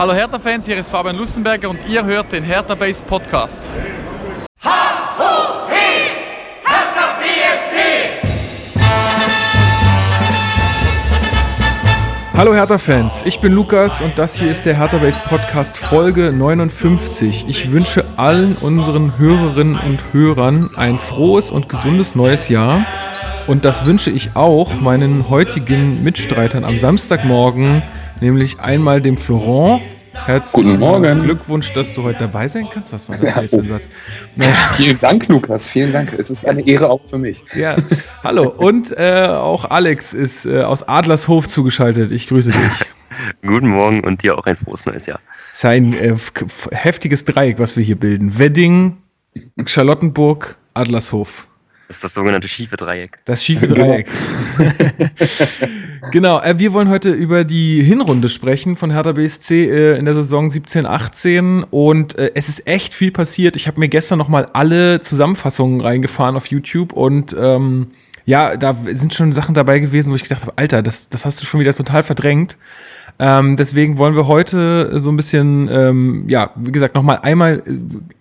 Hallo Hertha-Fans, hier ist Fabian Lussenberger und ihr hört den Hertha Base Podcast. Hallo Hertha-Fans, ich bin Lukas und das hier ist der Hertha Base Podcast Folge 59. Ich wünsche allen unseren Hörerinnen und Hörern ein frohes und gesundes neues Jahr. Und das wünsche ich auch meinen heutigen Mitstreitern am Samstagmorgen, nämlich einmal dem Florent. Herzlichen Guten Morgen. Glückwunsch, dass du heute dabei sein kannst. Was war das ja, jetzt für ein Satz? Naja. Vielen Dank, Lukas. Vielen Dank. Es ist eine Ehre auch für mich. Ja, hallo. Und äh, auch Alex ist äh, aus Adlershof zugeschaltet. Ich grüße dich. Guten Morgen und dir auch ein frohes neues Jahr. Es ist ein äh, heftiges Dreieck, was wir hier bilden. Wedding, Charlottenburg, Adlershof. Das ist das sogenannte schiefe Dreieck. Das schiefe Dreieck. genau, äh, wir wollen heute über die Hinrunde sprechen von Hertha BSC äh, in der Saison 17-18 und äh, es ist echt viel passiert. Ich habe mir gestern nochmal alle Zusammenfassungen reingefahren auf YouTube und ähm, ja, da sind schon Sachen dabei gewesen, wo ich gedacht habe, Alter, das, das hast du schon wieder total verdrängt. Ähm, deswegen wollen wir heute so ein bisschen, ähm, ja, wie gesagt, nochmal einmal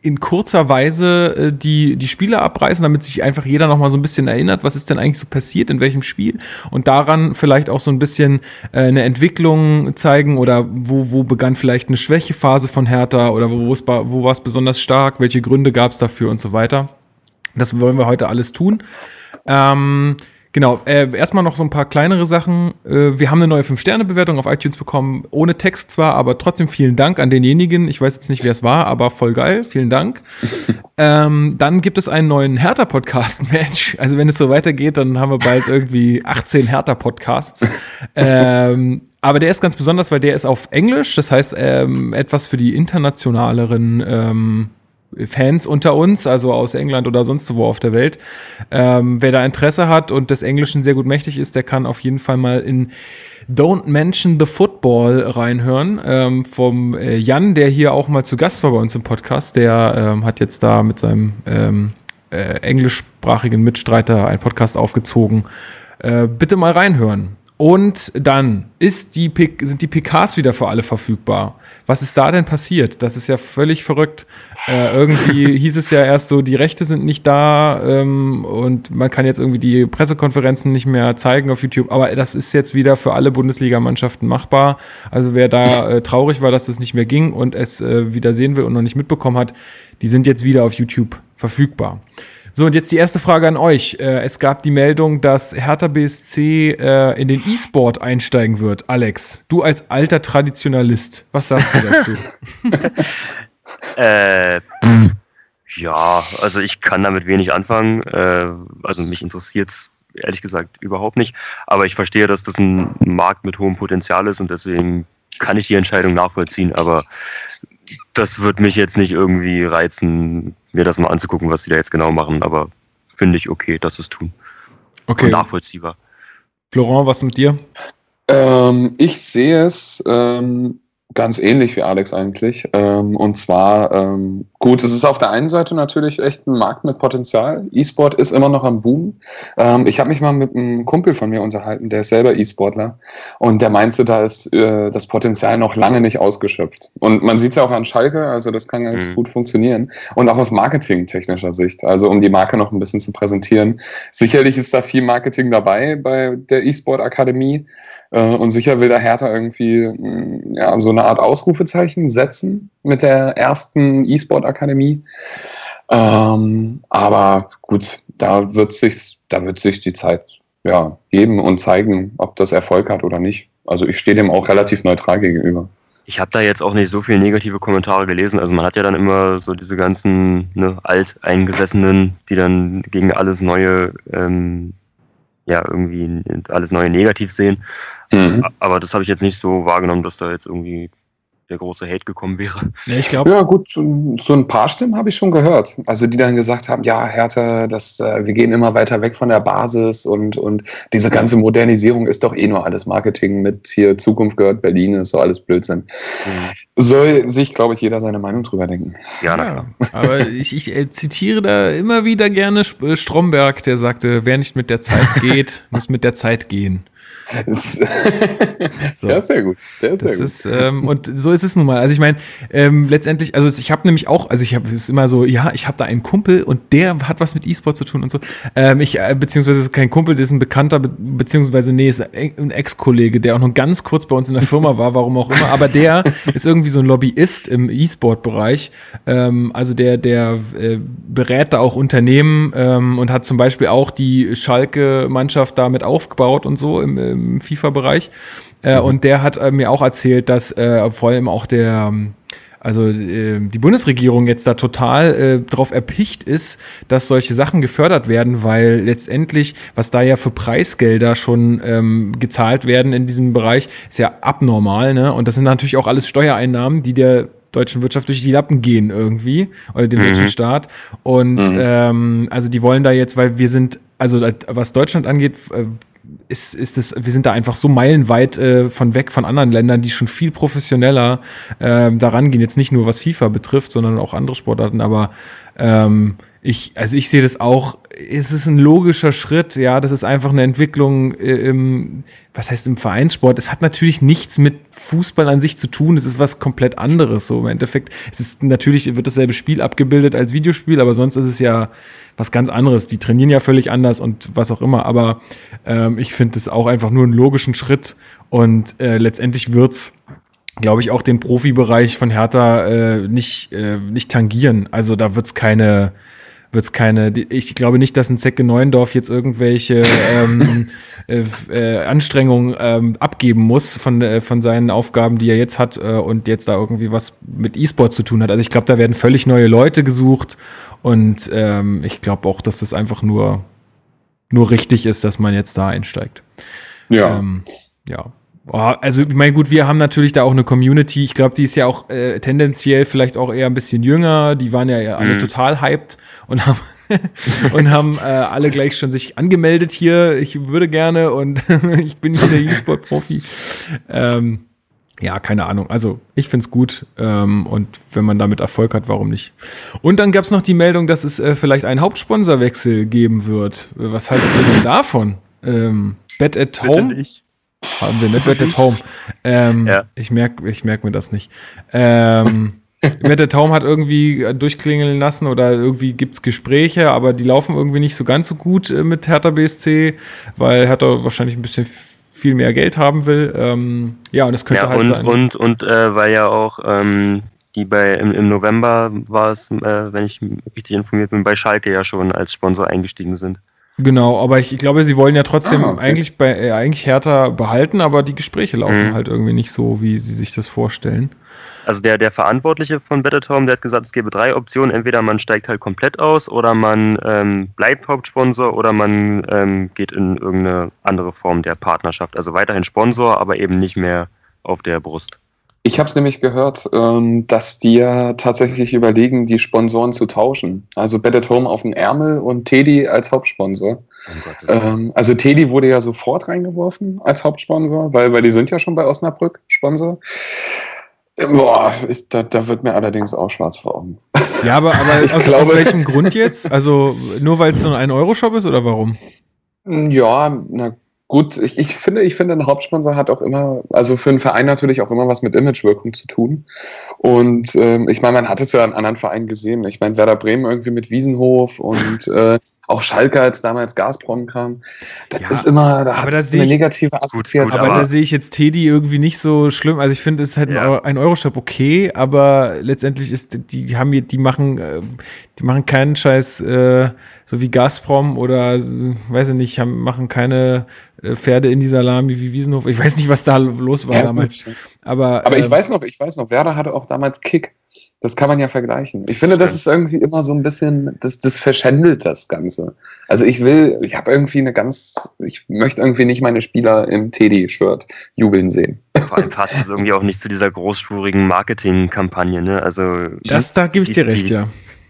in kurzer Weise äh, die, die Spiele abreißen, damit sich einfach jeder nochmal so ein bisschen erinnert, was ist denn eigentlich so passiert, in welchem Spiel und daran vielleicht auch so ein bisschen äh, eine Entwicklung zeigen oder wo, wo begann vielleicht eine Schwächephase von Hertha oder wo, wo war es besonders stark, welche Gründe gab es dafür und so weiter. Das wollen wir heute alles tun. Ähm, Genau, äh, erstmal noch so ein paar kleinere Sachen. Äh, wir haben eine neue 5-Sterne-Bewertung auf iTunes bekommen, ohne Text zwar, aber trotzdem vielen Dank an denjenigen. Ich weiß jetzt nicht, wer es war, aber voll geil. Vielen Dank. ähm, dann gibt es einen neuen Hertha-Podcast, Mensch. Also wenn es so weitergeht, dann haben wir bald irgendwie 18 Hertha-Podcasts. ähm, aber der ist ganz besonders, weil der ist auf Englisch. Das heißt, ähm, etwas für die internationaleren ähm, Fans unter uns, also aus England oder sonst wo auf der Welt. Ähm, wer da Interesse hat und des Englischen sehr gut mächtig ist, der kann auf jeden Fall mal in Don't Mention the Football reinhören ähm, vom äh, Jan, der hier auch mal zu Gast war bei uns im Podcast. Der ähm, hat jetzt da mit seinem ähm, äh, englischsprachigen Mitstreiter einen Podcast aufgezogen. Äh, bitte mal reinhören. Und dann ist die, sind die PKs wieder für alle verfügbar. Was ist da denn passiert? Das ist ja völlig verrückt. Äh, irgendwie hieß es ja erst so, die Rechte sind nicht da ähm, und man kann jetzt irgendwie die Pressekonferenzen nicht mehr zeigen auf YouTube. Aber das ist jetzt wieder für alle Bundesligamannschaften machbar. Also wer da äh, traurig war, dass das nicht mehr ging und es äh, wieder sehen will und noch nicht mitbekommen hat, die sind jetzt wieder auf YouTube verfügbar. So, und jetzt die erste Frage an euch. Äh, es gab die Meldung, dass Hertha BSC äh, in den E-Sport einsteigen wird. Alex, du als alter Traditionalist, was sagst du dazu? äh, ja, also ich kann damit wenig anfangen. Äh, also mich interessiert es ehrlich gesagt überhaupt nicht. Aber ich verstehe, dass das ein Markt mit hohem Potenzial ist und deswegen kann ich die Entscheidung nachvollziehen. Aber das wird mich jetzt nicht irgendwie reizen, mir das mal anzugucken, was sie da jetzt genau machen. Aber finde ich okay, dass sie es tun. Okay. Und nachvollziehbar. Florent, was mit dir? Ähm, ich sehe es ähm, Ganz ähnlich wie Alex eigentlich. Ähm, und zwar, ähm, gut, es ist auf der einen Seite natürlich echt ein Markt mit Potenzial. E-Sport ist immer noch am Boom. Ähm, ich habe mich mal mit einem Kumpel von mir unterhalten, der ist selber E-Sportler. Und der meinte, da ist äh, das Potenzial noch lange nicht ausgeschöpft. Und man sieht es ja auch an Schalke, also das kann ganz mhm. gut funktionieren. Und auch aus marketingtechnischer Sicht, also um die Marke noch ein bisschen zu präsentieren. Sicherlich ist da viel Marketing dabei bei der E-Sport-Akademie. Äh, und sicher will der Hertha irgendwie mm, ja, so eine Art Ausrufezeichen setzen mit der ersten E-Sport-Akademie. Ähm, aber gut, da wird sich, da wird sich die Zeit ja, geben und zeigen, ob das Erfolg hat oder nicht. Also ich stehe dem auch relativ neutral gegenüber. Ich habe da jetzt auch nicht so viele negative Kommentare gelesen. Also man hat ja dann immer so diese ganzen ne, Alteingesessenen, die dann gegen alles Neue ähm, ja irgendwie alles Neue negativ sehen. Mhm. Aber das habe ich jetzt nicht so wahrgenommen, dass da jetzt irgendwie der große Hate gekommen wäre. Ja, ich glaube. Ja, gut, so, so, ein paar Stimmen habe ich schon gehört. Also die dann gesagt haben, ja, Hertha, das, äh, wir gehen immer weiter weg von der Basis und, und diese ganze Modernisierung ist doch eh nur alles Marketing mit hier Zukunft gehört Berlin, ist so alles Blödsinn. Mhm. Soll sich, glaube ich, jeder seine Meinung drüber denken. Ja, ja aber ich, ich äh, zitiere da immer wieder gerne äh, Stromberg, der sagte, wer nicht mit der Zeit geht, muss mit der Zeit gehen. so. Der ist sehr gut. Der ist das sehr gut. Ist, ähm, und so ist es nun mal. Also ich meine, ähm, letztendlich, also ich habe nämlich auch, also ich habe, es ist immer so, ja, ich habe da einen Kumpel und der hat was mit E-Sport zu tun und so. Ähm, ich, äh, beziehungsweise ist kein Kumpel, der ist ein Bekannter, be beziehungsweise nee, ist ein Ex-Kollege, der auch noch ganz kurz bei uns in der Firma war, warum auch immer. Aber der ist irgendwie so ein Lobbyist im E-Sport-Bereich. Ähm, also der, der äh, berät da auch Unternehmen ähm, und hat zum Beispiel auch die Schalke-Mannschaft damit aufgebaut und so im, im FIFA-Bereich. Äh, mhm. Und der hat äh, mir auch erzählt, dass äh, vor allem auch der also äh, die Bundesregierung jetzt da total äh, darauf erpicht ist, dass solche Sachen gefördert werden, weil letztendlich, was da ja für Preisgelder schon ähm, gezahlt werden in diesem Bereich, ist ja abnormal, ne? Und das sind natürlich auch alles Steuereinnahmen, die der deutschen Wirtschaft durch die Lappen gehen irgendwie oder dem mhm. deutschen Staat. Und mhm. ähm, also die wollen da jetzt, weil wir sind, also was Deutschland angeht, äh, ist, ist es, wir sind da einfach so meilenweit äh, von weg von anderen Ländern, die schon viel professioneller äh, daran gehen. Jetzt nicht nur was FIFA betrifft, sondern auch andere Sportarten. Aber ähm, ich, also ich sehe das auch, es ist ein logischer Schritt, ja, das ist einfach eine Entwicklung äh, im, was heißt im Vereinssport. Es hat natürlich nichts mit Fußball an sich zu tun, es ist was komplett anderes. So im Endeffekt, es ist natürlich, wird dasselbe Spiel abgebildet als Videospiel, aber sonst ist es ja was ganz anderes. Die trainieren ja völlig anders und was auch immer. Aber ähm, ich finde es auch einfach nur einen logischen Schritt und äh, letztendlich wird's glaube ich, auch den Profibereich von Hertha äh, nicht, äh, nicht tangieren. Also da wird's keine, wird es keine, ich glaube nicht, dass ein Zecke Neuendorf jetzt irgendwelche ähm, äh, äh, Anstrengungen ähm, abgeben muss von, äh, von seinen Aufgaben, die er jetzt hat äh, und jetzt da irgendwie was mit E-Sport zu tun hat. Also ich glaube, da werden völlig neue Leute gesucht und ähm, ich glaube auch, dass das einfach nur, nur richtig ist, dass man jetzt da einsteigt. Ja. Ähm, ja. Oh, also, ich meine, gut, wir haben natürlich da auch eine Community. Ich glaube, die ist ja auch äh, tendenziell vielleicht auch eher ein bisschen jünger. Die waren ja alle mhm. total hyped und haben und haben äh, alle gleich schon sich angemeldet hier. Ich würde gerne und ich bin hier der E-Sport-Profi. Ähm, ja, keine Ahnung. Also ich find's gut ähm, und wenn man damit Erfolg hat, warum nicht? Und dann gab's noch die Meldung, dass es äh, vielleicht einen Hauptsponsorwechsel geben wird. Was haltet ihr denn davon? Ähm, Bet at Home? Nicht. Haben wir nicht Bet at Home. Ähm, ja. Ich merke ich merk mir das nicht. Ähm, Mette Taum hat irgendwie durchklingeln lassen oder irgendwie gibt's Gespräche, aber die laufen irgendwie nicht so ganz so gut äh, mit Hertha BSC, weil Hertha wahrscheinlich ein bisschen viel mehr Geld haben will. Ähm, ja, und das könnte ja, halt und, sein. Und, und äh, weil ja auch ähm, die bei im, im November war es, äh, wenn ich richtig informiert bin, bei Schalke ja schon als Sponsor eingestiegen sind. Genau, aber ich, ich glaube, sie wollen ja trotzdem ah, okay. eigentlich bei äh, eigentlich Hertha behalten, aber die Gespräche laufen mhm. halt irgendwie nicht so, wie sie sich das vorstellen. Also der, der Verantwortliche von Bettertorm, der hat gesagt, es gäbe drei Optionen. Entweder man steigt halt komplett aus oder man ähm, bleibt Hauptsponsor oder man ähm, geht in irgendeine andere Form der Partnerschaft. Also weiterhin Sponsor, aber eben nicht mehr auf der Brust. Ich habe es nämlich gehört, ähm, dass die ja tatsächlich überlegen, die Sponsoren zu tauschen. Also Bet at Home auf den Ärmel und Teddy als Hauptsponsor. Oh ähm, also Teddy wurde ja sofort reingeworfen als Hauptsponsor, weil, weil die sind ja schon bei Osnabrück Sponsor. Boah, ich, da, da wird mir allerdings auch schwarz vor Augen. Ja, aber, aber aus, glaube, aus welchem Grund jetzt? Also nur weil es so ein Euro-Shop ist oder warum? Ja, na gut, ich, ich finde, ich finde, ein Hauptsponsor hat auch immer, also für einen Verein natürlich auch immer was mit Imagewirkung zu tun. Und ähm, ich meine, man hat es ja an anderen Vereinen gesehen. Ich meine, Werder Bremen irgendwie mit Wiesenhof und äh, auch Schalke, als damals Gazprom kam. Das ja, ist immer, da aber hat eine ich, negative Assoziation. Aber, aber da sehe ich jetzt Teddy irgendwie nicht so schlimm. Also ich finde, es ist halt ja. ein Euroshop okay, aber letztendlich ist, die, die haben hier, die machen, äh, die machen keinen Scheiß, äh, so wie Gazprom oder, weiß ich nicht, haben, machen keine äh, Pferde in die Salami wie Wiesenhof. Ich weiß nicht, was da los war ja, damals. Aber, aber ich ähm, weiß noch, ich weiß noch, Werder hatte auch damals Kick. Das kann man ja vergleichen. Ich finde, das ist irgendwie immer so ein bisschen, das, das verschändelt das Ganze. Also ich will, ich habe irgendwie eine ganz, ich möchte irgendwie nicht meine Spieler im Teddy-Shirt jubeln sehen. Vor allem passt es irgendwie auch nicht zu dieser großspurigen Marketingkampagne, ne? Also das, da gebe ich dir recht, die, ja.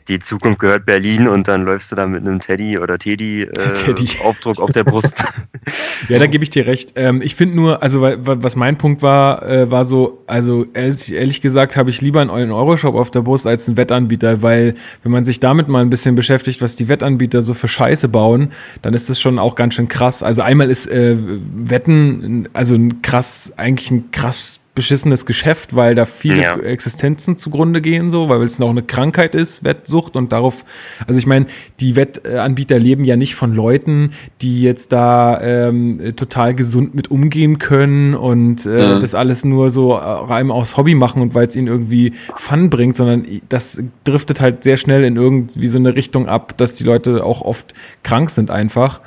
Die Zukunft gehört Berlin und dann läufst du da mit einem Teddy oder Teddy, äh, Teddy. Aufdruck auf der Brust. ja, da gebe ich dir recht. Ähm, ich finde nur, also was mein Punkt war, äh, war so, also ehrlich, ehrlich gesagt habe ich lieber einen Euroshop auf der Brust als einen Wettanbieter, weil wenn man sich damit mal ein bisschen beschäftigt, was die Wettanbieter so für Scheiße bauen, dann ist das schon auch ganz schön krass. Also einmal ist äh, Wetten, also ein krass, eigentlich ein krass beschissenes Geschäft, weil da viele ja. Existenzen zugrunde gehen, so, weil es noch eine Krankheit ist, Wettsucht und darauf, also ich meine, die Wettanbieter leben ja nicht von Leuten, die jetzt da ähm, total gesund mit umgehen können und äh, ja. das alles nur so rein aus Hobby machen und weil es ihnen irgendwie Fun bringt, sondern das driftet halt sehr schnell in irgendwie so eine Richtung ab, dass die Leute auch oft krank sind einfach.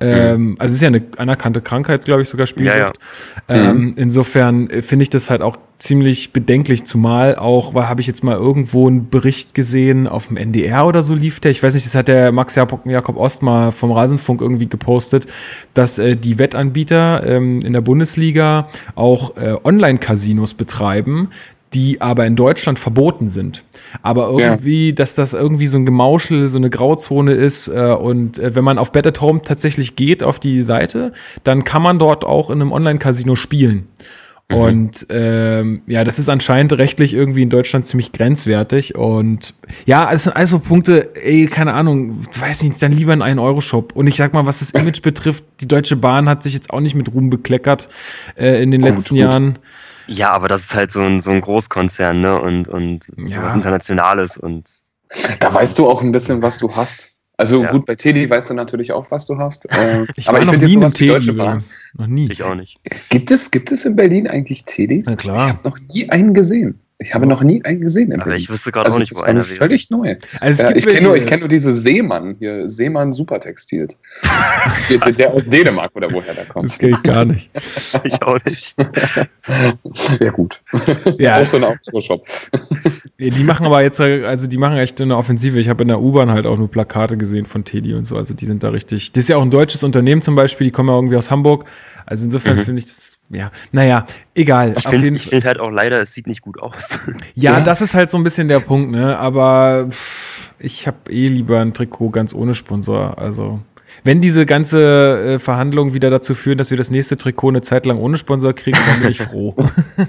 Ähm, also es ist ja eine anerkannte Krankheit, glaube ich, sogar Spielsucht. Ja, ja. Ähm, mhm. Insofern äh, finde ich das halt auch ziemlich bedenklich, zumal auch, weil habe ich jetzt mal irgendwo einen Bericht gesehen, auf dem NDR oder so lief der, ich weiß nicht, das hat der Max Jakob, Jakob Ost mal vom Rasenfunk irgendwie gepostet, dass äh, die Wettanbieter ähm, in der Bundesliga auch äh, Online-Casinos betreiben, die aber in Deutschland verboten sind. Aber irgendwie, ja. dass das irgendwie so ein Gemauschel, so eine Grauzone ist äh, und äh, wenn man auf Bet at Home tatsächlich geht auf die Seite, dann kann man dort auch in einem Online-Casino spielen. Mhm. Und ähm, ja, das ist anscheinend rechtlich irgendwie in Deutschland ziemlich grenzwertig. Und ja, es sind also Punkte, ey, keine Ahnung, weiß nicht, dann lieber in einen Euro-Shop. Und ich sag mal, was das Image betrifft, die Deutsche Bahn hat sich jetzt auch nicht mit Ruhm bekleckert äh, in den gut, letzten gut. Jahren. Ja, aber das ist halt so ein, so ein Großkonzern, ne? Und, und ja. sowas Internationales und. Da weißt du auch ein bisschen, was du hast. Also ja. gut, bei Teddy weißt du natürlich auch, was du hast. Äh, ich aber ich finde jetzt sowas Teddy, Deutsche Bahn. Noch nie. Ich auch nicht. Gibt es, gibt es in Berlin eigentlich Teddys? Na klar. Ich habe noch nie einen gesehen. Ich habe noch nie einen gesehen. Aber ich wüsste gerade also auch nicht, wo einer wäre. völlig neu. Also ja, ich kenne nur, kenn nur diese Seemann hier, Seemann Supertextil. der, der aus Dänemark oder woher der kommt. Das geht gar nicht. ich auch nicht. ja, gut. Ja. Auch so ein Autoshop. die machen aber jetzt, also die machen echt eine Offensive. Ich habe in der U-Bahn halt auch nur Plakate gesehen von Teddy und so. Also die sind da richtig. Das ist ja auch ein deutsches Unternehmen zum Beispiel, die kommen ja irgendwie aus Hamburg. Also insofern mhm. finde ich das, ja, naja, egal. Ich finde find halt auch leider, es sieht nicht gut aus. Ja, ja, das ist halt so ein bisschen der Punkt, ne? Aber pff, ich habe eh lieber ein Trikot ganz ohne Sponsor. Also wenn diese ganze äh, Verhandlungen wieder dazu führen, dass wir das nächste Trikot eine Zeit lang ohne Sponsor kriegen, dann bin ich froh.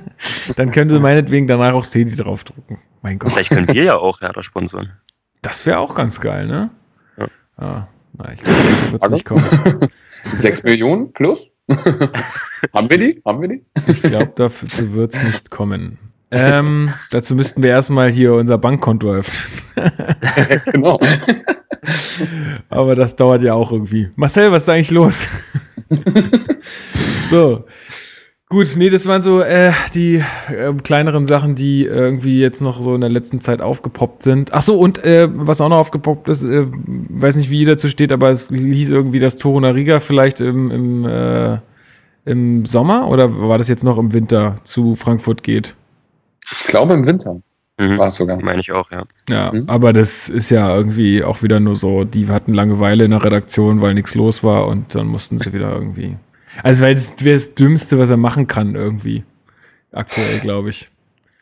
dann können sie meinetwegen danach auch Teddy draufdrucken. Mein Gott. Vielleicht können wir ja auch Hertha sponsoren. Das wäre auch ganz geil, ne? Ja. Ah, na, ich glaube, das wird nicht kommen. Sechs Millionen plus? Haben wir die? Haben wir die? Ich glaube, dazu wird es nicht kommen. Ähm, dazu müssten wir erstmal hier unser Bankkonto öffnen. genau. Aber das dauert ja auch irgendwie. Marcel, was ist da eigentlich los? so. Gut, nee, das waren so äh, die äh, kleineren Sachen, die irgendwie jetzt noch so in der letzten Zeit aufgepoppt sind. Ach so, und äh, was auch noch aufgepoppt ist, äh, weiß nicht, wie dazu steht, aber es hieß irgendwie, dass Torunariga vielleicht im, im, äh, im Sommer oder war das jetzt noch im Winter zu Frankfurt geht? Ich glaube im Winter. Mhm. War es sogar. Meine ich auch, ja. Ja, mhm. aber das ist ja irgendwie auch wieder nur so, die hatten Langeweile in der Redaktion, weil nichts los war und dann mussten sie wieder irgendwie also, weil das wäre das Dümmste, was er machen kann, irgendwie. Aktuell, glaube ich.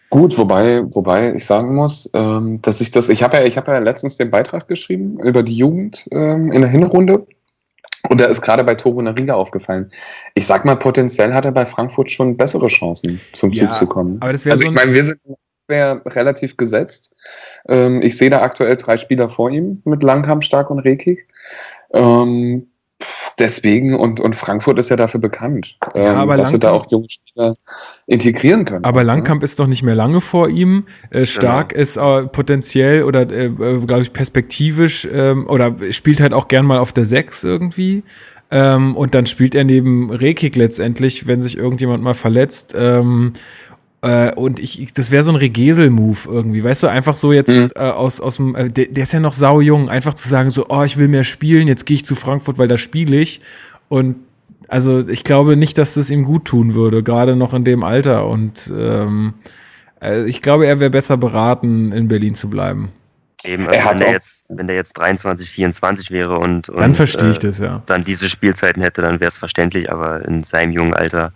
Gut, wobei, wobei ich sagen muss, ähm, dass ich das, ich habe ja, ich habe ja letztens den Beitrag geschrieben über die Jugend ähm, in der Hinrunde. Und da ist gerade bei Toro Nariga aufgefallen. Ich sag mal, potenziell hat er bei Frankfurt schon bessere Chancen, zum ja, Zug zu kommen. Aber das also so ich meine, wir sind relativ gesetzt. Ähm, ich sehe da aktuell drei Spieler vor ihm mit Langkamp, Stark und Rekik. Ähm, deswegen und, und Frankfurt ist ja dafür bekanન્ટ, ja, ähm, dass sie da auch junge Spieler integrieren können. Aber ne? Langkamp ist doch nicht mehr lange vor ihm. Äh, Stark genau. ist äh, potenziell oder äh, äh glaube ich perspektivisch ähm, oder spielt halt auch gern mal auf der 6 irgendwie. Ähm, und dann spielt er neben Rekik letztendlich, wenn sich irgendjemand mal verletzt. Ähm, äh, und ich, ich das wäre so ein Regesel-Move irgendwie, weißt du, einfach so jetzt mhm. äh, aus, aus dem, äh, der, der, ist ja noch sau jung, einfach zu sagen so, oh, ich will mehr spielen, jetzt gehe ich zu Frankfurt, weil da spiele ich. Und also ich glaube nicht, dass das ihm gut tun würde, gerade noch in dem Alter. Und ähm, äh, ich glaube, er wäre besser beraten, in Berlin zu bleiben. Eben, also wenn, der jetzt, wenn der jetzt 23, 24 wäre und, und dann verstehe ich äh, das, ja. Dann diese Spielzeiten hätte, dann wäre es verständlich, aber in seinem jungen Alter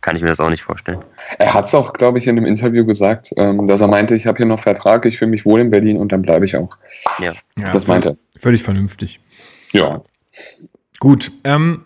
kann ich mir das auch nicht vorstellen. Er hat es auch, glaube ich, in einem Interview gesagt, ähm, dass er meinte, ich habe hier noch Vertrag, ich fühle mich wohl in Berlin und dann bleibe ich auch. Ja. ja das meinte er. Völlig vernünftig. Ja. Gut. Ähm,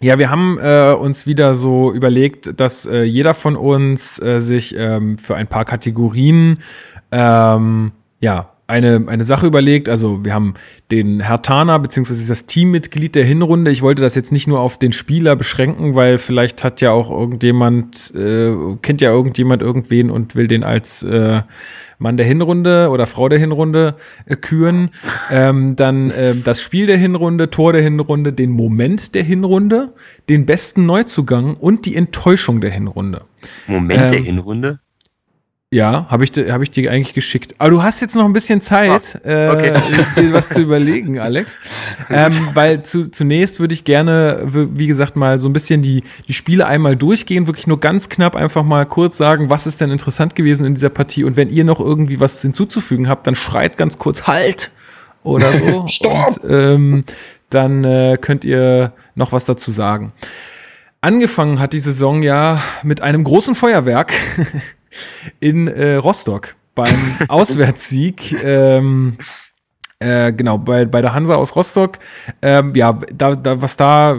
ja, wir haben äh, uns wieder so überlegt, dass äh, jeder von uns äh, sich ähm, für ein paar Kategorien ähm, ja eine, eine Sache überlegt. Also wir haben den Hertaner beziehungsweise das Teammitglied der Hinrunde. Ich wollte das jetzt nicht nur auf den Spieler beschränken, weil vielleicht hat ja auch irgendjemand, äh, kennt ja irgendjemand irgendwen und will den als äh, Mann der Hinrunde oder Frau der Hinrunde äh, küren. Ähm, dann äh, das Spiel der Hinrunde, Tor der Hinrunde, den Moment der Hinrunde, den besten Neuzugang und die Enttäuschung der Hinrunde. Moment ähm, der Hinrunde? Ja, habe ich, hab ich dir eigentlich geschickt. Aber du hast jetzt noch ein bisschen Zeit, ah, okay. äh, dir was zu überlegen, Alex. Ähm, weil zu, zunächst würde ich gerne, wie gesagt, mal so ein bisschen die, die Spiele einmal durchgehen, wirklich nur ganz knapp einfach mal kurz sagen, was ist denn interessant gewesen in dieser Partie. Und wenn ihr noch irgendwie was hinzuzufügen habt, dann schreit ganz kurz Halt oder so. Stopp! Und, ähm, dann äh, könnt ihr noch was dazu sagen. Angefangen hat die Saison ja mit einem großen Feuerwerk. In äh, Rostock beim Auswärtssieg. Ähm, äh, genau, bei, bei der Hansa aus Rostock. Ähm, ja, da, da, was da,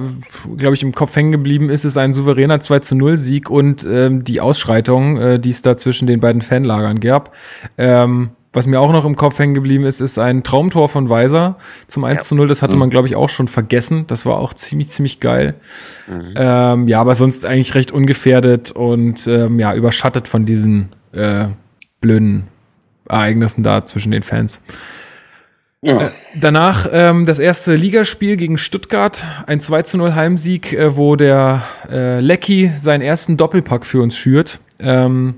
glaube ich, im Kopf hängen geblieben ist, ist ein souveräner 2 zu 0 Sieg und ähm, die Ausschreitung, äh, die es da zwischen den beiden Fanlagern gab. Ähm, was mir auch noch im Kopf hängen geblieben ist, ist ein Traumtor von Weiser zum 1 zu 0. Das hatte mhm. man, glaube ich, auch schon vergessen. Das war auch ziemlich, ziemlich geil. Mhm. Ähm, ja, aber sonst eigentlich recht ungefährdet und ähm, ja, überschattet von diesen äh, blöden Ereignissen da zwischen den Fans. Ja. Äh, danach ähm, das erste Ligaspiel gegen Stuttgart, ein 2 zu 0 Heimsieg, äh, wo der äh, Lecky seinen ersten Doppelpack für uns schürt. Ähm,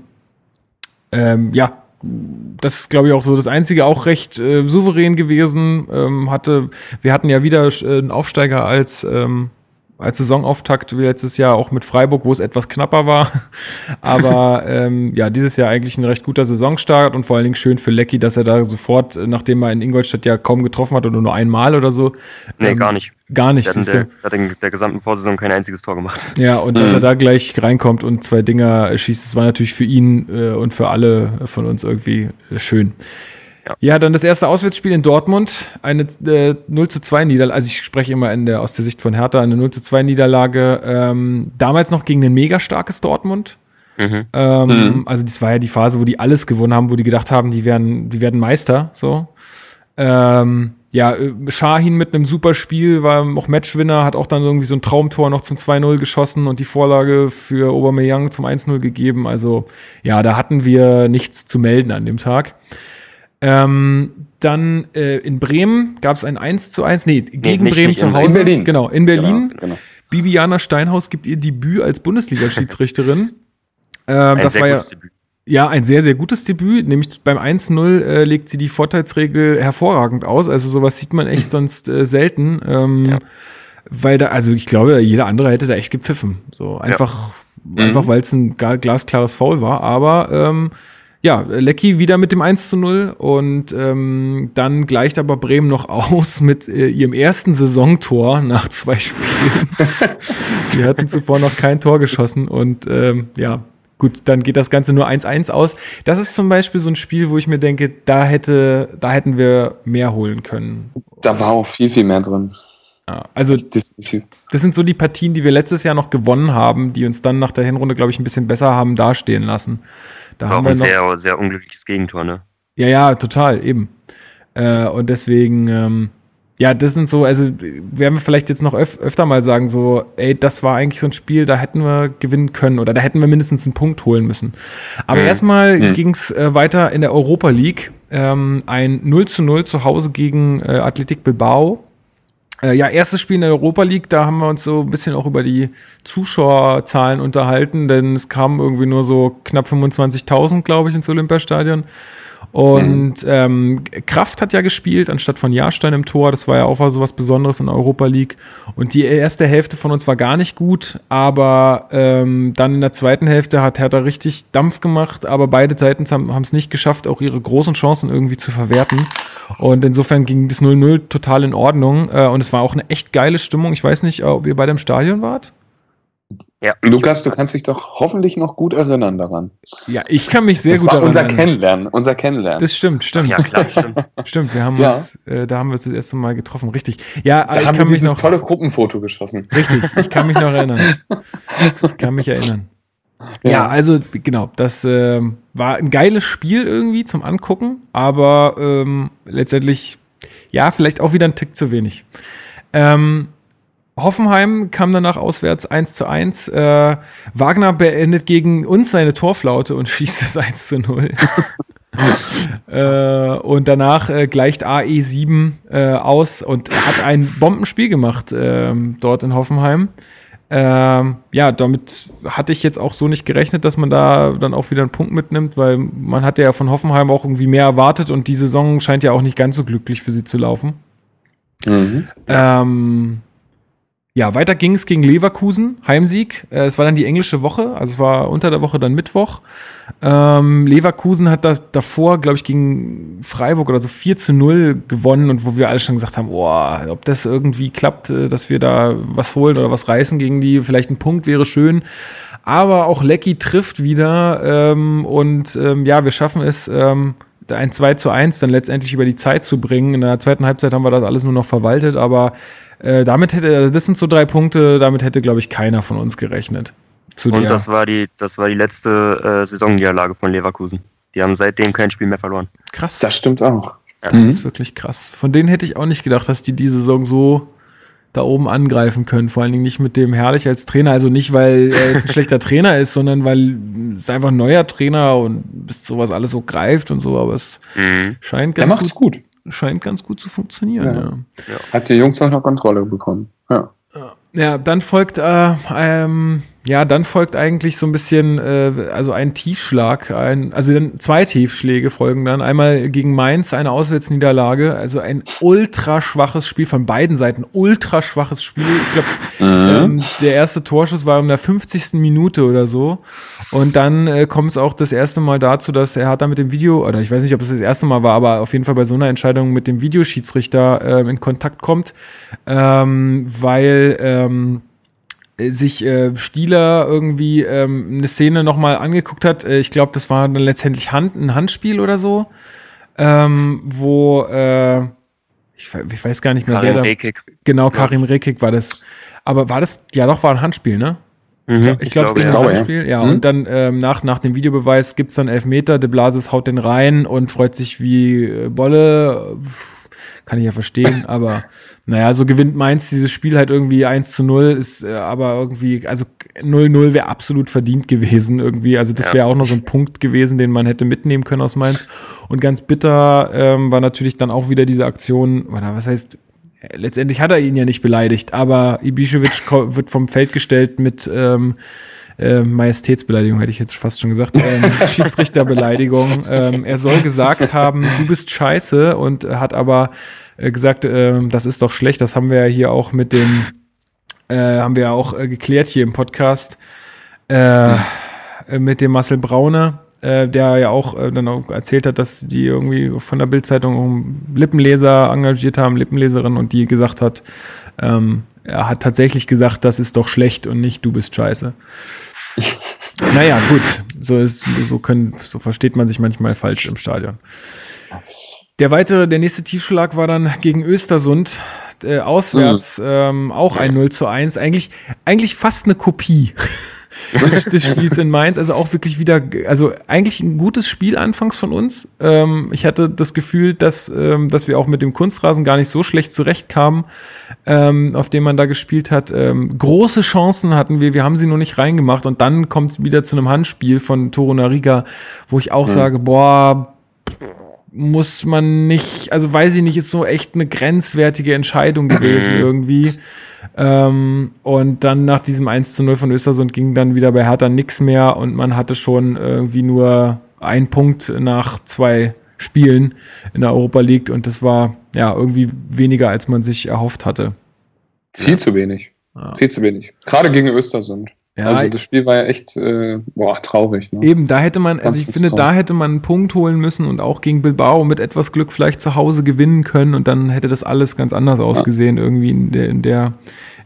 ähm, ja, das ist, glaube ich, auch so das Einzige, auch recht äh, souverän gewesen. Ähm, hatte, wir hatten ja wieder äh, einen Aufsteiger als ähm, als Saisonauftakt wie letztes Jahr auch mit Freiburg, wo es etwas knapper war. Aber ähm, ja, dieses Jahr eigentlich ein recht guter Saisonstart und vor allen Dingen schön für Lecky, dass er da sofort, nachdem er in Ingolstadt ja kaum getroffen hat oder nur einmal oder so. Nee, ähm, gar nicht. Gar nicht. Der hat, der, hat in der gesamten Vorsaison kein einziges Tor gemacht. Ja, und dass er da gleich reinkommt und zwei Dinger schießt, das war natürlich für ihn äh, und für alle von uns irgendwie schön. Ja. ja, dann das erste Auswärtsspiel in Dortmund, eine äh, 0 zu 2 Niederlage, also ich spreche immer in der, aus der Sicht von Hertha, eine 0 zu 2 Niederlage, ähm, damals noch gegen ein mega starkes Dortmund. Mhm. Ähm, mhm. Also das war ja die Phase, wo die alles gewonnen haben, wo die gedacht haben, die werden, die werden Meister, so. Ähm, ja, Shahin mit einem super Spiel, war auch Matchwinner, hat auch dann irgendwie so ein Traumtor noch zum 2-0 geschossen und die Vorlage für Aubameyang zum 1-0 gegeben. Also ja, da hatten wir nichts zu melden an dem Tag. Ähm, dann äh, in Bremen gab es ein 1 zu 1, nee, gegen nee, nicht, Bremen nicht zu Hause. In Berlin. Genau, in Berlin. Genau, genau. Bibiana Steinhaus gibt ihr Debüt als Bundesliga-Schiedsrichterin. ähm, das war ja, Debüt. ja ein sehr, sehr gutes Debüt. Nämlich beim 1-0 äh, legt sie die Vorteilsregel hervorragend aus. Also sowas sieht man echt sonst äh, selten. Ähm, ja. Weil da, also ich glaube, jeder andere hätte da echt gepfiffen. So einfach, ja. einfach mhm. weil es ein glasklares Foul war. Aber ähm, ja, Lecky wieder mit dem 1 zu 0 und ähm, dann gleicht aber Bremen noch aus mit äh, ihrem ersten Saisontor nach zwei Spielen. Die hatten zuvor noch kein Tor geschossen und ähm, ja, gut, dann geht das Ganze nur 1-1 aus. Das ist zum Beispiel so ein Spiel, wo ich mir denke, da hätte, da hätten wir mehr holen können. Da war auch viel, viel mehr drin. Ja, also das sind so die Partien, die wir letztes Jahr noch gewonnen haben, die uns dann nach der Hinrunde, glaube ich, ein bisschen besser haben dastehen lassen. Da War haben auch ein sehr, sehr unglückliches Gegentor, ne? Ja, ja, total, eben. Äh, und deswegen, ähm, ja, das sind so, also werden wir vielleicht jetzt noch öf öfter mal sagen, so, ey, das war eigentlich so ein Spiel, da hätten wir gewinnen können oder da hätten wir mindestens einen Punkt holen müssen. Aber mhm. erstmal mhm. ging es äh, weiter in der Europa League. Ähm, ein 0 zu 0 zu Hause gegen äh, Athletic Bilbao. Äh, ja, erstes Spiel in der Europa League, da haben wir uns so ein bisschen auch über die Zuschauerzahlen unterhalten, denn es kamen irgendwie nur so knapp 25.000, glaube ich, ins Olympiastadion. Und ähm, Kraft hat ja gespielt, anstatt von Jahrstein im Tor. Das war ja auch so was Besonderes in der Europa League. Und die erste Hälfte von uns war gar nicht gut, aber ähm, dann in der zweiten Hälfte hat Hertha richtig Dampf gemacht, aber beide Seiten haben es nicht geschafft, auch ihre großen Chancen irgendwie zu verwerten. Und insofern ging das 0-0 total in Ordnung. Äh, und es war auch eine echt geile Stimmung. Ich weiß nicht, ob ihr bei dem Stadion wart. Ja. Lukas, du kannst dich doch hoffentlich noch gut erinnern daran. Ja, ich kann mich sehr das gut war daran unser erinnern. Kennenlernen, unser Kennenlernen. Das stimmt, stimmt. Ja, klar, stimmt. Stimmt, wir haben Ja. uns, äh, da haben wir uns das erste Mal getroffen, richtig. Ja, da ich haben wir kann mich dieses noch, tolle Gruppenfoto geschossen. richtig, ich kann mich noch erinnern. Ich kann mich erinnern. Ja, also genau, das ähm, war ein geiles Spiel irgendwie zum Angucken, aber ähm, letztendlich, ja, vielleicht auch wieder ein Tick zu wenig. Ähm, Hoffenheim kam danach auswärts 1 zu 1. Äh, Wagner beendet gegen uns seine Torflaute und schießt das 1 zu 0. äh, und danach äh, gleicht AE7 äh, aus und hat ein Bombenspiel gemacht ähm, dort in Hoffenheim. Ähm, ja, damit hatte ich jetzt auch so nicht gerechnet, dass man da dann auch wieder einen Punkt mitnimmt, weil man hatte ja von Hoffenheim auch irgendwie mehr erwartet und die Saison scheint ja auch nicht ganz so glücklich für sie zu laufen. Mhm. Ähm, ja, weiter ging es gegen Leverkusen, Heimsieg. Äh, es war dann die englische Woche, also es war unter der Woche dann Mittwoch. Ähm, Leverkusen hat da, davor, glaube ich, gegen Freiburg oder so 4 zu 0 gewonnen und wo wir alle schon gesagt haben, oh, ob das irgendwie klappt, äh, dass wir da was holen oder was reißen gegen die, vielleicht ein Punkt wäre schön. Aber auch Lecky trifft wieder ähm, und ähm, ja, wir schaffen es, ähm, ein 2 zu 1 dann letztendlich über die Zeit zu bringen. In der zweiten Halbzeit haben wir das alles nur noch verwaltet, aber äh, damit hätte, also das sind so drei Punkte, damit hätte, glaube ich, keiner von uns gerechnet. Zu Und der- das war die, das war die letzte äh, Saisonniederlage von Leverkusen. Die haben seitdem kein Spiel mehr verloren. krass. Das stimmt auch. Das Mhm. ist wirklich krass. Von denen hätte ich auch nicht gedacht, dass die diese Saison so da oben angreifen können. Vor allen Dingen nicht mit dem Herrlich als Trainer. Also nicht, weil er jetzt ein schlechter Trainer ist, sondern weil es einfach ein neuer Trainer und bis sowas alles so greift und so. Aber es Mhm. scheint Der ganz, macht's gut, gut. Scheint ganz gut zu funktionieren. Ja. Ja. Hat die Jungs auch noch Kontrolle bekommen. Ja. Ja, dann folgt, äh, ähm, ja, dann folgt eigentlich so ein bisschen, äh, also ein Tiefschlag, ein, also dann zwei Tiefschläge folgen dann. Einmal gegen Mainz eine Auswärtsniederlage, also ein ultra schwaches Spiel von beiden Seiten, ultra schwaches Spiel. Ich glaube, Mhm. ähm, der erste Torschuss war in der 50. Minute oder so. Und dann äh, kommt es auch das erste Mal dazu, dass er hat da mit dem Video, oder ich weiß nicht, ob es das erste Mal war, aber auf jeden Fall bei so einer Entscheidung mit dem Videoschiedsrichter äh, in Kontakt kommt, ähm, weil ähm, sich äh, Stieler irgendwie ähm, eine Szene nochmal angeguckt hat. Äh, ich glaube, das war dann letztendlich Hand, ein Handspiel oder so, ähm, wo äh, ich, ich weiß gar nicht mehr, Karin wer da. Rekik. Genau, Karim Rekik war das. Aber war das, ja doch, war ein Handspiel, ne? Mhm, Ich glaube, es ging ja. um glaube, ja. Handspiel. Ja, Mhm. und dann ähm, nach, nach dem Videobeweis gibt's dann Elfmeter. De Blasis haut den rein und freut sich wie äh, Bolle. Kann ich ja verstehen, aber naja, so gewinnt Mainz dieses Spiel halt irgendwie 1 zu 0, ist äh, aber irgendwie, also 0-0 wäre absolut verdient gewesen irgendwie. Also das Ja. wäre auch noch so ein Punkt gewesen, den man hätte mitnehmen können aus Mainz. Und ganz bitter ähm, war natürlich dann auch wieder diese Aktion, oder was heißt, letztendlich hat er ihn ja nicht beleidigt, aber Ibišević wird vom Feld gestellt mit ähm, äh, Majestätsbeleidigung, hätte ich jetzt fast schon gesagt, ähm, Schiedsrichterbeleidigung. Ähm, er soll gesagt haben, du bist scheiße und hat aber äh, gesagt, ähm, das ist doch schlecht. Das haben wir ja hier auch mit dem, äh, haben wir ja auch äh, geklärt hier im Podcast äh, äh, mit dem Marcel Braune, äh, der ja auch äh, dann auch erzählt hat, dass die irgendwie von der Bildzeitung Lippenleser engagiert haben, Lippenleserin, und die gesagt hat, ähm, er hat tatsächlich gesagt, das ist doch schlecht und nicht du bist scheiße. naja, gut, so ist, so können, so versteht man sich manchmal falsch im Stadion. Der weitere, der nächste Tiefschlag war dann gegen Östersund, äh, auswärts, ähm, auch ein 0 zu 1. Eigentlich, eigentlich fast eine Kopie des, Spiels in Mainz. Also auch wirklich wieder, also eigentlich ein gutes Spiel anfangs von uns. Ähm, ich hatte das Gefühl, dass, ähm, dass wir auch mit dem Kunstrasen gar nicht so schlecht zurechtkamen, ähm, auf dem man da gespielt hat. Ähm, große Chancen hatten wir, wir haben sie nur nicht reingemacht. Und dann kommt es wieder zu einem Handspiel von Toro Nariga, wo ich auch sage, boah, muss man nicht, also weiß ich nicht, ist so echt eine grenzwertige Entscheidung gewesen irgendwie. Ähm, und dann nach diesem 1 zu 0 von Östersund ging dann wieder bei Hertha nix mehr und man hatte schon irgendwie nur einen Punkt nach zwei Spielen in der Europa League und das war ja irgendwie weniger, als man sich erhofft hatte. Viel zu wenig. Ja. Viel zu wenig. Gerade gegen Östersund. Ja, also das Spiel war ja echt äh, boah, traurig. Ne? Eben, da hätte man, also ich finde, traurig. da hätte man einen Punkt holen müssen und auch gegen Bilbao mit etwas Glück vielleicht zu Hause gewinnen können und dann hätte das alles ganz anders ausgesehen ja. irgendwie in der, in der,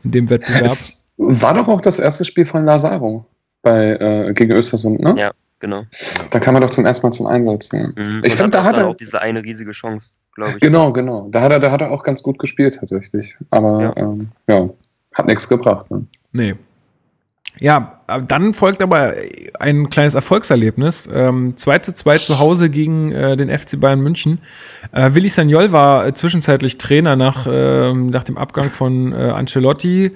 in dem Wettbewerb. Es war doch auch das erste Spiel von Lazaro bei, äh, gegen Östersund, ne? Ja, genau. Da kam er doch zum ersten Mal zum Einsatz. Ja. Mhm. Ich finde, da hat er auch diese eine riesige Chance, glaube ich. Genau, genau. Da hat er, da hat er auch ganz gut gespielt tatsächlich. Aber ja, ähm, ja hat nichts gebracht. Ne? Nee. Ja, dann folgt aber ein kleines Erfolgserlebnis. Ähm, 2 zu 2 zu Hause gegen äh, den FC Bayern München. Äh, Willi Sagnol war äh, zwischenzeitlich Trainer nach, äh, nach dem Abgang von äh, Ancelotti.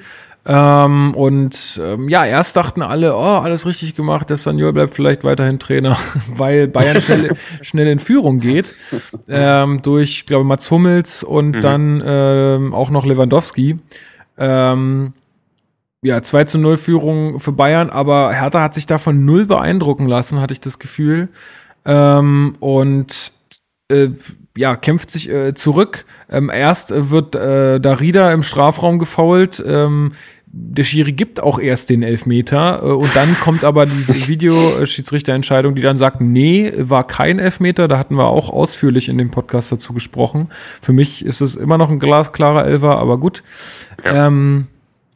Ähm, und ähm, ja, erst dachten alle, oh, alles richtig gemacht, der Sagnol bleibt vielleicht weiterhin Trainer, weil Bayern schnell, schnell in Führung geht. Ähm, durch, glaube Mats Hummels und mhm. dann ähm, auch noch Lewandowski. Ähm, ja, 2 zu 0 Führung für Bayern, aber Hertha hat sich davon null beeindrucken lassen, hatte ich das Gefühl. Ähm, und äh, ja, kämpft sich äh, zurück. Ähm, erst wird äh, Darida im Strafraum gefault. Ähm, der Schiri gibt auch erst den Elfmeter äh, und dann kommt aber die Videoschiedsrichterentscheidung, die dann sagt, nee, war kein Elfmeter. Da hatten wir auch ausführlich in dem Podcast dazu gesprochen. Für mich ist es immer noch ein glasklarer Elfer, aber gut. Ja. Ähm,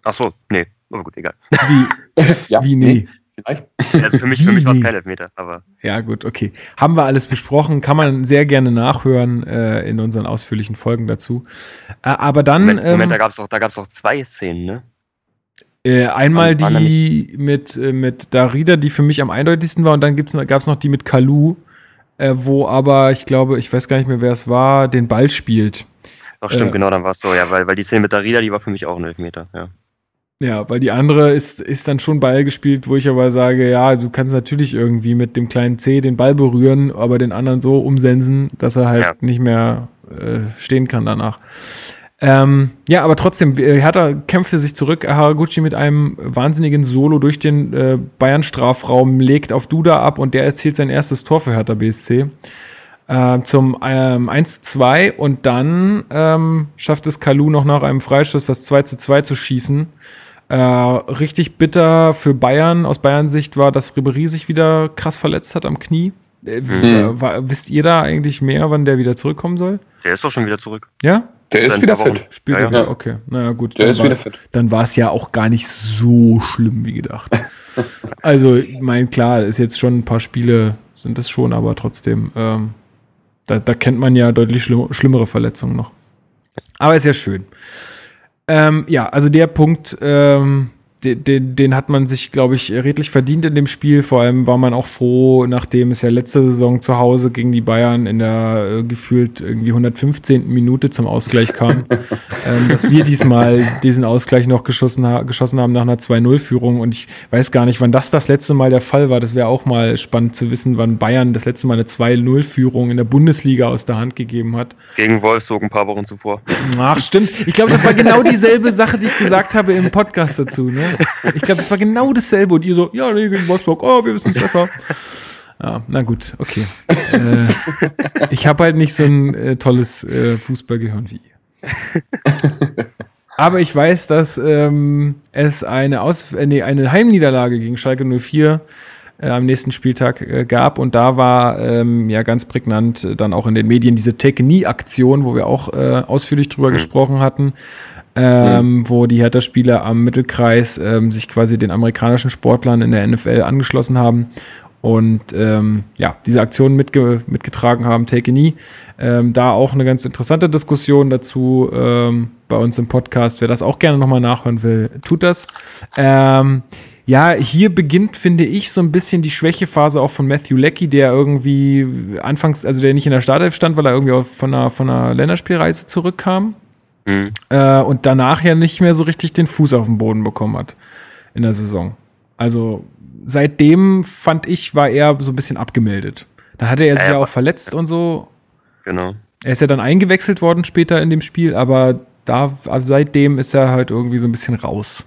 Ach so, nee. Aber gut, egal. Wie? ja, Wie nee? nee? Vielleicht. Also für mich, für mich war es kein Elfmeter, aber. Ja, gut, okay. Haben wir alles besprochen, kann man sehr gerne nachhören äh, in unseren ausführlichen Folgen dazu. Äh, aber dann. Moment, Moment ähm, da gab es doch, doch zwei Szenen, ne? Äh, einmal die mit, äh, mit Darida, die für mich am eindeutigsten war, und dann gab es noch die mit Kalu, äh, wo aber, ich glaube, ich weiß gar nicht mehr, wer es war, den Ball spielt. Doch, stimmt, äh, genau, dann war es so, ja, weil, weil die Szene mit Darida, die war für mich auch ein Elfmeter, ja. Ja, weil die andere ist, ist dann schon Ball gespielt, wo ich aber sage, ja, du kannst natürlich irgendwie mit dem kleinen C den Ball berühren, aber den anderen so umsensen, dass er halt ja. nicht mehr äh, stehen kann danach. Ähm, ja, aber trotzdem, äh, Hertha kämpfte sich zurück. Haraguchi mit einem wahnsinnigen Solo durch den äh, Bayern-Strafraum legt auf Duda ab und der erzielt sein erstes Tor für Hertha BSC. Äh, zum ähm, 1 zu 2 und dann ähm, schafft es Kalu noch nach einem Freischuss das 2 zu 2 zu schießen. Äh, richtig bitter für Bayern, aus Bayern Sicht war, dass Ribery sich wieder krass verletzt hat am Knie. Äh, mhm. war, wisst ihr da eigentlich mehr, wann der wieder zurückkommen soll? Der ist doch schon wieder zurück. Ja? Der ist wieder fit. Spielt ja, ja. Okay, naja gut. Der ist war, wieder fit. Dann war es ja auch gar nicht so schlimm wie gedacht. also, ich meine, klar, ist jetzt schon ein paar Spiele, sind das schon, aber trotzdem, ähm, da, da kennt man ja deutlich schlimm, schlimmere Verletzungen noch. Aber ist ja schön. Ähm, ja, also der Punkt, ähm, den, den, hat man sich, glaube ich, redlich verdient in dem Spiel. Vor allem war man auch froh, nachdem es ja letzte Saison zu Hause gegen die Bayern in der äh, gefühlt irgendwie 115. Minute zum Ausgleich kam, ähm, dass wir diesmal diesen Ausgleich noch geschossen, ha geschossen haben nach einer 2-0-Führung. Und ich weiß gar nicht, wann das das letzte Mal der Fall war. Das wäre auch mal spannend zu wissen, wann Bayern das letzte Mal eine 2-0-Führung in der Bundesliga aus der Hand gegeben hat. Gegen Wolfsburg ein paar Wochen zuvor. Ach, stimmt. Ich glaube, das war genau dieselbe Sache, die ich gesagt habe im Podcast dazu. Ne? Ich glaube, das war genau dasselbe. Und ihr so, ja, nee, gegen Wolfsburg, oh, wir wissen es besser. Ja, na gut, okay. Äh, ich habe halt nicht so ein äh, tolles äh, Fußballgehirn wie ihr. Aber ich weiß, dass ähm, es eine, Aus äh, nee, eine Heimniederlage gegen Schalke 04 äh, am nächsten Spieltag äh, gab. Und da war ähm, ja ganz prägnant dann auch in den Medien diese Take-Nie-Aktion, wo wir auch ausführlich drüber mhm. gesprochen hatten ähm, mhm. wo die Hertha-Spieler am Mittelkreis ähm, sich quasi den amerikanischen Sportlern in der NFL angeschlossen haben und ähm, ja, diese Aktion mitge mitgetragen haben, Take a Knee. Ähm, da auch eine ganz interessante Diskussion dazu ähm, bei uns im Podcast. Wer das auch gerne nochmal nachhören will, tut das. Ähm, ja, hier beginnt, finde ich, so ein bisschen die Schwächephase auch von Matthew Leckie, der irgendwie anfangs, also der nicht in der Startelf stand, weil er irgendwie von einer, von einer Länderspielreise zurückkam. Mhm. Äh, und danach ja nicht mehr so richtig den Fuß auf den Boden bekommen hat in der Saison. Also seitdem fand ich, war er so ein bisschen abgemeldet. Dann hatte er sich ja, ja auch verletzt und so. Genau. Er ist ja dann eingewechselt worden später in dem Spiel, aber da also seitdem ist er halt irgendwie so ein bisschen raus.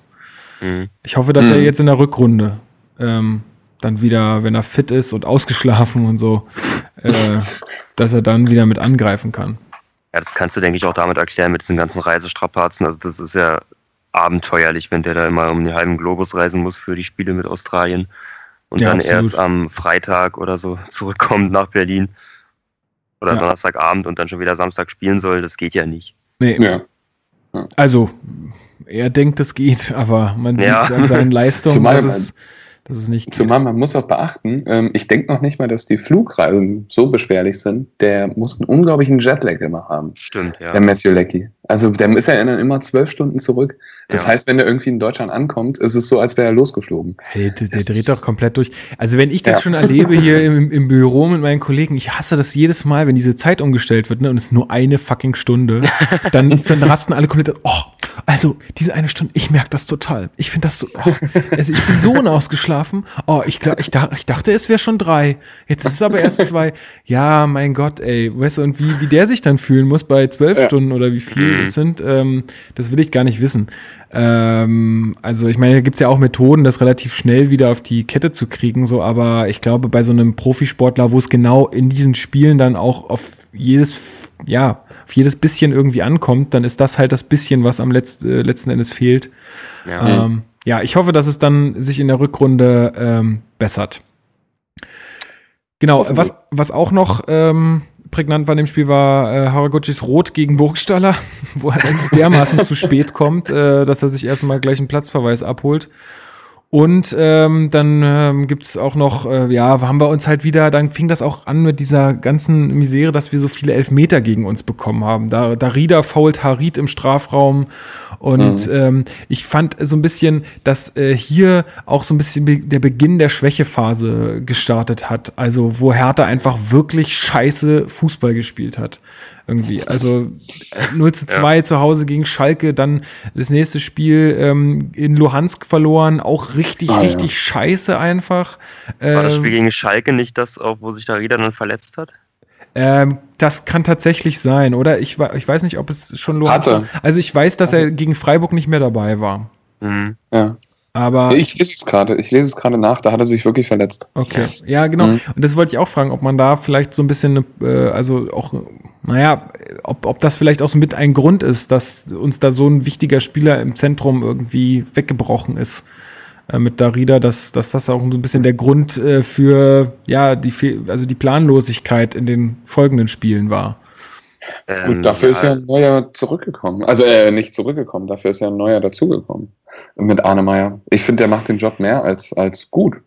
Mhm. Ich hoffe, dass mhm. er jetzt in der Rückrunde ähm, dann wieder, wenn er fit ist und ausgeschlafen und so, äh, dass er dann wieder mit angreifen kann. Ja, das kannst du, denke ich, auch damit erklären mit diesen ganzen Reisestrapazen. Also das ist ja abenteuerlich, wenn der da immer um den halben Globus reisen muss für die Spiele mit Australien und Ja, dann absolut. erst am Freitag oder so zurückkommt nach Berlin oder Ja. Donnerstagabend und dann schon wieder Samstag spielen soll. Das geht ja nicht. Nee, Ja. also er denkt, es geht, aber man Ja. sieht an seinen Leistungen, Zumal dass es, nicht geht. Zumal man muss auch beachten, ähm, ich denke noch nicht mal, dass die Flugreisen so beschwerlich sind. Der muss einen unglaublichen Jetlag immer haben, Stimmt, ja. der Matthew Leckie. Also der ist ja dann immer zwölf Stunden zurück. Das Ja. heißt, wenn er irgendwie in Deutschland ankommt, ist es so, als wäre er losgeflogen. Hey, der, der dreht doch komplett durch. Also wenn ich das Ja. schon erlebe hier im, im Büro mit meinen Kollegen, ich hasse das jedes Mal, wenn diese Zeit umgestellt wird, ne, und es ist nur eine fucking Stunde, dann, dann rasten alle komplett, oh, also diese eine Stunde, ich merke das total. Ich finde das so, oh, also ich bin so unausgeschlafen. Oh, ich, glaub, ich, ich dachte, es wäre schon drei. Jetzt ist es aber erst zwei. Ja, mein Gott, ey, weißt du, und wie, wie der sich dann fühlen muss bei zwölf Ja. Stunden oder wie viel Mhm. es sind, ähm, das will ich gar nicht wissen. Ähm, also ich meine, da gibt's ja auch Methoden, das relativ schnell wieder auf die Kette zu kriegen, so, aber ich glaube, bei so einem Profisportler, wo es genau in diesen Spielen dann auch auf jedes, ja, auf jedes bisschen irgendwie ankommt, dann ist das halt das bisschen, was am letzt, äh, letzten Endes fehlt. ja. Ähm, ja, ich hoffe, dass es dann sich in der Rückrunde ähm, bessert. Genau, was, was auch noch ähm, prägnant war in dem Spiel war äh, Haraguchis Rot gegen Burgstaller, wo er dermaßen zu spät kommt, äh, dass er sich erstmal gleich einen Platzverweis abholt. Und ähm, dann ähm, gibt's auch noch, äh, ja, haben wir uns halt wieder, dann fing das auch an mit dieser ganzen Misere, dass wir so viele Elfmeter gegen uns bekommen haben. Da, da Rieder fault Harit im Strafraum und ähm, ich fand so ein bisschen, dass äh, hier auch so ein bisschen be der Beginn der Schwächephase gestartet hat. Also wo Hertha einfach wirklich scheiße Fußball gespielt hat. Irgendwie. Also äh, 0 zu 2 zu Hause gegen Schalke, dann das nächste Spiel ähm, in Luhansk verloren, auch richtig, Ah, ja. richtig scheiße einfach. War das Ähm, Spiel gegen Schalke nicht das, auch, wo sich da Rieder dann verletzt hat? Ähm, das kann tatsächlich sein, oder? Ich, ich weiß nicht, ob es schon Luhansk Hatte. war. Also ich weiß, dass er gegen Freiburg nicht mehr dabei war. Mhm. Ja. Aber Ich lese es gerade, ich lese es gerade nach, da hat er sich wirklich verletzt. okay, ja genau. Mhm. Und das wollte ich auch fragen, ob man da vielleicht so ein bisschen, äh, also auch, naja, ob, ob das vielleicht auch so mit ein Grund ist, dass uns da so ein wichtiger Spieler im Zentrum irgendwie weggebrochen ist. Äh, mit Darida, dass, dass das auch so ein bisschen der Grund äh, für ja die also die Planlosigkeit in den folgenden Spielen war. Ähm, Gut, dafür ist ja ein neuer zurückgekommen. Also äh, nicht zurückgekommen, dafür ist ja ein neuer dazugekommen. Mit Arne Meyer. Ich finde, der macht den Job mehr als, als gut.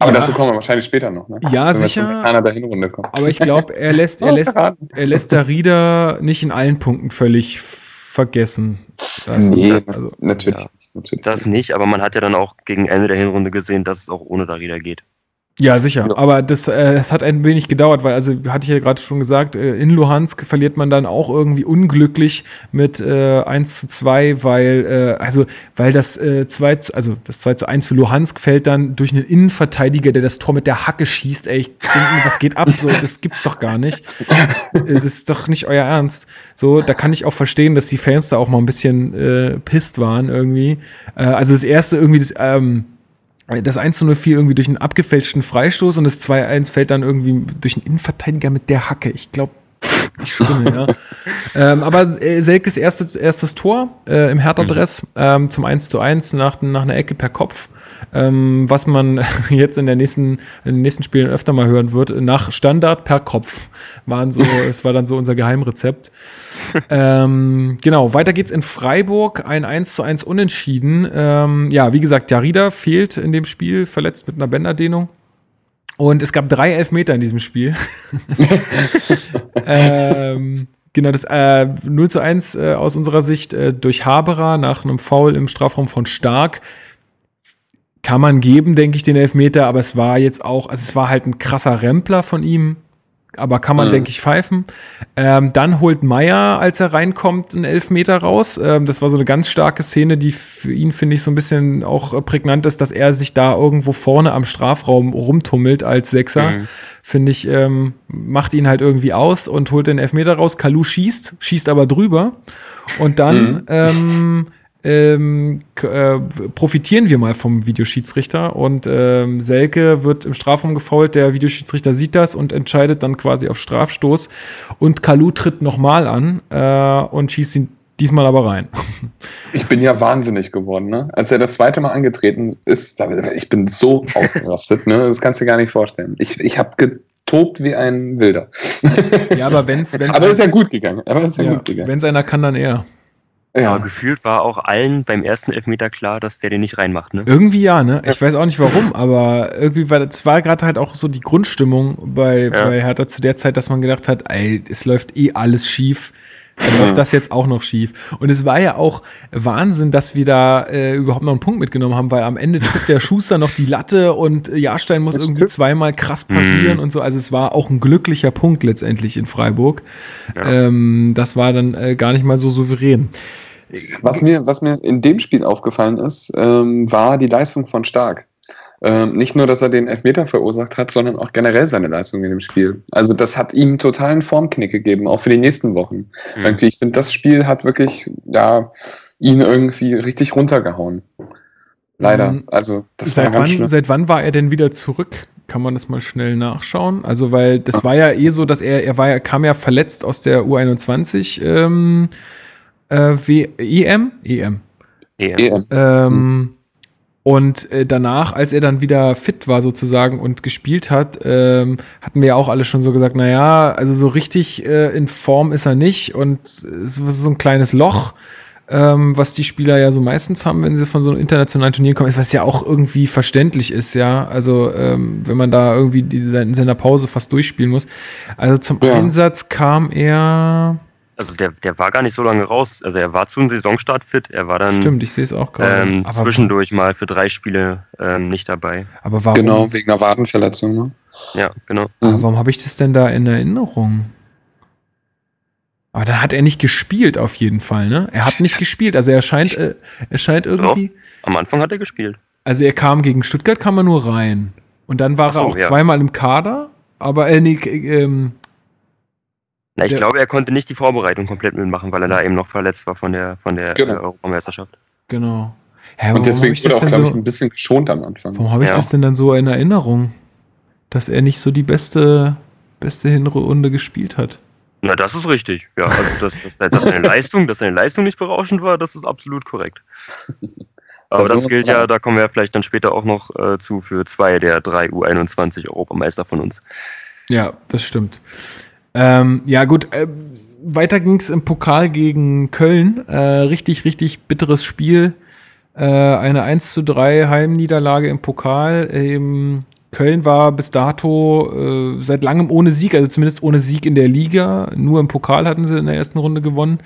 Aber Ja. dazu kommen wir wahrscheinlich später noch, ne? Ja, Wenn sicher. Kleiner der Hinrunde kommen. Aber ich glaube, er lässt, er lässt, er lässt der Rieder nicht in allen Punkten völlig vergessen. Das, nee, also, natürlich ja. Natürlich Das nicht. nicht, aber man hat ja dann auch gegen Ende der Hinrunde gesehen, dass es auch ohne Darida geht. Ja, sicher. Ja. Aber das, äh, es hat ein wenig gedauert, weil, also hatte ich ja gerade schon gesagt, äh, in Luhansk verliert man dann auch irgendwie unglücklich mit äh, 1 zu 2, weil, äh, also, weil das äh, 2 zu, also das 2 zu 1 für Luhansk fällt dann durch einen Innenverteidiger, der das Tor mit der Hacke schießt. Ey, ich denke was geht ab? So, das gibt's doch gar nicht. Äh, das ist doch nicht euer Ernst. So, da kann ich auch verstehen, dass die Fans da auch mal ein bisschen äh, pisst waren irgendwie. Äh, also das erste irgendwie das, ähm, das 1 zu 0 fiel irgendwie durch einen abgefälschten Freistoß und das 2-1 fällt dann irgendwie durch einen Innenverteidiger mit der Hacke. Ich glaube, ich spinne, ja. ähm, aber äh, Selkes erstes, erstes Tor äh, im Hertha-Dress ähm, zum 1 zu 1 nach, nach einer Ecke per Kopf. Ähm, was man jetzt in, der nächsten, in den nächsten Spielen öfter mal hören wird, nach Standard per Kopf waren so, es war dann so unser Geheimrezept. ähm, genau, weiter geht's in Freiburg, ein 1 zu 1 Unentschieden. Ähm, ja, wie gesagt, Jarida fehlt in dem Spiel, verletzt mit einer Bänderdehnung. Und es gab drei Elfmeter in diesem Spiel. ähm, genau, das äh, 0 zu 1 äh, aus unserer Sicht äh, durch Haberer nach einem Foul im Strafraum von Stark. Kann man geben, denke ich, den Elfmeter, aber es war jetzt auch, also es war halt ein krasser Rempler von ihm, aber kann man, Mhm. denke ich, pfeifen. Ähm, dann holt Meier, als er reinkommt, einen Elfmeter raus. Ähm, das war so eine ganz starke Szene, die für ihn, finde ich, so ein bisschen auch äh, prägnant ist, dass er sich da irgendwo vorne am Strafraum rumtummelt als Sechser. Mhm. Finde ich, ähm, macht ihn halt irgendwie aus und holt den Elfmeter raus. Kalu schießt, schießt aber drüber. Und dann Mhm. Ähm, äh, profitieren wir mal vom Videoschiedsrichter und ähm, Selke wird im Strafraum gefault, der Videoschiedsrichter sieht das und entscheidet dann quasi auf Strafstoß und Kalu tritt nochmal an äh, und schießt ihn diesmal aber rein. Ich bin ja wahnsinnig geworden, ne? Als er das zweite Mal angetreten ist, ich bin so ausgerastet, ne? Das kannst du dir gar nicht vorstellen. Ich, ich habe getobt wie ein Wilder. Ja, aber wenn's, wenn's aber ist ja gut gegangen. Aber ist ja, ja, gut gegangen. Wenn es einer kann, dann er. Ja, aber gefühlt war auch allen beim ersten Elfmeter klar, dass der den nicht reinmacht, ne? Irgendwie ja, ne? Ich weiß auch nicht warum, aber irgendwie war das war gerade halt auch so die Grundstimmung bei, Ja. bei Hertha zu der Zeit, dass man gedacht hat, ey, es läuft eh alles schief. Dann läuft das jetzt auch noch schief. Und es war ja auch Wahnsinn, dass wir da äh, überhaupt noch einen Punkt mitgenommen haben, weil am Ende trifft der Schuster noch die Latte und äh, Jahrstein muss Das irgendwie stimmt. zweimal krass parieren und so. Also es war auch ein glücklicher Punkt letztendlich in Freiburg. Ja. Ähm, das war dann äh, gar nicht mal so souverän. Was mir, was mir in dem Spiel aufgefallen ist, ähm, war die Leistung von Stark. Ähm, nicht nur, dass er den Elfmeter verursacht hat, sondern auch generell seine Leistung in dem Spiel. Also das hat ihm totalen Formknick gegeben, auch für die nächsten Wochen. Mhm. Irgendwie, ich finde, das Spiel hat wirklich ja, ihn irgendwie richtig runtergehauen. Leider. Mhm. Also das war Seit ganz wann, schlimm. seit wann war er denn wieder zurück? Kann man das mal schnell nachschauen? Also, weil das war ja eh so, dass er, er war ja, kam ja verletzt aus der U21 ähm, äh, w EM? EM. EM. EM. Ähm, Und äh, danach, als er dann wieder fit war sozusagen und gespielt hat, ähm, hatten wir ja auch alle schon so gesagt, naja, also so richtig äh, in Form ist er nicht und es ist so ein kleines Loch, ähm, was die Spieler ja so meistens haben, wenn sie von so einem internationalen Turnier kommen, was ja auch irgendwie verständlich ist, ja. Also ähm, wenn man da irgendwie die, in seiner Pause fast durchspielen muss. Also zum Ja. Einsatz kam er, Also der, der war gar nicht so lange raus. Also er war zum Saisonstart fit. Er war dann stimmt, ich sehe es auch gerade. ähm, zwischendurch mal für drei Spiele ähm, nicht dabei. aber warum, Genau, wegen einer Wadenverletzung. Ne? Ja, genau. Aber warum habe ich das denn da in Erinnerung? Aber dann hat er nicht gespielt auf jeden Fall, ne? Er hat nicht gespielt, also er scheint, äh, er scheint irgendwie, Am Anfang hat er gespielt. also er kam gegen Stuttgart, kam er nur rein. Und dann war so, er auch ja. zweimal im Kader, aber äh, nee, äh, ähm, Na, ich Ja. glaube, er konnte nicht die Vorbereitung komplett mitmachen, weil er da eben noch verletzt war von der von der Genau. äh, Europameisterschaft. genau. Hä, Und deswegen ich wurde das auch, glaube ich, so, ein bisschen geschont am Anfang. warum habe ich Ja. das denn dann so in Erinnerung? Dass er nicht so die beste, beste Hinrunde gespielt hat. Na, das ist richtig. Ja, also dass, dass, dass seine Leistung, dass seine Leistung nicht berauschend war, das ist absolut korrekt. Aber Das das, gilt ja, da kommen wir ja vielleicht dann später auch noch äh, zu für zwei der drei U21 Europameister von uns. Ja, das stimmt. Ähm, ja, gut. Äh, weiter ging's im Pokal gegen Köln. Äh, richtig, richtig bitteres Spiel. Äh, eine 1 zu 3 Heimniederlage im Pokal. Ähm, Köln war bis dato äh, seit langem ohne Sieg, also zumindest ohne Sieg in der Liga. Nur im Pokal hatten sie in der ersten Runde gewonnen.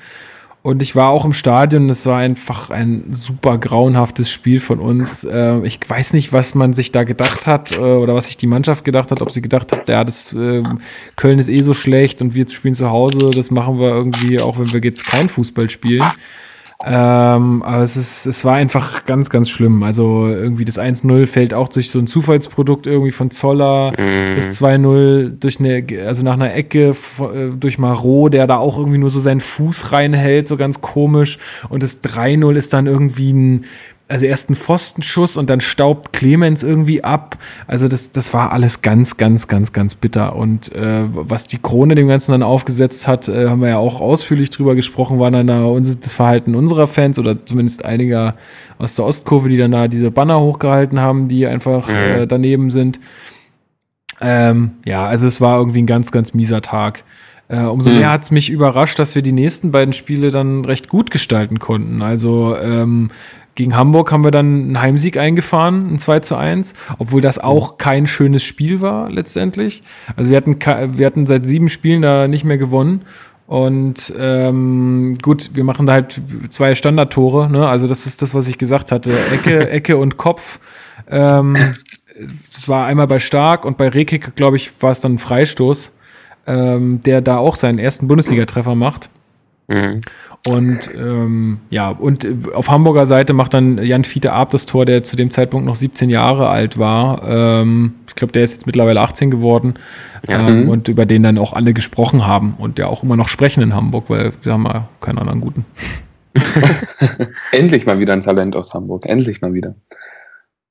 Und ich war auch im Stadion. Es war einfach ein super grauenhaftes Spiel von uns. Äh, ich weiß nicht, was man sich da gedacht hat äh, oder was sich die Mannschaft gedacht hat. Ob sie gedacht hat, ja, das äh, Köln ist eh so schlecht und wir spielen zu Hause. Das machen wir irgendwie, auch wenn wir jetzt kein Fußball spielen. Ähm, aber es ist, es war einfach ganz, ganz schlimm. Also irgendwie das 1-0 fällt auch durch so ein Zufallsprodukt irgendwie von Zoller. Das 2-0 durch eine, also nach einer Ecke äh, durch Marot, der da auch irgendwie nur so seinen Fuß reinhält, so ganz komisch. Und das 3-0 ist dann irgendwie ein, also erst ein Pfostenschuss und dann staubt Clemens irgendwie ab. Also das, das war alles ganz, ganz, ganz, ganz bitter. Und äh, was die Krone dem Ganzen dann aufgesetzt hat, äh, haben wir ja auch ausführlich drüber gesprochen, war dann da das Verhalten unserer Fans oder zumindest einiger aus der Ostkurve, die dann da diese Banner hochgehalten haben, die einfach Mhm. äh, daneben sind. Ähm, ja, also es war irgendwie ein ganz, ganz mieser Tag. Äh, umso Mhm. mehr hat es mich überrascht, dass wir die nächsten beiden Spiele dann recht gut gestalten konnten. Also ähm, gegen Hamburg haben wir dann einen Heimsieg eingefahren, ein 2 zu 1, obwohl das auch kein schönes Spiel war letztendlich. Also wir hatten, wir hatten seit sieben Spielen da nicht mehr gewonnen. Und ähm, gut, wir machen da halt zwei Standardtore, ne? Also das ist das, was ich gesagt hatte. Ecke, Ecke und Kopf. Ähm, das war einmal bei Stark und bei Rekik, glaube ich, war es dann ein Freistoß, ähm, der da auch seinen ersten Bundesligatreffer macht. Mhm. Und ähm, ja, und äh, auf Hamburger Seite macht dann Jan Fiete Ab das Tor, der zu dem Zeitpunkt noch 17 Jahre alt war. Ähm, ich glaube, der ist jetzt mittlerweile 18 geworden Ja. ähm, und über den dann auch alle gesprochen haben und ja auch immer noch sprechen in Hamburg, weil wir haben ja keinen anderen guten. Endlich mal wieder ein Talent aus Hamburg. Endlich mal wieder.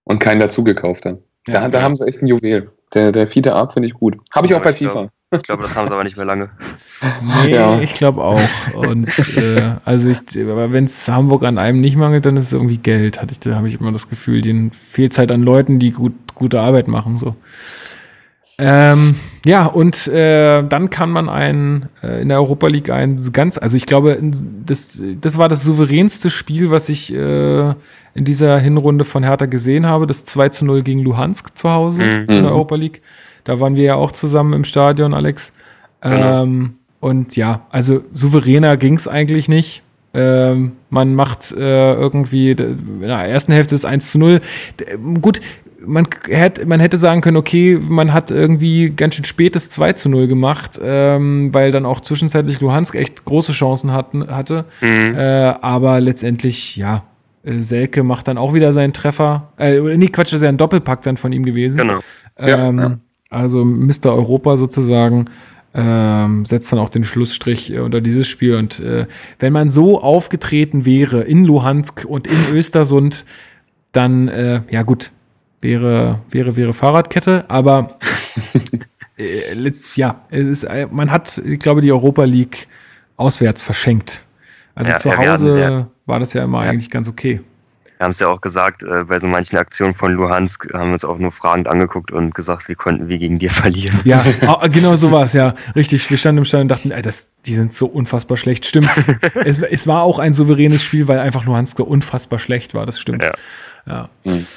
Und kein dazugekaufter. Da, Ja. da haben sie echt ein Juwel. Der, der Fiete Art finde ich gut. Habe ich Ja, auch bei ich glaub- FIFA. Ich glaube, das haben sie aber nicht mehr lange. Nee, ja. ich glaube auch. Und äh, also ich, wenn es Hamburg an einem nicht mangelt, dann ist es irgendwie Geld. Hatte ich, da habe ich immer das Gefühl, denen fehlt halt an Leuten, die gut, gute Arbeit machen. So. Ähm, ja, und äh, dann kann man einen äh, in der Europa League ein ganz, also ich glaube, das, das war das souveränste Spiel, was ich äh, in dieser Hinrunde von Hertha gesehen habe. Das 2 zu 0 gegen Luhansk zu Hause mhm. in der Europa League. Da waren wir ja auch zusammen im Stadion, Alex. Genau. Ähm, und ja, also souveräner ging es eigentlich nicht. Ähm, man macht äh, irgendwie, in der ersten Hälfte ist 1 zu 0. Gut, man hätte, man hätte sagen können, okay, man hat irgendwie ganz schön spätes 2 zu 0 gemacht, ähm, weil dann auch zwischenzeitlich Luhansk echt große Chancen hatten, hatte. Mhm. Äh, aber letztendlich, ja, äh, Selke macht dann auch wieder seinen Treffer. Äh, nee, Quatsch, das ist ja ein Doppelpack dann von ihm gewesen. Genau. Ähm, ja, ja. Also Mr. Europa sozusagen ähm, setzt dann auch den Schlussstrich äh, unter dieses Spiel. Und äh, wenn man so aufgetreten wäre in Luhansk und in Östersund, dann, äh, ja gut, wäre, wäre, wäre Fahrradkette, aber äh, letzt, ja, es ist, äh, man hat, ich glaube, die Europa League auswärts verschenkt. Also ja, zu Hause ja, ja. war das ja immer eigentlich ganz okay. Wir haben es ja auch gesagt, äh, bei so manchen Aktionen von Luhansk haben wir uns auch nur fragend angeguckt und gesagt, wie konnten wir gegen dir verlieren. Ja, genau so war es, ja. Richtig. Wir standen im Stand und dachten, ey, das, die sind so unfassbar schlecht. Stimmt. es, es war auch ein souveränes Spiel, weil einfach Luhansk unfassbar schlecht war. Das stimmt. Ja. ja. Mhm.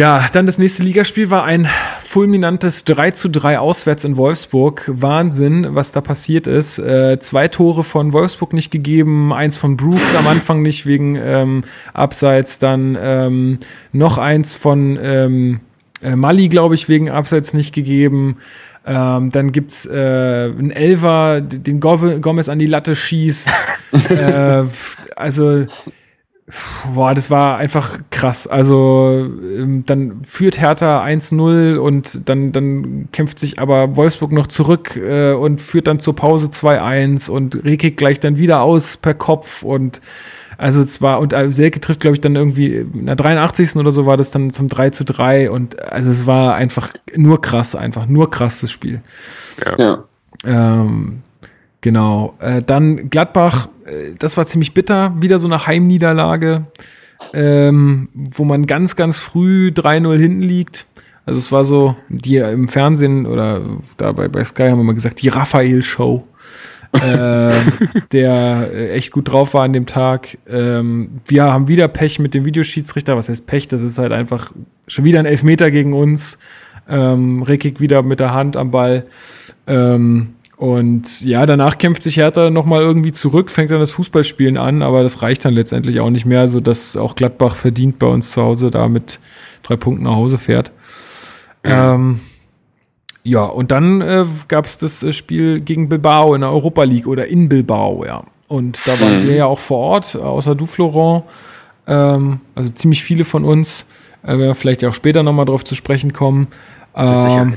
Ja, dann das nächste Ligaspiel war ein fulminantes 3 zu 3 auswärts in Wolfsburg. Wahnsinn, was da passiert ist. Äh, zwei Tore von Wolfsburg nicht gegeben, eins von Brooks am Anfang nicht wegen ähm, Abseits, dann ähm, noch eins von ähm, äh, Mali, glaube ich, wegen Abseits nicht gegeben. Ähm, dann gibt's äh, einen Elver, den Gomez an die Latte schießt. äh, also Boah, das war einfach krass. Also ähm, dann führt Hertha 1-0 und dann, dann kämpft sich aber Wolfsburg noch zurück äh, und führt dann zur Pause 2-1 und Rekik gleich dann wieder aus per Kopf und also es war, und äh, Selke trifft, glaube ich, dann irgendwie in der 83. oder so war das dann zum 3 zu 3 und also es war einfach nur krass, einfach nur krass das Spiel. Ja. Ähm, Genau. Äh, dann Gladbach, äh, das war ziemlich bitter. Wieder so eine Heimniederlage, ähm, wo man ganz, ganz früh 3-0 hinten liegt. Also es war so, die im Fernsehen oder da bei, bei Sky haben wir mal gesagt, die Raphael-Show. äh, der echt gut drauf war an dem Tag. Ähm, wir haben wieder Pech mit dem Videoschiedsrichter. Was heißt Pech? Das ist halt einfach schon wieder ein Elfmeter gegen uns. Ähm, Rekik wieder mit der Hand am Ball. Ähm, und ja, danach kämpft sich Hertha nochmal irgendwie zurück, fängt dann das Fußballspielen an, aber das reicht dann letztendlich auch nicht mehr, so dass auch Gladbach verdient bei uns zu Hause da mit drei Punkten nach Hause fährt. Ja, ähm, ja und dann äh, gab es das äh, Spiel gegen Bilbao in der Europa League oder in Bilbao, ja. Und da waren mhm. wir ja auch vor Ort, außer du, Florent. Ähm, also ziemlich viele von uns. Äh, werden wir vielleicht auch später nochmal drauf zu sprechen kommen. Ähm,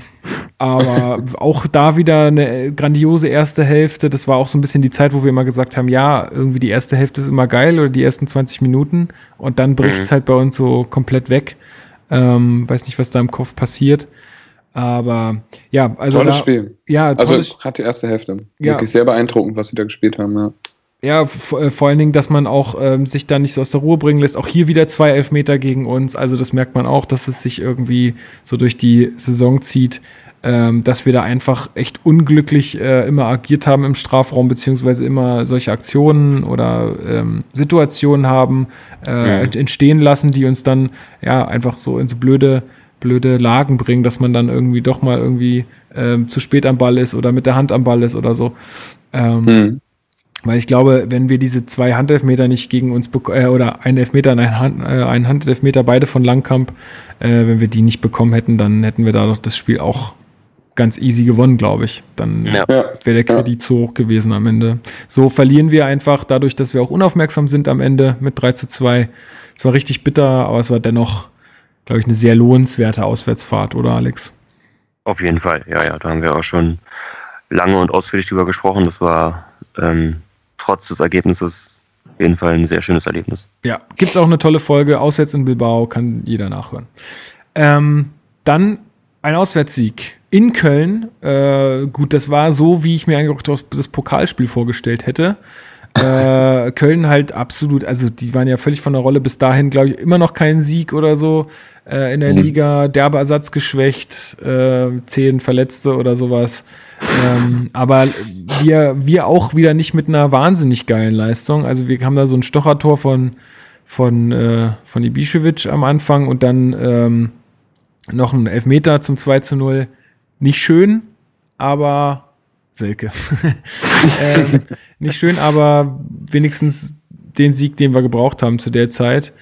aber auch da wieder eine grandiose erste Hälfte. Das war auch so ein bisschen die Zeit, wo wir immer gesagt haben, ja, irgendwie die erste Hälfte ist immer geil oder die ersten 20 Minuten und dann bricht es mhm. halt bei uns so komplett weg. Ähm, weiß nicht, was da im Kopf passiert. Aber ja, also. Tolles da, Spiel. Ja, also hat die erste Hälfte. Ja. Wirklich sehr beeindruckend, was sie da gespielt haben, ja. Ja, äh, vor allen Dingen, dass man auch ähm, sich da nicht so aus der Ruhe bringen lässt. Auch hier wieder zwei Elfmeter gegen uns. Also das merkt man auch, dass es sich irgendwie so durch die Saison zieht, ähm, dass wir da einfach echt unglücklich äh, immer agiert haben im Strafraum, beziehungsweise immer solche Aktionen oder ähm, Situationen haben äh, ja. entstehen lassen, die uns dann ja einfach so in so blöde blöde Lagen bringen, dass man dann irgendwie doch mal irgendwie ähm, zu spät am Ball ist oder mit der Hand am Ball ist oder so. Ähm, mhm. Weil ich glaube, wenn wir diese zwei Handelfmeter nicht gegen uns äh, oder einen Elfmeter und einen, Hand, äh, einen Handelfmeter, beide von Langkamp, äh, wenn wir die nicht bekommen hätten, dann hätten wir da doch das Spiel auch ganz easy gewonnen, glaube ich. Dann ja. wäre der Kredit ja. zu hoch gewesen am Ende. So verlieren wir einfach dadurch, dass wir auch unaufmerksam sind am Ende mit 3 zu 2. Es war richtig bitter, aber es war dennoch, glaube ich, eine sehr lohnenswerte Auswärtsfahrt, oder Alex? Auf jeden Fall, ja, ja. Da haben wir auch schon lange und ausführlich drüber gesprochen. Das war ähm, trotz des Ergebnisses auf jeden Fall ein sehr schönes Erlebnis. Ja, gibt es auch eine tolle Folge, auswärts in Bilbao, kann jeder nachhören. Ähm, dann ein Auswärtssieg in Köln, äh, gut, das war so, wie ich mir eigentlich auch das Pokalspiel vorgestellt hätte. äh, Köln halt absolut, also die waren ja völlig von der Rolle bis dahin, glaube ich, immer noch kein Sieg oder so äh, in der mhm. Liga, derbe Ersatz geschwächt, äh, zehn Verletzte oder sowas. Ähm, aber wir, wir auch wieder nicht mit einer wahnsinnig geilen Leistung. Also wir haben da so ein Stochertor von, von, äh, von Ibišević am Anfang und dann ähm, noch ein Elfmeter zum 2 zu 0. Nicht schön, aber Selke. ähm, nicht schön, aber wenigstens den Sieg, den wir gebraucht haben zu der Zeit,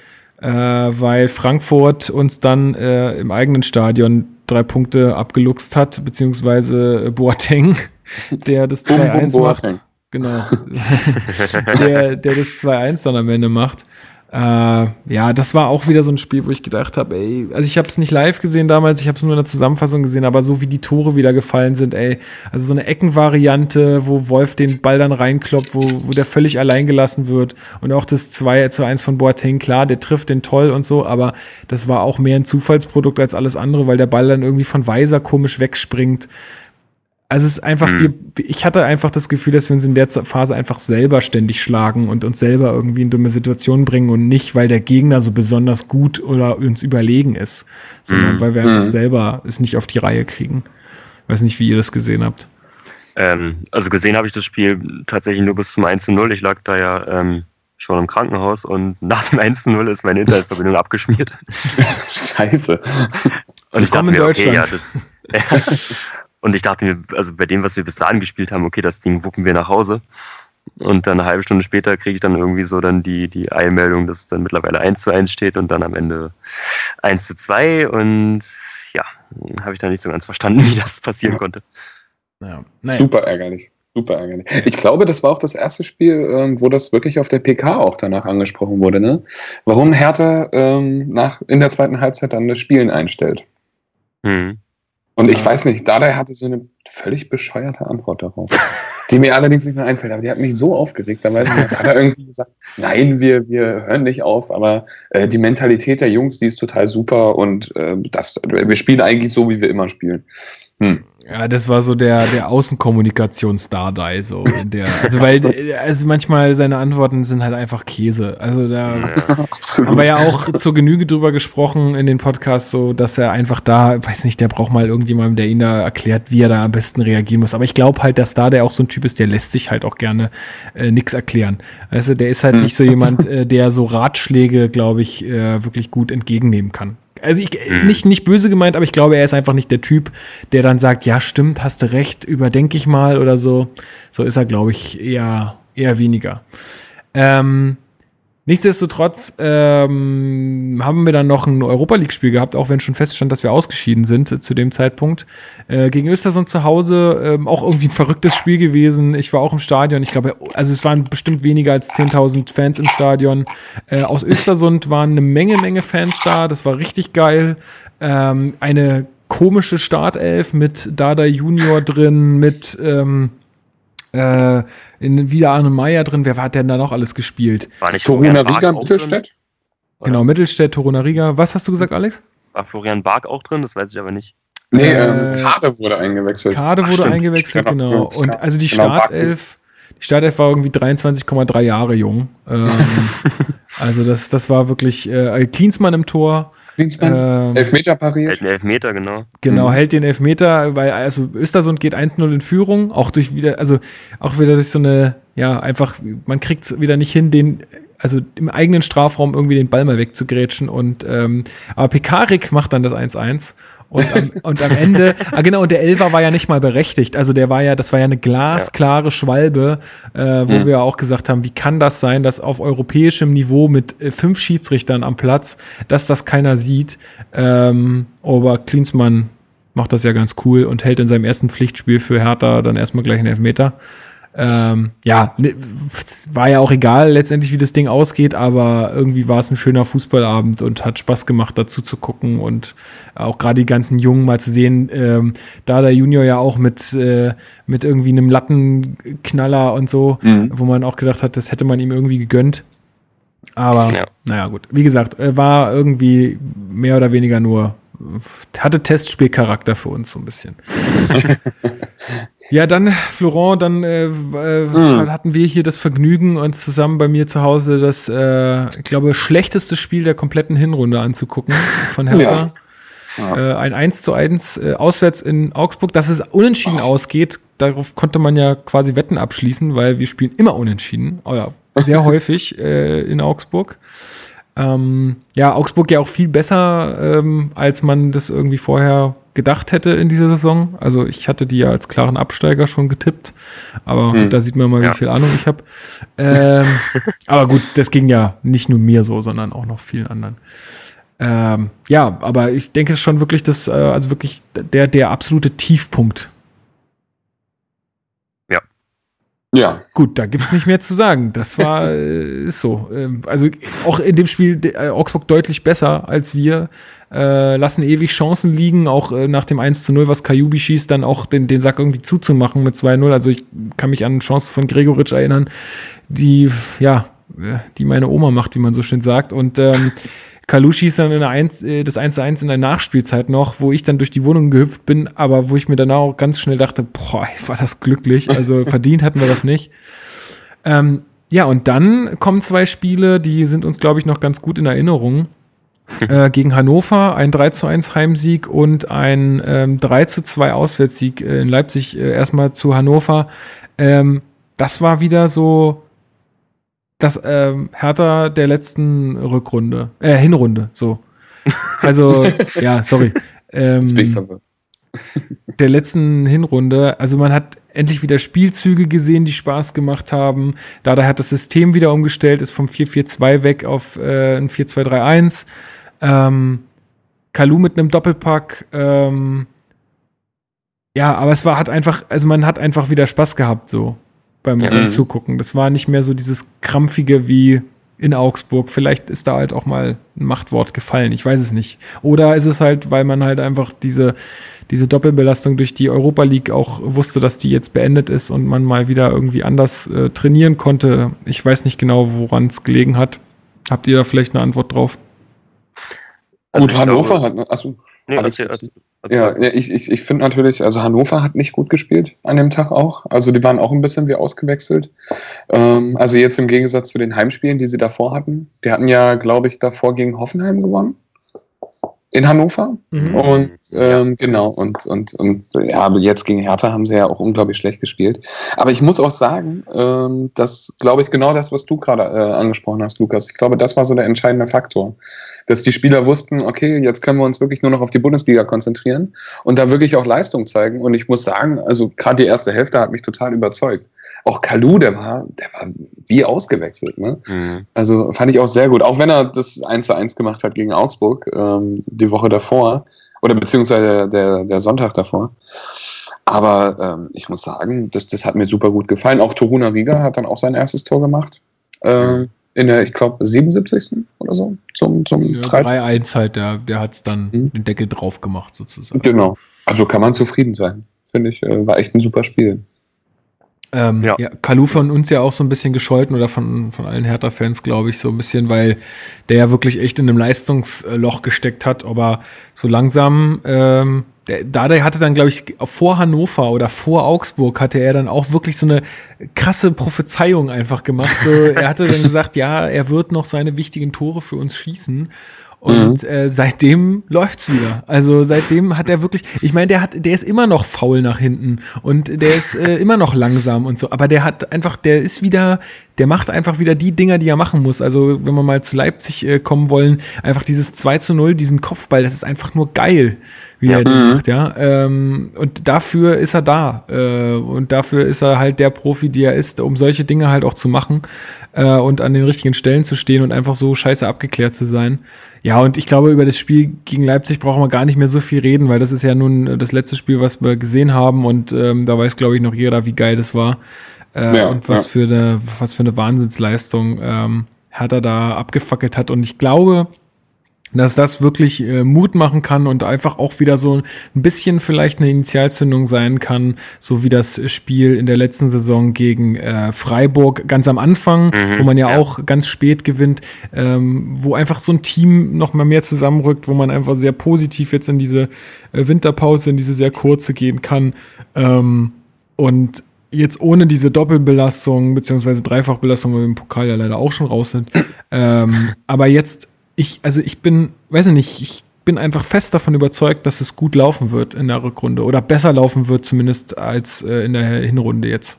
äh, weil Frankfurt uns dann äh, im eigenen Stadion drei Punkte abgeluchst hat, beziehungsweise Boateng, der das 2-1 macht. Genau. der, der das 2-1 dann am Ende macht. Äh, ja, das war auch wieder so ein Spiel, wo ich gedacht habe, ey, also ich habe es nicht live gesehen damals, ich habe es nur in der Zusammenfassung gesehen, aber so wie die Tore wieder gefallen sind, ey, also so eine Eckenvariante, wo Wolf den Ball dann reinkloppt, wo, wo der völlig allein gelassen wird und auch das 2 zu 1 von Boateng, klar, der trifft den toll und so, aber das war auch mehr ein Zufallsprodukt als alles andere, weil der Ball dann irgendwie von Weiser komisch wegspringt. Also es ist einfach, mhm. wir, ich hatte einfach das Gefühl, dass wir uns in der Phase einfach selber ständig schlagen und uns selber irgendwie in dumme Situationen bringen und nicht, weil der Gegner so besonders gut oder uns überlegen ist, sondern mhm. weil wir einfach mhm. selber es nicht auf die Reihe kriegen. Ich weiß nicht, wie ihr das gesehen habt. Ähm, also gesehen habe ich das Spiel tatsächlich nur bis zum 1 zu 0. Ich lag da ja ähm, schon im Krankenhaus und nach dem 1 zu 0 ist meine Internetverbindung abgeschmiert. Scheiße. Und ich dachte mir, okay, ja, das, Und ich dachte mir, also bei dem, was wir bis dahin gespielt haben, okay, das Ding wuppen wir nach Hause. Und dann eine halbe Stunde später kriege ich dann irgendwie so dann die, die Eilmeldung, dass dann mittlerweile 1 zu 1 steht und dann am Ende 1 zu 2. Und ja, habe ich dann nicht so ganz verstanden, wie das passieren konnte. Ja. Naja. Super ärgerlich. Super ärgerlich. Ich glaube, das war auch das erste Spiel, ähm, wo das wirklich auf der PK auch danach angesprochen wurde, ne? Warum Hertha ähm, nach, in der zweiten Halbzeit dann das Spielen einstellt. Mhm. Und ich weiß nicht, Dada hatte so eine völlig bescheuerte Antwort darauf, die mir allerdings nicht mehr einfällt, aber die hat mich so aufgeregt. Da weiß ich hat er irgendwie gesagt, nein, wir, wir hören nicht auf, aber äh, die Mentalität der Jungs, die ist total super und äh, das, wir spielen eigentlich so, wie wir immer spielen. Hm. Ja, das war so der, der Außenkommunikations-Dardai, so in der, also weil, also manchmal seine Antworten sind halt einfach Käse. Also da ja, haben wir ja auch zur Genüge drüber gesprochen in den Podcasts, so, dass er einfach da, weiß nicht, der braucht mal irgendjemanden, der ihn da erklärt, wie er da am besten reagieren muss. Aber ich glaube halt, dass da der auch so ein Typ ist, der lässt sich halt auch gerne äh, nix erklären. Also der ist halt hm. nicht so jemand, äh, der so Ratschläge, glaube ich, äh, wirklich gut entgegennehmen kann. Also ich, mhm. nicht, nicht böse gemeint, aber ich glaube, er ist einfach nicht der Typ, der dann sagt, ja, stimmt, hast du recht, überdenke ich mal oder so. So ist er, glaube ich, eher, eher weniger. Ähm, Nichtsdestotrotz ähm, haben wir dann noch ein Europa League-Spiel gehabt, auch wenn schon feststand, dass wir ausgeschieden sind äh, zu dem Zeitpunkt. Äh, gegen Östersund zu Hause, äh, auch irgendwie ein verrücktes Spiel gewesen. Ich war auch im Stadion. Ich glaube, also es waren bestimmt weniger als 10.000 Fans im Stadion. Äh, aus Östersund waren eine Menge, Menge Fans da. Das war richtig geil. Ähm, eine komische Startelf mit Dada Junior drin, mit ähm, äh, in wieder Arne Meyer drin. Wer hat denn da noch alles gespielt? War nicht Toruna Riga Mittelstädt? Genau, Mittelstädt, Toruna Riga. Was hast du gesagt, Alex? War Florian Bark auch drin? Das weiß ich aber nicht. Nee, äh, ähm, Kade wurde eingewechselt. Kade wurde Ach, eingewechselt, genau. Und also die genau, Startelf, die Startelf war irgendwie 23,3 Jahre jung. Ähm, also das, das war wirklich äh, Klinsmann im Tor. Klinsmann, ähm, Elfmeter pariert. Hält den Elfmeter, genau. Genau, mhm. hält den Elfmeter, weil also Östersund geht 1-0 in Führung, auch durch wieder, also auch wieder durch so eine, ja, einfach, man kriegt es wieder nicht hin, den, also im eigenen Strafraum irgendwie den Ball mal wegzugrätschen und ähm, aber Pekarik macht dann das 1-1 und am, und am Ende, ah genau, und der Elfer war ja nicht mal berechtigt. Also der war ja, das war ja eine glasklare ja. Schwalbe, äh, wo mhm. wir auch gesagt haben, wie kann das sein, dass auf europäischem Niveau mit äh, fünf Schiedsrichtern am Platz, dass das keiner sieht. Ähm, aber Klinsmann macht das ja ganz cool und hält in seinem ersten Pflichtspiel für Hertha dann erstmal gleich einen Elfmeter. Ähm, ja, ne, war ja auch egal letztendlich, wie das Ding ausgeht, aber irgendwie war es ein schöner Fußballabend und hat Spaß gemacht, dazu zu gucken und auch gerade die ganzen Jungen mal zu sehen. Ähm, da der Junior ja auch mit, äh, mit irgendwie einem Lattenknaller und so, mhm. wo man auch gedacht hat, das hätte man ihm irgendwie gegönnt. Aber ja. naja, gut. Wie gesagt, war irgendwie mehr oder weniger nur hatte Testspielcharakter für uns so ein bisschen. ja, dann, Florent, dann äh, äh, hm. hatten wir hier das Vergnügen, uns zusammen bei mir zu Hause das, äh, ich glaube, schlechteste Spiel der kompletten Hinrunde anzugucken von Hertha. Ja. Ja. Äh, ein 1 zu 1 äh, auswärts in Augsburg, dass es unentschieden oh. ausgeht, darauf konnte man ja quasi Wetten abschließen, weil wir spielen immer unentschieden, oder sehr häufig äh, in Augsburg. Ähm, ja, Augsburg ja auch viel besser, ähm, als man das irgendwie vorher gedacht hätte in dieser Saison. Also ich hatte die ja als klaren Absteiger schon getippt, aber hm. da sieht man mal, wie ja. viel Ahnung ich habe. Ähm, aber gut, das ging ja nicht nur mir so, sondern auch noch vielen anderen. Ähm, ja, aber ich denke schon wirklich, dass äh, also wirklich der der absolute Tiefpunkt Ja. Gut, da gibt's nicht mehr zu sagen. Das war, äh, ist so. Ähm, also auch in dem Spiel äh, Augsburg deutlich besser als wir. Äh, lassen ewig Chancen liegen, auch äh, nach dem 1 zu 0, was Kajubi schießt, dann auch den, den Sack irgendwie zuzumachen mit 2-0. Also ich kann mich an Chancen von Gregoritsch erinnern, die, ja, die meine Oma macht, wie man so schön sagt. Und ähm, Kalu schießt dann in der 1, äh, das 1 zu 1 in der Nachspielzeit noch, wo ich dann durch die Wohnung gehüpft bin, aber wo ich mir danach auch ganz schnell dachte, boah, war das glücklich. Also verdient hatten wir das nicht. Ähm, ja, und dann kommen zwei Spiele, die sind uns, glaube ich, noch ganz gut in Erinnerung. Äh, gegen Hannover ein 3 zu 1 Heimsieg und ein ähm, 3 zu 2 Auswärtssieg in Leipzig äh, erstmal zu Hannover. Ähm, das war wieder so, das ähm, Hertha der letzten Rückrunde, äh, Hinrunde, so. Also, ja, sorry. Ähm, der letzten Hinrunde, also man hat endlich wieder Spielzüge gesehen, die Spaß gemacht haben. Dada hat das System wieder umgestellt, ist vom 4-4-2 weg auf äh, ein 4-2-3-1. Ähm, Kalu mit einem Doppelpack. Ähm, ja, aber es war hat einfach, also man hat einfach wieder Spaß gehabt so beim, ja. beim Zugucken. Das war nicht mehr so dieses krampfige wie in Augsburg. Vielleicht ist da halt auch mal ein Machtwort gefallen. Ich weiß es nicht. Oder ist es halt, weil man halt einfach diese, diese Doppelbelastung durch die Europa League auch wusste, dass die jetzt beendet ist und man mal wieder irgendwie anders äh, trainieren konnte. Ich weiß nicht genau, woran es gelegen hat. Habt ihr da vielleicht eine Antwort drauf? Also Gut, Hannover hat. Achso, nee, erzähl, erzähl. Ja, ich, ich, ich finde natürlich, also Hannover hat nicht gut gespielt an dem Tag auch. Also die waren auch ein bisschen wie ausgewechselt. Ähm, also jetzt im Gegensatz zu den Heimspielen, die sie davor hatten. Die hatten ja, glaube ich, davor gegen Hoffenheim gewonnen in Hannover. Mhm. Und ähm, ja. genau, und, und, und ja, aber jetzt gegen Hertha haben sie ja auch unglaublich schlecht gespielt. Aber ich muss auch sagen, ähm, dass, glaube ich, genau das, was du gerade äh, angesprochen hast, Lukas, ich glaube, das war so der entscheidende Faktor. Dass die Spieler wussten, okay, jetzt können wir uns wirklich nur noch auf die Bundesliga konzentrieren und da wirklich auch Leistung zeigen. Und ich muss sagen, also gerade die erste Hälfte hat mich total überzeugt auch Kalu, der war, der war wie ausgewechselt. Ne? Mhm. Also fand ich auch sehr gut. Auch wenn er das 1 zu 1 gemacht hat gegen Augsburg ähm, die Woche davor oder beziehungsweise der, der Sonntag davor. Aber ähm, ich muss sagen, das, das hat mir super gut gefallen. Auch Toruna Riga hat dann auch sein erstes Tor gemacht. Ähm, in der, ich glaube, 77. oder so. Zum, zum ja, 3-1 halt, der, der hat es dann mhm. den Deckel drauf gemacht, sozusagen. Genau. Also kann man zufrieden sein. Finde ich, äh, war echt ein super Spiel. Ähm, ja. ja, Kalu von uns ja auch so ein bisschen gescholten oder von, von allen Hertha-Fans, glaube ich, so ein bisschen, weil der ja wirklich echt in einem Leistungsloch gesteckt hat. Aber so langsam, ähm, der, Dada hatte dann, glaube ich, vor Hannover oder vor Augsburg hatte er dann auch wirklich so eine krasse Prophezeiung einfach gemacht. So, er hatte dann gesagt, ja, er wird noch seine wichtigen Tore für uns schießen. Und mhm. äh, seitdem läuft's wieder. Also seitdem hat er wirklich, ich meine, der hat, der ist immer noch faul nach hinten und der ist äh, immer noch langsam und so, aber der hat einfach, der ist wieder, der macht einfach wieder die Dinger, die er machen muss. Also wenn wir mal zu Leipzig äh, kommen wollen, einfach dieses 2 zu 0, diesen Kopfball, das ist einfach nur geil wie ja. er den mhm. macht, ja. Ähm, und dafür ist er da. Äh, und dafür ist er halt der Profi, die er ist, um solche Dinge halt auch zu machen äh, und an den richtigen Stellen zu stehen und einfach so scheiße abgeklärt zu sein. Ja, und ich glaube, über das Spiel gegen Leipzig brauchen wir gar nicht mehr so viel reden, weil das ist ja nun das letzte Spiel, was wir gesehen haben. Und ähm, da weiß, glaube ich, noch jeder, wie geil das war. Äh, ja, und was ja. für eine, was für eine Wahnsinnsleistung ähm, Hertha da abgefackelt hat. Und ich glaube, dass das wirklich äh, Mut machen kann und einfach auch wieder so ein bisschen vielleicht eine Initialzündung sein kann, so wie das Spiel in der letzten Saison gegen äh, Freiburg ganz am Anfang, mhm, wo man ja, ja, auch ganz spät gewinnt, ähm, wo einfach so ein Team noch mal mehr zusammenrückt, wo man einfach sehr positiv jetzt in diese äh, Winterpause, in diese sehr kurze gehen kann. Ähm, und jetzt ohne diese Doppelbelastung beziehungsweise Dreifachbelastung, weil wir im Pokal ja leider auch schon raus sind, ähm, aber jetzt ich, also ich bin, weiß ich nicht, ich bin einfach fest davon überzeugt, dass es gut laufen wird in der Rückrunde oder besser laufen wird zumindest als äh, in der Hinrunde jetzt.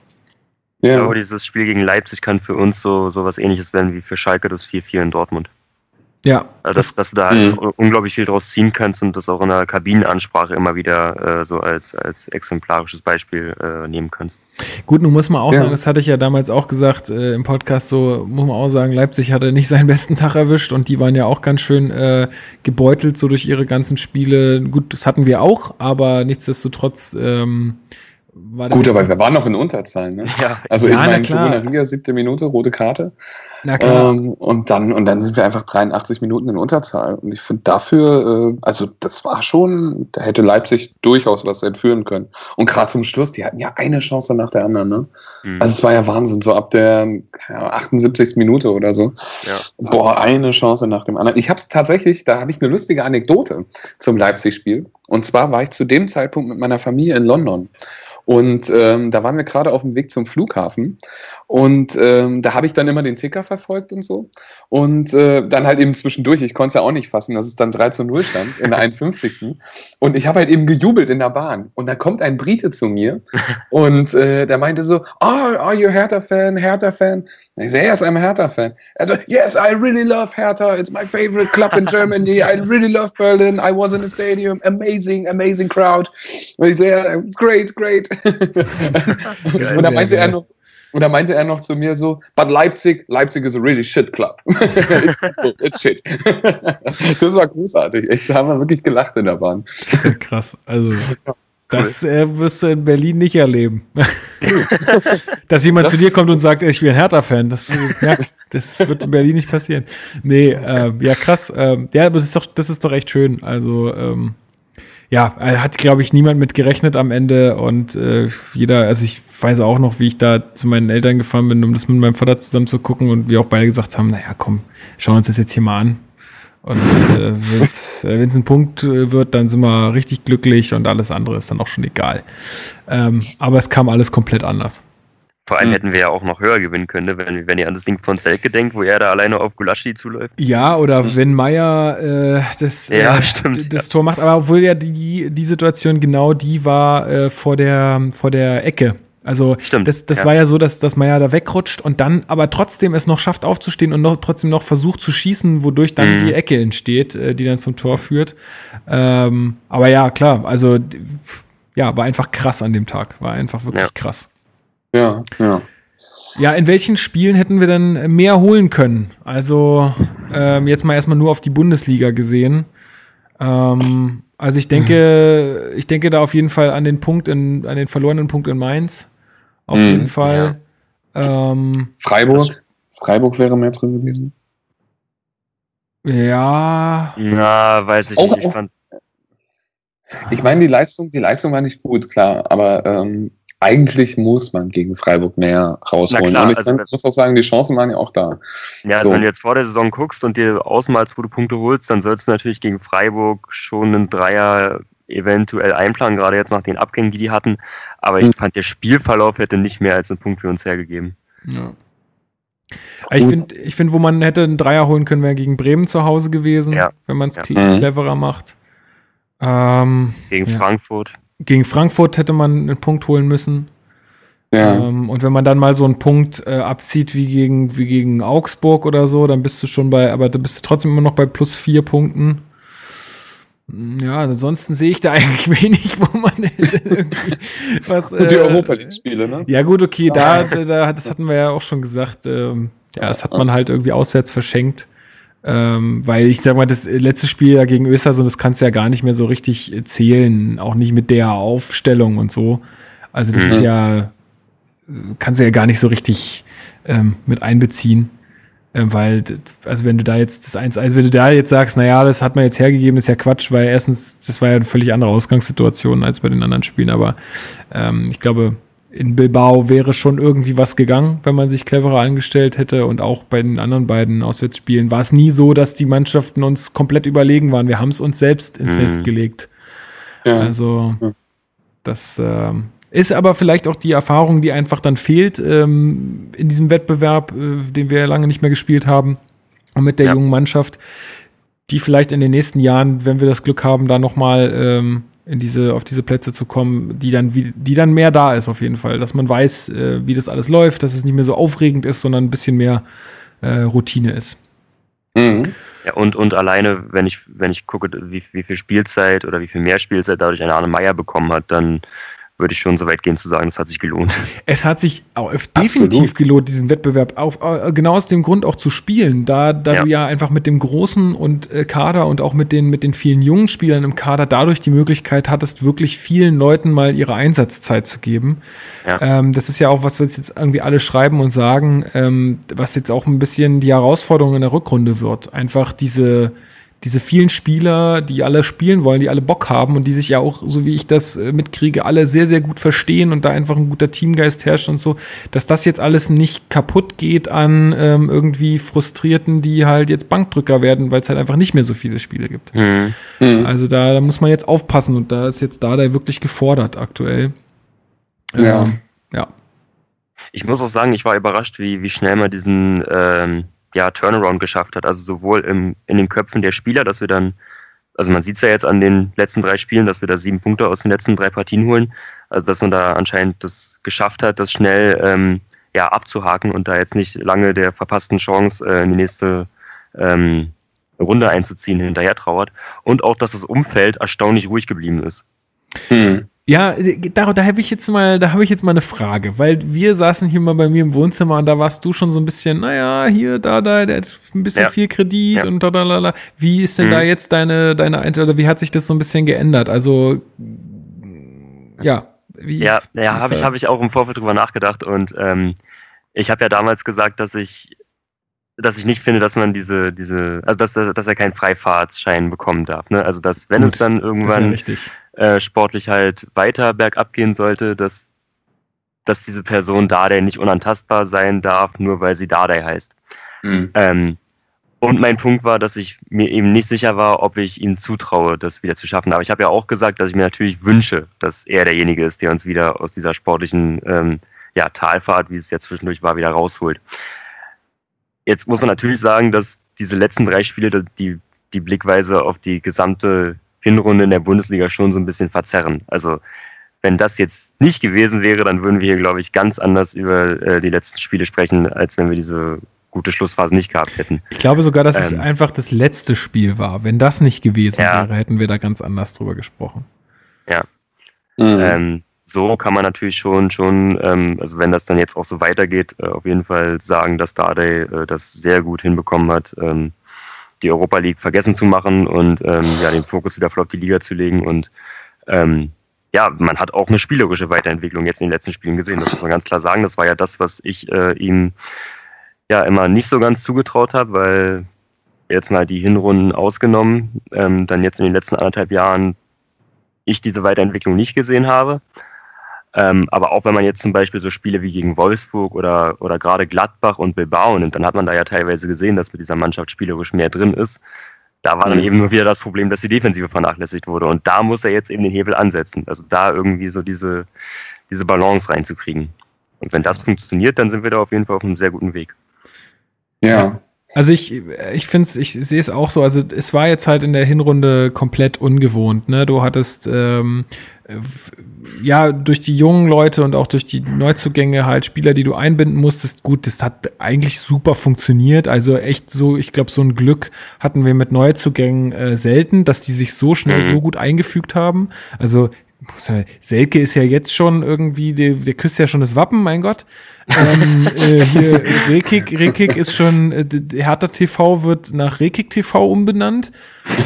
Ja. Ich glaube, dieses Spiel gegen Leipzig kann für uns so, so was ähnliches werden wie für Schalke das 4-4 in Dortmund. Ja. Also dass, dass du da halt mhm. unglaublich viel draus ziehen kannst und das auch in der Kabinenansprache immer wieder äh, so als, als exemplarisches Beispiel äh, nehmen kannst. Gut, nun muss man auch ja. sagen, das hatte ich ja damals auch gesagt äh, im Podcast, so muss man auch sagen, Leipzig hatte nicht seinen besten Tag erwischt und die waren ja auch ganz schön äh, gebeutelt so durch ihre ganzen Spiele. Gut, das hatten wir auch, aber nichtsdestotrotz ähm, Gut, aber wir waren noch in Unterzahl, ne? Ja, also ja, ich meine, Corona Riga, siebte Minute, rote Karte. Na klar. Ähm, und dann und dann sind wir einfach 83 Minuten in Unterzahl. Und ich finde dafür, äh, also das war schon, da hätte Leipzig durchaus was entführen können. Und gerade zum Schluss, die hatten ja eine Chance nach der anderen. Ne? Mhm. Also es war ja Wahnsinn, so ab der ja, 78. Minute oder so. Ja. Boah, eine Chance nach dem anderen. Ich habe es tatsächlich, da habe ich eine lustige Anekdote zum Leipzig-Spiel. Und zwar war ich zu dem Zeitpunkt mit meiner Familie in London. Und ähm, da waren wir gerade auf dem Weg zum Flughafen. Und ähm, da habe ich dann immer den Ticker verfolgt und so. Und äh, dann halt eben zwischendurch, ich konnte es ja auch nicht fassen, dass es dann 3 zu 0 stand in der 51. Und ich habe halt eben gejubelt in der Bahn. Und da kommt ein Brite zu mir und äh, der meinte so, oh, are you Hertha-Fan, Hertha-Fan? Ich so, yes, I'm a Hertha-Fan. Also, yes, I really love Hertha. It's my favorite club in Germany. I really love Berlin. I was in the stadium. Amazing, amazing crowd. Und ich so, yeah, great, great. und da meinte er noch, und da meinte er noch zu mir so, but Leipzig, Leipzig is a really shit club. it's, shit. das war großartig. Echt, da haben wir wirklich gelacht in der Bahn. Krass. Also, das äh, wirst du in Berlin nicht erleben. Dass jemand das zu dir kommt und sagt, ich bin ein Hertha-Fan. Das, ja, das wird in Berlin nicht passieren. Nee, äh, ja, krass. Äh, ja, aber das ist doch, das ist doch echt schön. Also, ähm, ja, hat, glaube ich, niemand mit gerechnet am Ende und äh, jeder, also ich weiß auch noch, wie ich da zu meinen Eltern gefahren bin, um das mit meinem Vater zusammen zu gucken und wir auch beide gesagt haben, naja, komm, schauen wir uns das jetzt hier mal an. Und äh, äh wenn es ein Punkt äh, wird, dann sind wir richtig glücklich und alles andere ist dann auch schon egal. Ähm, aber es kam alles komplett anders. Vor allem hätten wir ja auch noch höher gewinnen können, wenn, wenn ihr an das Ding von Selke denkt, wo er da alleine auf Gulaschi zuläuft. Ja, oder wenn Meier äh, das, ja, äh, stimmt, das ja. Tor macht. Aber obwohl ja die, die Situation genau die war äh, vor, der, vor der Ecke. Also Stimmt, das, das ja. war ja so, dass, dass Meier da wegrutscht und dann aber trotzdem es noch schafft aufzustehen und noch, trotzdem noch versucht zu schießen, wodurch dann mhm. die Ecke entsteht, äh, die dann zum Tor führt. Ähm, aber ja, klar, also ja, war einfach krass an dem Tag. War einfach wirklich ja. krass. Ja, ja. Ja, in welchen Spielen hätten wir denn mehr holen können? Also ähm, jetzt mal erstmal nur auf die Bundesliga gesehen. Ähm, also ich denke, mhm. ich denke da auf jeden Fall an den Punkt in, an den verlorenen Punkt in Mainz. Auf mhm, jeden Fall. Ja. Ähm, Freiburg. Freiburg wäre mehr drin gewesen. Ja. Na, weiß ich auch, nicht. Ich, fand, ich meine, die Leistung, die Leistung war nicht gut, klar, aber ähm, eigentlich muss man gegen Freiburg mehr rausholen. Klar, und ich also, muss auch sagen, die Chancen waren ja auch da. Ja, also so. wenn du jetzt vor der Saison guckst und dir ausmalst, wo du Punkte holst, dann sollst du natürlich gegen Freiburg schon einen Dreier eventuell einplanen, gerade jetzt nach den Abgängen, die die hatten. Aber ich hm. fand, der Spielverlauf hätte nicht mehr als einen Punkt für uns hergegeben. Ja. Ich finde, ich find, wo man hätte einen Dreier holen können, wäre gegen Bremen zu Hause gewesen, ja. wenn man es ja. Mhm. cleverer macht. Ähm, gegen ja. Frankfurt gegen Frankfurt hätte man einen Punkt holen müssen. Ja. Ähm, und wenn man dann mal so einen Punkt äh, abzieht wie gegen, wie gegen Augsburg oder so, dann bist du schon bei, aber du bist trotzdem immer noch bei plus vier Punkten. Ja, ansonsten sehe ich da eigentlich wenig, wo man hätte irgendwie was. Und die äh, Europa League-Spiele, ne? Ja, gut, okay, da, da, das hatten wir ja auch schon gesagt. Ähm, ja, das hat man halt irgendwie auswärts verschenkt. Ähm, weil ich sag mal, das letzte Spiel ja gegen Östersund, das kannst du ja gar nicht mehr so richtig zählen, auch nicht mit der Aufstellung und so. Also das mhm. ist ja, kannst du ja gar nicht so richtig ähm, mit einbeziehen. Ähm, weil, also wenn du da jetzt das eins, also wenn du da jetzt sagst, naja, das hat man jetzt hergegeben, ist ja Quatsch, weil erstens, das war ja eine völlig andere Ausgangssituation als bei den anderen Spielen, aber ähm, ich glaube, in Bilbao wäre schon irgendwie was gegangen, wenn man sich cleverer angestellt hätte. Und auch bei den anderen beiden Auswärtsspielen war es nie so, dass die Mannschaften uns komplett überlegen waren. Wir haben es uns selbst ins mhm. Nest gelegt. Ja. Also, das äh, ist aber vielleicht auch die Erfahrung, die einfach dann fehlt ähm, in diesem Wettbewerb, äh, den wir ja lange nicht mehr gespielt haben. Und mit der ja. jungen Mannschaft, die vielleicht in den nächsten Jahren, wenn wir das Glück haben, da nochmal ähm, in diese, auf diese Plätze zu kommen, die dann, wie, die dann mehr da ist auf jeden Fall. Dass man weiß, äh, wie das alles läuft, dass es nicht mehr so aufregend ist, sondern ein bisschen mehr äh, Routine ist. Mhm. Ja, und, und alleine, wenn ich, wenn ich gucke, wie, wie viel Spielzeit oder wie viel mehr Spielzeit dadurch eine Arne Meier bekommen hat, dann würde ich schon so weit gehen zu sagen, es hat sich gelohnt. Es hat sich auch definitiv Absolut. gelohnt, diesen Wettbewerb auf, genau aus dem Grund auch zu spielen, da, da ja. du ja einfach mit dem großen und äh, Kader und auch mit den, mit den vielen jungen Spielern im Kader dadurch die Möglichkeit hattest, wirklich vielen Leuten mal ihre Einsatzzeit zu geben. Ja. Ähm, das ist ja auch, was wir jetzt irgendwie alle schreiben und sagen, ähm, was jetzt auch ein bisschen die Herausforderung in der Rückrunde wird. Einfach diese, diese vielen Spieler, die alle spielen wollen, die alle Bock haben und die sich ja auch, so wie ich das äh, mitkriege, alle sehr, sehr gut verstehen und da einfach ein guter Teamgeist herrscht und so, dass das jetzt alles nicht kaputt geht an ähm, irgendwie Frustrierten, die halt jetzt Bankdrücker werden, weil es halt einfach nicht mehr so viele Spiele gibt. Mhm. mhm. Also da, da muss man jetzt aufpassen und da ist jetzt Dada wirklich gefordert aktuell. Ja. Ähm, ja. Ich muss auch sagen, ich war überrascht, wie, wie schnell man diesen ähm ja, Turnaround geschafft hat. Also sowohl im, in den Köpfen der Spieler, dass wir dann, also man sieht es ja jetzt an den letzten drei Spielen, dass wir da sieben Punkte aus den letzten drei Partien holen. Also dass man da anscheinend das geschafft hat, das schnell ähm, ja, abzuhaken und da jetzt nicht lange der verpassten Chance äh, in die nächste ähm, Runde einzuziehen hinterher trauert. Und auch, dass das Umfeld erstaunlich ruhig geblieben ist. Hm. Ja, da, da habe ich jetzt mal, da habe ich jetzt mal eine Frage, weil wir saßen hier mal bei mir im Wohnzimmer und da warst du schon so ein bisschen, naja, hier, da, da, der hat ein bisschen ja. viel Kredit ja. und da, da, da, da. Wie ist denn mhm. da jetzt deine, deine Einstellung, oder wie hat sich das so ein bisschen geändert? Also, ja, wie? Ja, ja, habe ich, habe ich auch im Vorfeld drüber nachgedacht und ähm, ich habe ja damals gesagt, dass ich dass ich nicht finde, dass man diese, diese, also dass, dass er keinen Freifahrtsschein bekommen darf. Ne? Also dass, wenn Gut, es dann irgendwann äh, sportlich halt weiter bergab gehen sollte, dass, dass diese Person Dardai nicht unantastbar sein darf, nur weil sie Dardai heißt. Mhm. Ähm, und mein Punkt war, dass ich mir eben nicht sicher war, ob ich ihm zutraue, das wieder zu schaffen. Aber ich habe ja auch gesagt, dass ich mir natürlich wünsche, dass er derjenige ist, der uns wieder aus dieser sportlichen ähm, ja, Talfahrt, wie es ja zwischendurch war, wieder rausholt. Jetzt muss man natürlich sagen, dass diese letzten drei Spiele die, die Blickweise auf die gesamte Hinrunde in der Bundesliga schon so ein bisschen verzerren. Also wenn das jetzt nicht gewesen wäre, dann würden wir hier, glaube ich, ganz anders über äh, die letzten Spiele sprechen, als wenn wir diese gute Schlussphase nicht gehabt hätten. Ich glaube sogar, dass ähm, es einfach das letzte Spiel war. Wenn das nicht gewesen ja. wäre, hätten wir da ganz anders drüber gesprochen. Ja. Mhm. Ähm, so kann man natürlich schon, schon, ähm, also wenn das dann jetzt auch so weitergeht, äh, auf jeden Fall sagen, dass Dardai äh, das sehr gut hinbekommen hat, ähm, die Europa League vergessen zu machen und ähm, ja, den Fokus wieder voll auf die Liga zu legen. Und ähm, ja, man hat auch eine spielerische Weiterentwicklung jetzt in den letzten Spielen gesehen. Das muss man ganz klar sagen. Das war ja das, was ich äh, ihm ja immer nicht so ganz zugetraut habe, weil jetzt mal die Hinrunden ausgenommen, ähm, dann jetzt in den letzten anderthalb Jahren ich diese Weiterentwicklung nicht gesehen habe. Ähm, aber auch wenn man jetzt zum Beispiel so Spiele wie gegen Wolfsburg oder, oder gerade Gladbach und Bilbao nimmt, dann hat man da ja teilweise gesehen, dass mit dieser Mannschaft spielerisch mehr drin ist. Da war dann mhm. eben nur wieder das Problem, dass die Defensive vernachlässigt wurde. Und da muss er jetzt eben den Hebel ansetzen. Also da irgendwie so diese, diese Balance reinzukriegen. Und wenn das funktioniert, dann sind wir da auf jeden Fall auf einem sehr guten Weg. Ja. Also ich, ich finde es, ich sehe es auch so. Also es war jetzt halt in der Hinrunde komplett ungewohnt. Ne? Du hattest ähm, ja, durch die jungen Leute und auch durch die Neuzugänge halt Spieler, die du einbinden musstest, gut, das hat eigentlich super funktioniert. Also echt so, ich glaube, so ein Glück hatten wir mit Neuzugängen äh, selten, dass die sich so schnell mhm. so gut eingefügt haben. Also Selke ist ja jetzt schon irgendwie, der, der küsst ja schon das Wappen, mein Gott. ähm, äh, hier, Rekik, Rekik ist schon, äh, Hertha TV wird nach Rekik TV umbenannt.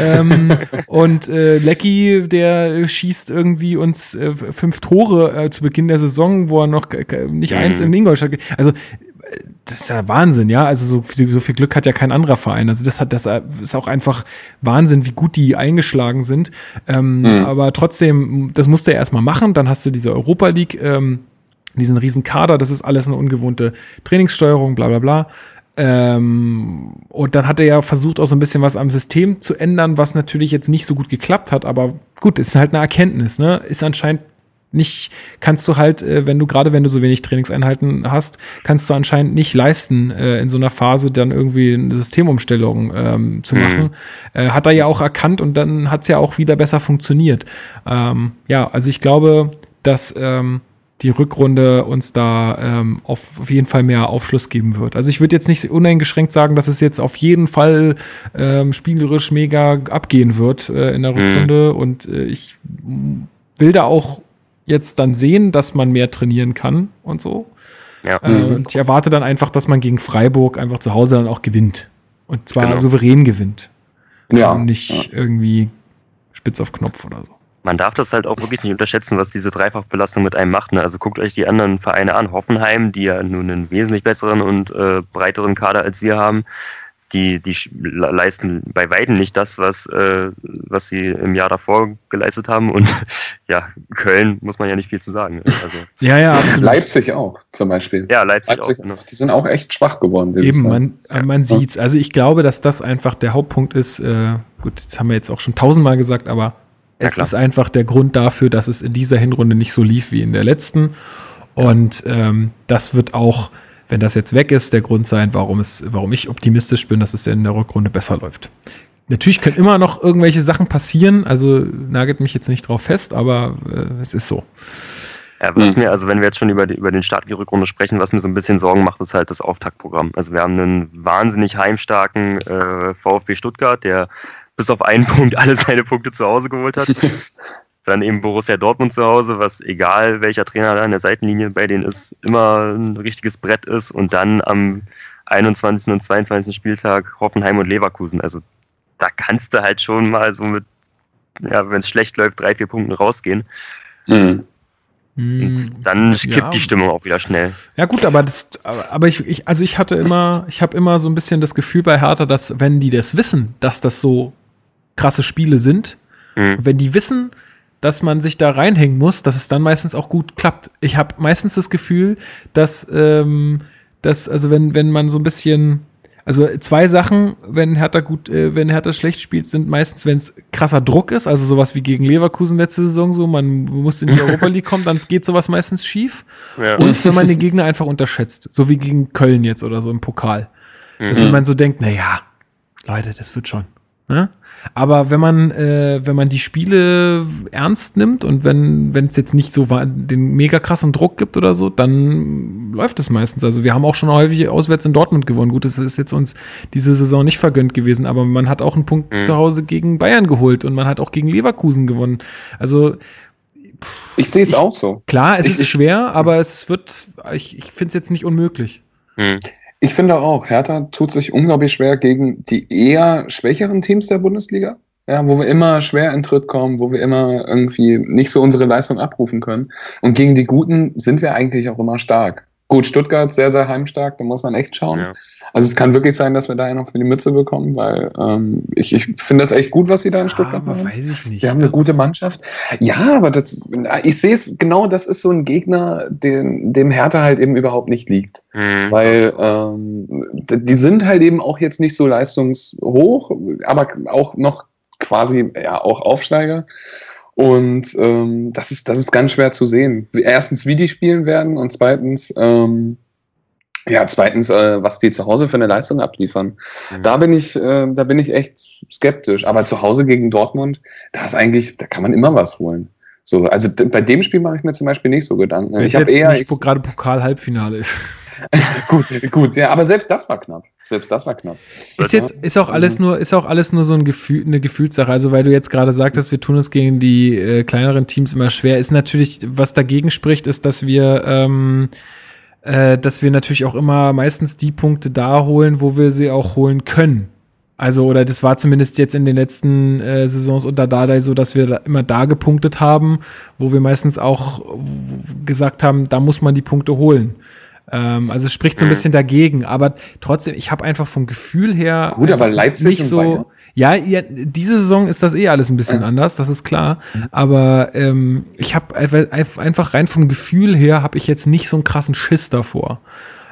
Ähm, und äh, Lecky, der schießt irgendwie uns äh, fünf Tore äh, zu Beginn der Saison, wo er noch nicht eins in Ingolstadt. Also das ist ja Wahnsinn, ja. Also so viel, so viel Glück hat ja kein anderer Verein. Also das hat, das ist auch einfach Wahnsinn, wie gut die eingeschlagen sind. Ähm, mhm. Aber trotzdem, das musste er erstmal machen. Dann hast du diese Europa League, ähm, diesen riesen Kader. Das ist alles eine ungewohnte Trainingssteuerung, bla bla bla. Ähm, und dann hat er ja versucht, auch so ein bisschen was am System zu ändern, was natürlich jetzt nicht so gut geklappt hat. Aber gut, ist halt eine Erkenntnis. Ne? Ist anscheinend nicht, kannst du halt, äh, wenn du gerade wenn du so wenig Trainingseinheiten hast, kannst du anscheinend nicht leisten, äh, in so einer Phase dann irgendwie eine Systemumstellung ähm, zu mhm. machen. Äh, hat er ja auch erkannt und dann hat es ja auch wieder besser funktioniert. Ähm, ja, also ich glaube, dass ähm, die Rückrunde uns da ähm, auf, auf jeden Fall mehr Aufschluss geben wird. Also ich würde jetzt nicht uneingeschränkt sagen, dass es jetzt auf jeden Fall ähm, spielerisch mega abgehen wird äh, in der mhm. Rückrunde mhm. und äh, ich will da auch jetzt dann sehen, dass man mehr trainieren kann und so. Ja. Äh, mhm. und ich erwarte dann einfach, dass man gegen Freiburg einfach zu Hause dann auch gewinnt. Und zwar genau. souverän gewinnt. Ja. Und nicht ja. irgendwie spitz auf Knopf oder so. Man darf das halt auch wirklich nicht unterschätzen, was diese Dreifachbelastung mit einem macht. Ne? Also guckt euch die anderen Vereine an. Hoffenheim, die ja nun einen wesentlich besseren und äh, breiteren Kader als wir haben, die, die leisten bei Weitem nicht das, was, äh, was sie im Jahr davor geleistet haben. Und ja, Köln muss man ja nicht viel zu sagen. Also, ja, ja, absolut. Leipzig auch zum Beispiel. Ja, Leipzig, Leipzig auch. Die sind auch echt schwach geworden. Eben, man, ja. man sieht's. Also ich glaube, dass das einfach der Hauptpunkt ist. Äh, gut, das haben wir jetzt auch schon tausendmal gesagt, aber es ist einfach der Grund dafür, dass es in dieser Hinrunde nicht so lief wie in der letzten. Und ähm, das wird auch wenn das jetzt weg ist, der Grund sein, warum, es, warum ich optimistisch bin, dass es in der Rückrunde besser läuft. Natürlich können immer noch irgendwelche Sachen passieren, also nagelt mich jetzt nicht drauf fest, aber äh, es ist so. Ja, was mir, also wenn wir jetzt schon über, die, über den Start in die Rückrunde sprechen, was mir so ein bisschen Sorgen macht, ist halt das Auftaktprogramm. Also wir haben einen wahnsinnig heimstarken äh, VfB Stuttgart, der bis auf einen Punkt alle seine Punkte zu Hause geholt hat. Dann eben Borussia Dortmund zu Hause, was egal welcher Trainer da an der Seitenlinie bei denen ist, immer ein richtiges Brett ist. Und dann am 21. und 22. Spieltag Hoffenheim und Leverkusen. Also da kannst du halt schon mal so mit, ja, wenn es schlecht läuft, drei, vier Punkten rausgehen. Mhm. Und dann kippt ja. die Stimmung auch wieder schnell. Ja gut, aber das, aber ich, ich also ich hatte immer, ich habe immer so ein bisschen das Gefühl bei Hertha, dass wenn die das wissen, dass das so krasse Spiele sind, mhm. wenn die wissen, dass man sich da reinhängen muss, dass es dann meistens auch gut klappt. Ich habe meistens das Gefühl, dass, ähm, dass also wenn, wenn man so ein bisschen, also zwei Sachen, wenn Hertha gut, äh, wenn Hertha schlecht spielt, sind meistens, wenn es krasser Druck ist, also sowas wie gegen Leverkusen letzte Saison so, man muss in die Europa League kommen, dann geht sowas meistens schief. Ja. Und wenn man den Gegner einfach unterschätzt, so wie gegen Köln jetzt oder so im Pokal. Mhm. Dass man so denkt, na ja, Leute, das wird schon. Ne? Aber wenn man, äh, wenn man die Spiele ernst nimmt und wenn wenn es jetzt nicht so den mega krassen Druck gibt oder so, dann läuft es meistens. Also wir haben auch schon häufig auswärts in Dortmund gewonnen. Gut, das ist jetzt uns diese Saison nicht vergönnt gewesen, aber man hat auch einen Punkt mhm. zu Hause gegen Bayern geholt und man hat auch gegen Leverkusen gewonnen. Also ich sehe es auch so. Klar, es ich, ist schwer, aber es wird, ich, ich finde es jetzt nicht unmöglich. Mhm. Ich finde auch, Hertha tut sich unglaublich schwer gegen die eher schwächeren Teams der Bundesliga. Ja, wo wir immer schwer in Tritt kommen, wo wir immer irgendwie nicht so unsere Leistung abrufen können. Und gegen die Guten sind wir eigentlich auch immer stark. Gut, Stuttgart sehr, sehr heimstark, da muss man echt schauen. Ja. Also es kann wirklich sein, dass wir da ja noch für die Mütze bekommen, weil ähm, ich, ich finde das echt gut, was sie da in Stuttgart ja, aber machen. Weiß ich nicht. Wir haben eine gute Mannschaft. Ja, aber das, ich sehe es genau, das ist so ein Gegner, dem, dem Hertha halt eben überhaupt nicht liegt. Mhm. Weil ähm, die sind halt eben auch jetzt nicht so leistungshoch, aber auch noch quasi ja auch Aufsteiger. Und ähm, das, ist, das ist ganz schwer zu sehen. Erstens, wie die spielen werden und zweitens, ähm, ja, zweitens, äh, was die zu Hause für eine Leistung abliefern. Mhm. Da bin ich, äh, da bin ich echt skeptisch. Aber zu Hause gegen Dortmund, da ist eigentlich, da kann man immer was holen. So, also bei dem Spiel mache ich mir zum Beispiel nicht so Gedanken. Ich habe eher, nicht, wo gerade Pokal-Halbfinale ist. gut, gut, ja, aber selbst das war knapp. Selbst das war knapp. Ist jetzt, ist auch alles nur, ist auch alles nur so ein Gefühl, eine Gefühlssache. Also, weil du jetzt gerade sagtest, wir tun es gegen die äh, kleineren Teams immer schwer, ist natürlich, was dagegen spricht, ist, dass wir, ähm, äh, dass wir natürlich auch immer meistens die Punkte da holen, wo wir sie auch holen können. Also, oder das war zumindest jetzt in den letzten äh, Saisons unter Dardai so, dass wir da immer da gepunktet haben, wo wir meistens auch gesagt haben, da muss man die Punkte holen. Ähm, also es spricht so ein mhm. bisschen dagegen, aber trotzdem, ich habe einfach vom Gefühl her Gut, aber Leipzig nicht so. Ja, ja, diese Saison ist das eh alles ein bisschen ja. anders, das ist klar. Mhm. Aber ähm, ich habe einfach rein vom Gefühl her habe ich jetzt nicht so einen krassen Schiss davor.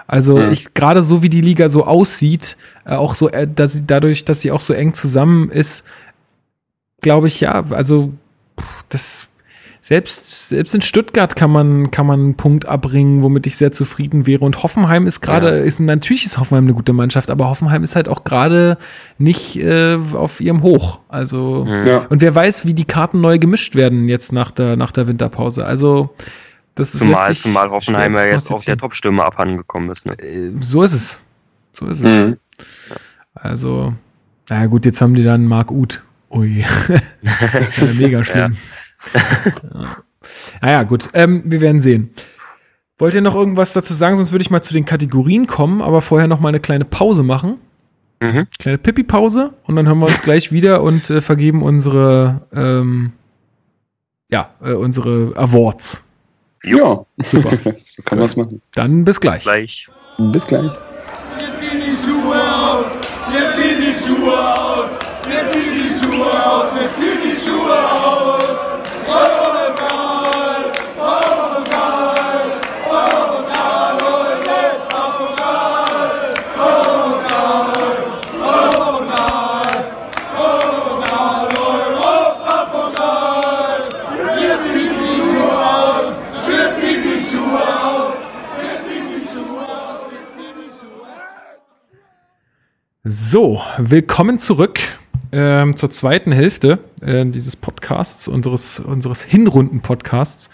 Also mhm. ich gerade so wie die Liga so aussieht, äh, auch so, äh, dass sie dadurch, dass sie auch so eng zusammen ist, glaube ich ja. Also pff, das selbst, selbst in Stuttgart kann man, kann man einen Punkt abbringen, womit ich sehr zufrieden wäre. Und Hoffenheim ist gerade, ja. ist, natürlich ist Hoffenheim eine gute Mannschaft, aber Hoffenheim ist halt auch gerade nicht äh, auf ihrem Hoch. Also, mhm. ja. und wer weiß, wie die Karten neu gemischt werden jetzt nach der, nach der Winterpause. Also, das ist zumal, zumal Hoffenheim ja jetzt auch der Top-Stürmer abhandengekommen ist. Ne? Äh, so ist es. So ist es. Mhm. Also, naja gut, jetzt haben die dann Marc Uth. Ui. das ist ja mega schlimm. Ja ja. Naja, gut, ähm, wir werden sehen. Wollt ihr noch irgendwas dazu sagen? Sonst würde ich mal zu den Kategorien kommen, aber vorher noch mal eine kleine Pause machen. Mhm. Kleine Pipi-Pause und dann hören wir uns gleich wieder und äh, vergeben unsere, ähm, ja, äh, unsere Awards. Ja, super. so kann man es machen. Dann bis gleich. Bis gleich. Bis gleich. So, willkommen zurück ähm, zur zweiten Hälfte äh, dieses Podcasts, unseres, unseres Hinrunden-Podcasts.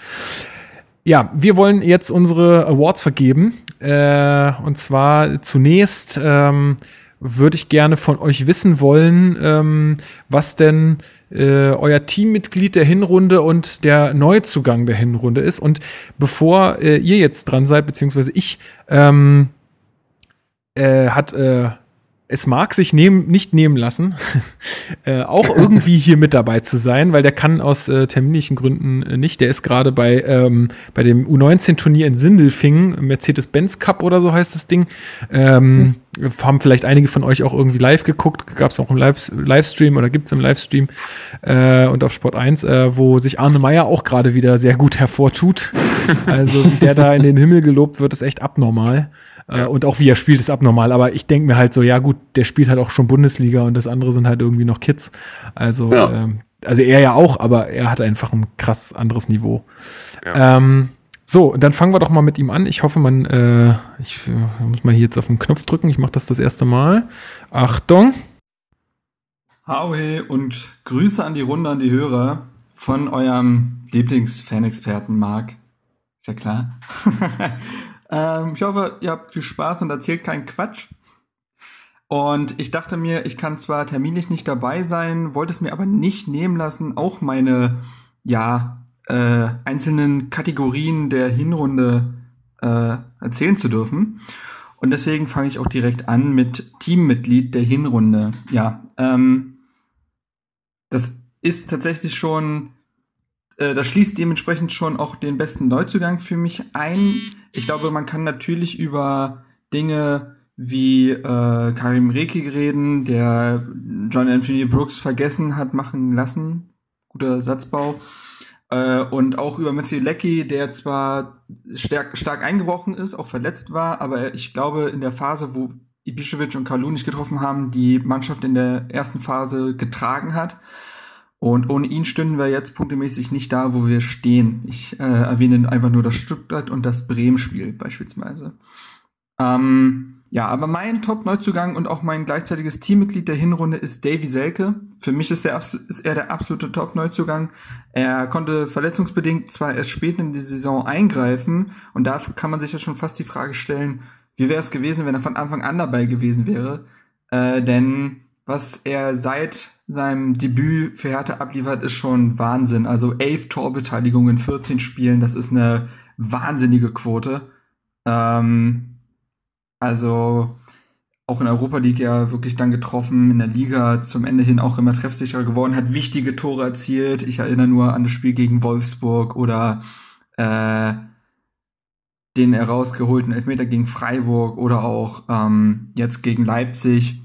Ja, wir wollen jetzt unsere Awards vergeben. Äh, und zwar zunächst ähm, würde ich gerne von euch wissen wollen, ähm, was denn äh, euer Teammitglied der Hinrunde und der Neuzugang der Hinrunde ist. Und bevor äh, ihr jetzt dran seid, beziehungsweise ich, ähm, äh, hat äh, es mag sich nehm, nicht nehmen lassen, äh, auch irgendwie hier mit dabei zu sein, weil der kann aus äh, terminlichen Gründen äh, nicht. Der ist gerade bei, ähm, bei dem U19-Turnier in Sindelfingen, Mercedes-Benz Cup oder so heißt das Ding. Ähm, mhm. Haben vielleicht einige von euch auch irgendwie live geguckt, gab es auch im Live Livestream oder gibt es im Livestream äh, und auf Sport 1, äh, wo sich Arne Meyer auch gerade wieder sehr gut hervortut. Also wie der da in den Himmel gelobt wird, ist echt abnormal. Äh, und auch wie er spielt, ist abnormal. Aber ich denke mir halt so, ja gut, der spielt halt auch schon Bundesliga und das andere sind halt irgendwie noch Kids. Also, ja. ähm, also er ja auch, aber er hat einfach ein krass anderes Niveau. Ja. Ähm, so, dann fangen wir doch mal mit ihm an. Ich hoffe, man, äh, ich äh, muss mal hier jetzt auf den Knopf drücken. Ich mache das das erste Mal. Achtung. Howie und Grüße an die Runde, an die Hörer von eurem Lieblingsfanexperten Marc. Ist ja klar. Ähm, ich hoffe, ihr habt viel Spaß und erzählt keinen Quatsch. Und ich dachte mir, ich kann zwar terminlich nicht dabei sein, wollte es mir aber nicht nehmen lassen, auch meine, ja, äh, einzelnen Kategorien der Hinrunde äh, erzählen zu dürfen. Und deswegen fange ich auch direkt an mit Teammitglied der Hinrunde. Ja, ähm, das ist tatsächlich schon das schließt dementsprechend schon auch den besten Neuzugang für mich ein. Ich glaube, man kann natürlich über Dinge wie äh, Karim Rekik reden, der John Anthony Brooks vergessen hat machen lassen. Guter Satzbau. Äh, und auch über Matthew Leckie, der zwar stark, stark eingebrochen ist, auch verletzt war, aber ich glaube, in der Phase, wo Ibišević und Kalu nicht getroffen haben, die Mannschaft in der ersten Phase getragen hat. Und ohne ihn stünden wir jetzt punktemäßig nicht da, wo wir stehen. Ich äh, erwähne einfach nur das Stuttgart und das Bremen-Spiel beispielsweise. Ähm, ja, aber mein Top-Neuzugang und auch mein gleichzeitiges Teammitglied der Hinrunde ist Davy Selke. Für mich ist, der, ist er der absolute Top-Neuzugang. Er konnte verletzungsbedingt zwar erst spät in die Saison eingreifen und da kann man sich ja schon fast die Frage stellen, wie wäre es gewesen, wenn er von Anfang an dabei gewesen wäre. Äh, denn was er seit seinem Debüt für Hertha abliefert, ist schon Wahnsinn. Also elf Torbeteiligungen in 14 Spielen, das ist eine wahnsinnige Quote. Ähm, also auch in Europa League ja wirklich dann getroffen, in der Liga zum Ende hin auch immer treffsicherer geworden, hat wichtige Tore erzielt. Ich erinnere nur an das Spiel gegen Wolfsburg oder äh, den er rausgeholten Elfmeter gegen Freiburg oder auch ähm, jetzt gegen Leipzig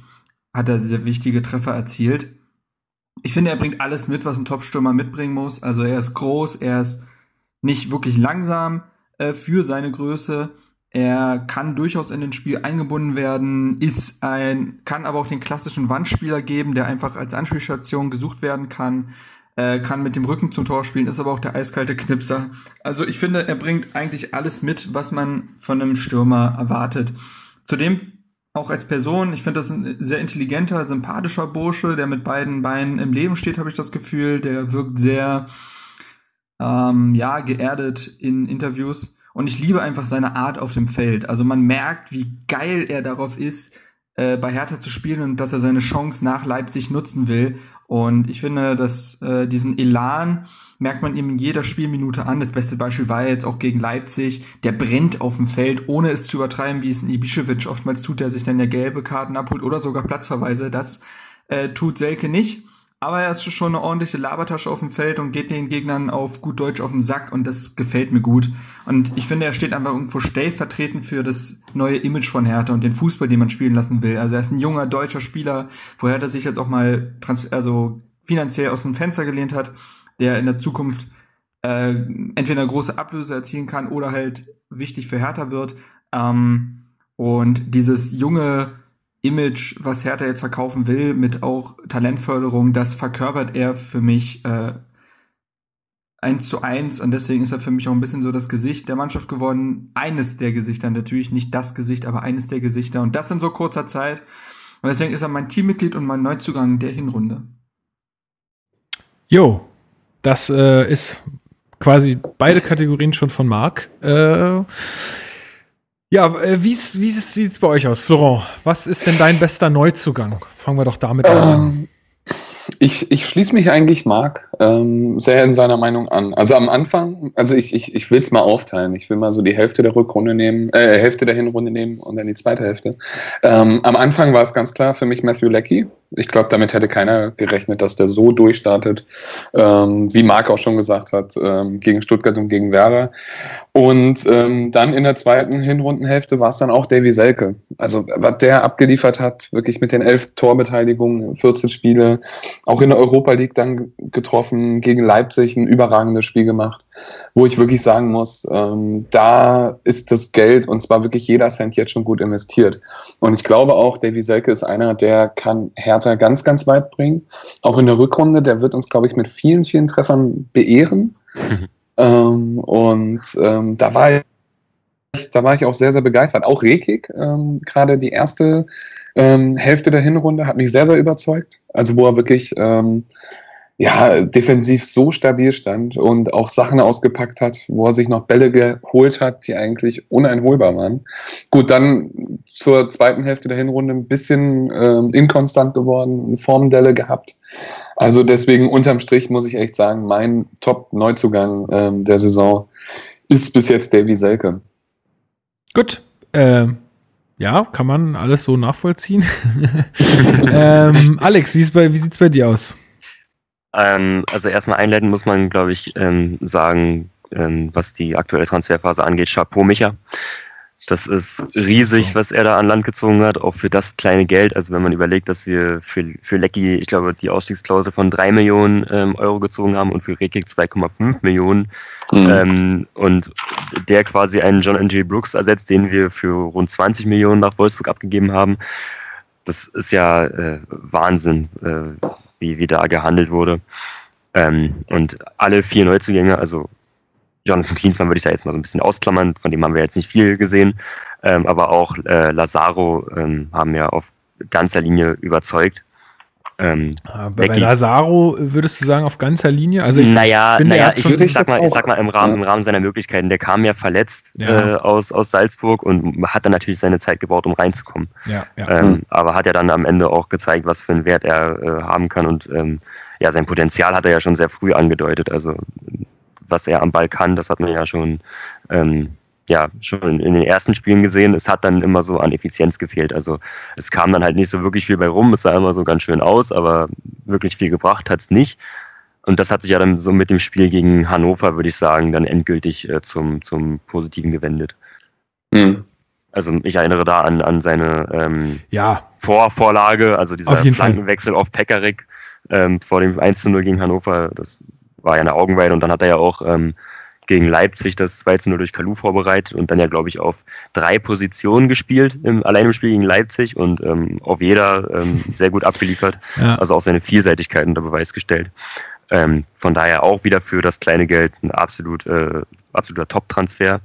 hat er sehr wichtige Treffer erzielt. Ich finde, er bringt alles mit, was ein Top-Stürmer mitbringen muss. Also er ist groß, er ist nicht wirklich langsam äh, für seine Größe. Er kann durchaus in den Spiel eingebunden werden, ist ein, kann aber auch den klassischen Wandspieler geben, der einfach als Anspielstation gesucht werden kann, äh, kann mit dem Rücken zum Tor spielen, ist aber auch der eiskalte Knipser. Also ich finde, er bringt eigentlich alles mit, was man von einem Stürmer erwartet. Zudem auch als Person, ich finde das ein sehr intelligenter, sympathischer Bursche, der mit beiden Beinen im Leben steht, habe ich das Gefühl. Der wirkt sehr, ähm, ja, geerdet in Interviews. Und ich liebe einfach seine Art auf dem Feld. Also man merkt, wie geil er darauf ist, äh, bei Hertha zu spielen und dass er seine Chance nach Leipzig nutzen will. Und ich finde, dass äh, diesen Elan merkt man ihm in jeder Spielminute an. Das beste Beispiel war jetzt auch gegen Leipzig. Der brennt auf dem Feld, ohne es zu übertreiben, wie es ein Ibišević oftmals tut, der sich dann ja gelbe Karten abholt oder sogar Platzverweise. Das äh, tut Selke nicht. Aber er ist schon eine ordentliche Labertasche auf dem Feld und geht den Gegnern auf gut Deutsch auf den Sack und das gefällt mir gut. Und ich finde, er steht einfach irgendwo stellvertretend für das neue Image von Hertha und den Fußball, den man spielen lassen will. Also er ist ein junger deutscher Spieler, wo Hertha sich jetzt auch mal also finanziell aus dem Fenster gelehnt hat, der in der Zukunft äh, entweder große Ablöse erzielen kann oder halt wichtig für Hertha wird. Ähm, und dieses junge Image, was Hertha jetzt verkaufen will, mit auch Talentförderung, das verkörpert er für mich äh, eins zu eins und deswegen ist er für mich auch ein bisschen so das Gesicht der Mannschaft geworden. Eines der Gesichter natürlich, nicht das Gesicht, aber eines der Gesichter und das in so kurzer Zeit. Und deswegen ist er mein Teammitglied und mein Neuzugang der Hinrunde. Jo, das äh, ist quasi beide Kategorien schon von Marc. Äh, ja, äh, wie sieht es bei euch aus? Florent, was ist denn dein bester Neuzugang? Fangen wir doch damit ähm, an. Ich, ich schließe mich eigentlich Marc ähm, sehr in seiner Meinung an. Also am Anfang, also ich, ich, ich will es mal aufteilen. Ich will mal so die Hälfte der Rückrunde nehmen, äh, Hälfte der Hinrunde nehmen und dann die zweite Hälfte. Ähm, am Anfang war es ganz klar für mich Matthew Leckie. Ich glaube, damit hätte keiner gerechnet, dass der so durchstartet, ähm, wie Marc auch schon gesagt hat, ähm, gegen Stuttgart und gegen Werder. Und ähm, dann in der zweiten Hinrundenhälfte war es dann auch Davy Selke. Also was der abgeliefert hat, wirklich mit den elf Torbeteiligungen, 14 Spiele, auch in der Europa League dann getroffen, gegen Leipzig ein überragendes Spiel gemacht, wo ich wirklich sagen muss, ähm, da ist das Geld und zwar wirklich jeder Cent jetzt schon gut investiert. Und ich glaube auch, Davy Selke ist einer, der kann Hertha ganz, ganz weit bringen. Auch in der Rückrunde, der wird uns, glaube ich, mit vielen, vielen Treffern beehren. Ähm, und ähm, da war ich, da war ich auch sehr, sehr begeistert. Auch Rekik, ähm, gerade die erste ähm, Hälfte der Hinrunde hat mich sehr, sehr überzeugt. Also wo er wirklich ähm, ja, defensiv so stabil stand und auch Sachen ausgepackt hat, wo er sich noch Bälle geholt hat, die eigentlich uneinholbar waren. Gut, dann zur zweiten Hälfte der Hinrunde ein bisschen ähm, inkonstant geworden, eine Formdelle gehabt. Also deswegen unterm Strich muss ich echt sagen, mein Top-Neuzugang ähm, der Saison ist bis jetzt Davy Selke. Gut. Äh, ja, kann man alles so nachvollziehen. ähm, Alex, wie, bei, wie sieht's bei dir aus? Ähm, also erstmal einleiten muss man, glaube ich, ähm, sagen, ähm, was die aktuelle Transferphase angeht, Chapeau Micha. Das ist riesig, was er da an Land gezogen hat, auch für das kleine Geld. Also wenn man überlegt, dass wir für, für Lecky, ich glaube, die Ausstiegsklausel von drei Millionen ähm, Euro gezogen haben und für Rekik 2,5 Millionen. Mhm. Ähm, und der quasi einen John N.J. Brooks ersetzt, den wir für rund 20 Millionen nach Wolfsburg abgegeben haben. Das ist ja äh, Wahnsinn, äh, wie, wie da gehandelt wurde. Ähm, und alle vier Neuzugänge, also Jonathan Klinsmann würde ich da jetzt mal so ein bisschen ausklammern, von dem haben wir jetzt nicht viel gesehen. Ähm, aber auch äh, Lazaro ähm, haben ja auf ganzer Linie überzeugt. Ähm, bei Lazaro würdest du sagen auf ganzer Linie? Also ich naja, finde, naja, ich, ich, sag mal, ich sag mal im Rahmen, im Rahmen seiner Möglichkeiten. Der kam ja verletzt ja. Äh, aus, aus Salzburg und hat dann natürlich seine Zeit gebraucht, um reinzukommen. Ja, ja. Ähm, aber hat ja dann am Ende auch gezeigt, was für einen Wert er äh, haben kann und ähm, ja, sein Potenzial hat er ja schon sehr früh angedeutet. Also was er am Ball kann, das hat man ja schon, ähm, ja, schon in den ersten Spielen gesehen. Es hat dann immer so an Effizienz gefehlt. Also es kam dann halt nicht so wirklich viel bei rum. Es sah immer so ganz schön aus, aber wirklich viel gebracht hat es nicht. Und das hat sich ja dann so mit dem Spiel gegen Hannover, würde ich sagen, dann endgültig äh, zum, zum Positiven gewendet. Mhm. Also ich erinnere da an, an seine ähm, ja. Vorvorlage, also dieser Flankenwechsel Fall. auf Pekarik ähm, vor dem 1 zu 0 gegen Hannover. Das war ja eine Augenweide und dann hat er ja auch ähm, gegen Leipzig das 2 zu 0 durch Kalu vorbereitet und dann ja, glaube ich, auf drei Positionen gespielt, im, allein im Spiel gegen Leipzig und ähm, auf jeder ähm, sehr gut abgeliefert. Ja. Also auch seine Vielseitigkeit unter Beweis gestellt. Ähm, von daher auch wieder für das kleine Geld ein absolut, äh, absoluter Top-Transfer.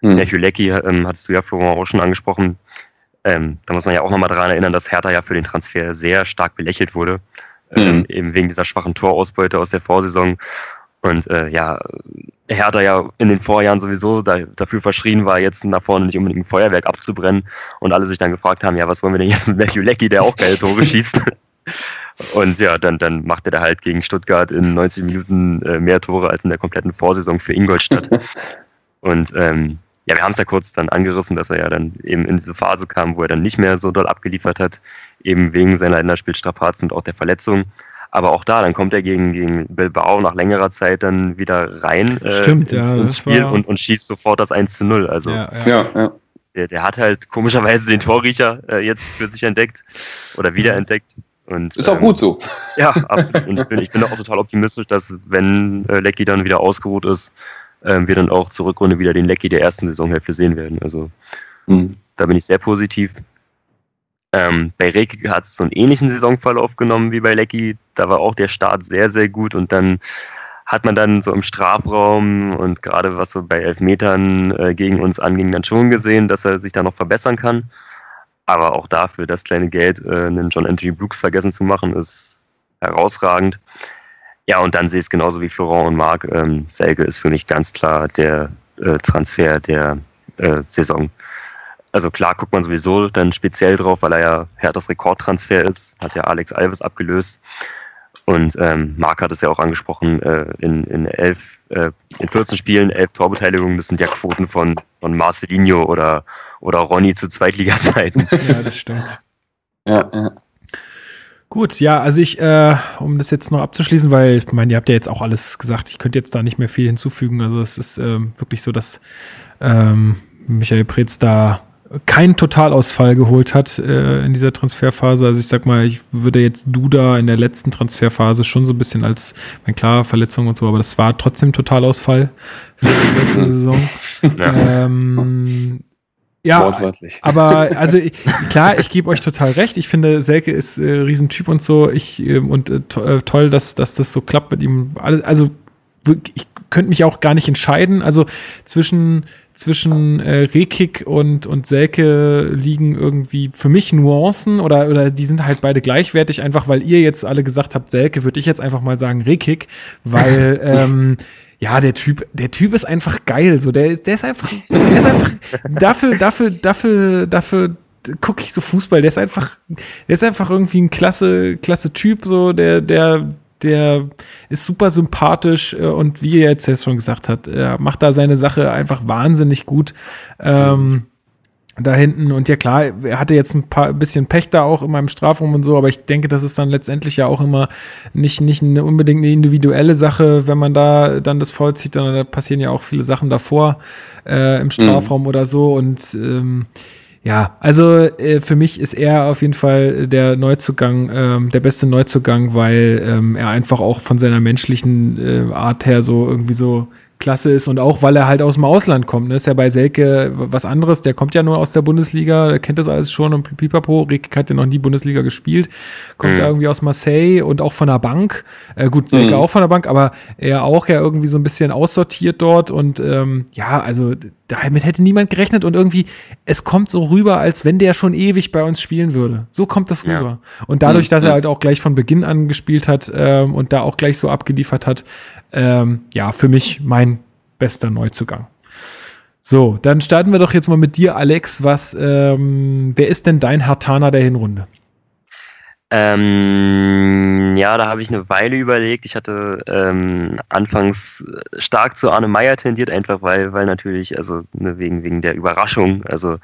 Mhm. Leckie ähm, hattest du ja vorhin auch schon angesprochen. Ähm, da muss man ja auch nochmal daran erinnern, dass Hertha ja für den Transfer sehr stark belächelt wurde. Mhm. eben wegen dieser schwachen Torausbeute aus der Vorsaison. Und äh, ja, Hertha ja in den Vorjahren sowieso da, dafür verschrien war, jetzt nach vorne nicht unbedingt ein Feuerwerk abzubrennen. Und alle sich dann gefragt haben, ja, was wollen wir denn jetzt mit Matthew Leckie, der auch geile Tore schießt? Und ja, dann, dann machte er halt gegen Stuttgart in 90 Minuten äh, mehr Tore als in der kompletten Vorsaison für Ingolstadt. Und ähm, ja, wir haben es ja kurz dann angerissen, dass er ja dann eben in diese Phase kam, wo er dann nicht mehr so doll abgeliefert hat, eben wegen seiner Länderspielstrapazen und auch der Verletzung. Aber auch da, dann kommt er gegen, gegen Bilbao nach längerer Zeit dann wieder rein äh, Stimmt, ins, ja, ins Spiel und, und schießt sofort das 1 zu 0. Also ja, ja. ja, Der, der hat halt komischerweise den Torriecher äh, jetzt für sich entdeckt oder wiederentdeckt. Und, ist auch ähm, gut so. Ja, absolut. Und ich bin, ich bin auch total optimistisch, dass wenn äh, Lecky dann wieder ausgeruht ist, ähm, wir dann auch zur Rückrunde wieder den Lecky der ersten Saisonhälfte sehen werden. Also mhm. da bin ich sehr positiv. Ähm, bei Rekik hat es so einen ähnlichen Saisonverlauf genommen wie bei Lecky. Da war auch der Start sehr, sehr gut und dann hat man dann so im Strafraum und gerade was so bei Elfmetern äh, gegen uns anging, dann schon gesehen, dass er sich da noch verbessern kann. Aber auch dafür das kleine Geld, äh, einen John Anthony Brooks vergessen zu machen, ist herausragend. Ja, und dann sehe ich es genauso wie Florent und Marc. Ähm, Selke ist für mich ganz klar der äh, Transfer der äh, Saison. Also klar guckt man sowieso dann speziell drauf, weil er ja Herthas Rekordtransfer ist, hat ja Alex Alves abgelöst. Und ähm, Marc hat es ja auch angesprochen, äh, in, in, elf, äh, in 14 Spielen, elf Torbeteiligungen, das sind ja Quoten von, von Marcelinho oder, oder Ronny zu Zweitliga-Zeiten. Ja, das stimmt. ja, ja. Gut, ja, also ich, äh, um das jetzt noch abzuschließen, weil ich meine, ihr habt ja jetzt auch alles gesagt, ich könnte jetzt da nicht mehr viel hinzufügen. Also es ist ähm, wirklich so, dass ähm, Michael Preetz da keinen Totalausfall geholt hat äh, in dieser Transferphase. Also ich sag mal, ich würde jetzt Duda in der letzten Transferphase schon so ein bisschen als, mein klar, Verletzung und so, aber das war trotzdem Totalausfall für die letzte Saison. Ja. Ähm, ja, aber also klar, ich gebe euch total recht. Ich finde, Selke ist äh, Riesentyp und so. Ich äh, und äh, to toll, dass, dass das so klappt mit ihm. Also ich könnte mich auch gar nicht entscheiden. Also zwischen zwischen äh, Rekik und und Selke liegen irgendwie für mich Nuancen oder oder die sind halt beide gleichwertig. Einfach weil ihr jetzt alle gesagt habt, Selke, würde ich jetzt einfach mal sagen Rekik, weil ähm, ja, der Typ, der Typ ist einfach geil. So, der, der ist einfach, der ist einfach dafür, dafür, dafür, dafür gucke ich so Fußball. Der ist einfach, der ist einfach irgendwie ein klasse, klasse Typ. So, der, der, der ist super sympathisch äh, und wie er jetzt schon gesagt hat, er macht da seine Sache einfach wahnsinnig gut. Ähm, da hinten. Und ja klar, er hatte jetzt ein paar bisschen Pech da auch in meinem Strafraum und so, aber ich denke, das ist dann letztendlich ja auch immer nicht, nicht eine, unbedingt eine individuelle Sache, wenn man da dann das vollzieht, dann da passieren ja auch viele Sachen davor äh, im Strafraum mhm. oder so. Und ähm, ja, also äh, für mich ist er auf jeden Fall der Neuzugang, ähm, der beste Neuzugang, weil ähm, er einfach auch von seiner menschlichen äh, Art her so irgendwie so klasse ist und auch, weil er halt aus dem Ausland kommt. Ne? Ist ja bei Selke was anderes. Der kommt ja nur aus der Bundesliga, der kennt das alles schon und pipapo. Rick hat ja noch nie Bundesliga gespielt. Kommt mhm. da irgendwie aus Marseille und auch von der Bank. Äh, gut, Selke mhm. auch von der Bank, aber er auch ja irgendwie so ein bisschen aussortiert dort und ähm, ja, also damit hätte niemand gerechnet und irgendwie, es kommt so rüber, als wenn der schon ewig bei uns spielen würde. So kommt das rüber. Ja. Und dadurch, dass er halt auch gleich von Beginn an gespielt hat ähm, und da auch gleich so abgeliefert hat, ähm, ja, für mich mein bester Neuzugang. So, dann starten wir doch jetzt mal mit dir, Alex. Was, ähm, wer ist denn dein Hartaner der Hinrunde? Ähm, ja, da habe ich eine Weile überlegt. Ich hatte ähm, anfangs stark zu Arne Meyer tendiert, einfach weil, weil natürlich, also ne, wegen, wegen der Überraschung, also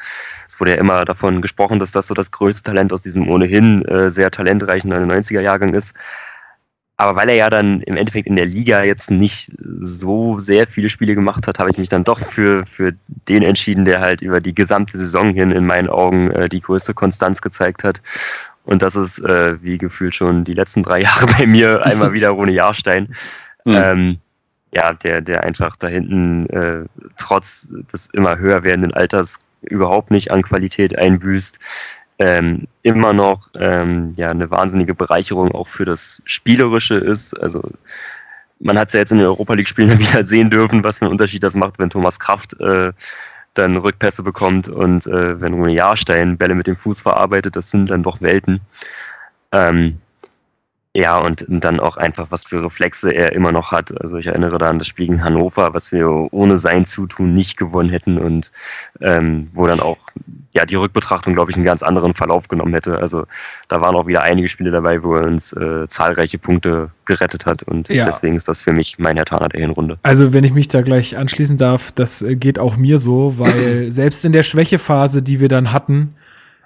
es wurde ja immer davon gesprochen, dass das so das größte Talent aus diesem ohnehin äh, sehr talentreichen 99er-Jahrgang ist. Aber weil er ja dann im Endeffekt in der Liga jetzt nicht so sehr viele Spiele gemacht hat, habe ich mich dann doch für, für den entschieden, der halt über die gesamte Saison hin in meinen Augen äh, die größte Konstanz gezeigt hat. Und das ist, äh, wie gefühlt schon die letzten drei Jahre bei mir, einmal wieder Rune Jahrstein. Mhm. Ähm, ja, der, der einfach da hinten äh, trotz des immer höher werdenden Alters überhaupt nicht an Qualität einbüßt. Ähm, immer noch ähm, ja eine wahnsinnige Bereicherung auch für das Spielerische ist. Also man hat es ja jetzt in den Europa League Spielen wieder sehen dürfen, was für einen Unterschied das macht, wenn Thomas Kraft äh, dann Rückpässe bekommt und äh, wenn Rune Jahrstein Bälle mit dem Fuß verarbeitet, das sind dann doch Welten. Ähm, ja, und dann auch einfach, was für Reflexe er immer noch hat. Also ich erinnere da an das Spiel gegen Hannover, was wir ohne sein Zutun nicht gewonnen hätten und ähm, wo dann auch ja die Rückbetrachtung, glaube ich, einen ganz anderen Verlauf genommen hätte. Also da waren auch wieder einige Spiele dabei, wo er uns äh, zahlreiche Punkte gerettet hat und ja. deswegen ist das für mich mein Herr Taner der Hinrunde. Also wenn ich mich da gleich anschließen darf, das äh, geht auch mir so, weil selbst in der Schwächephase, die wir dann hatten,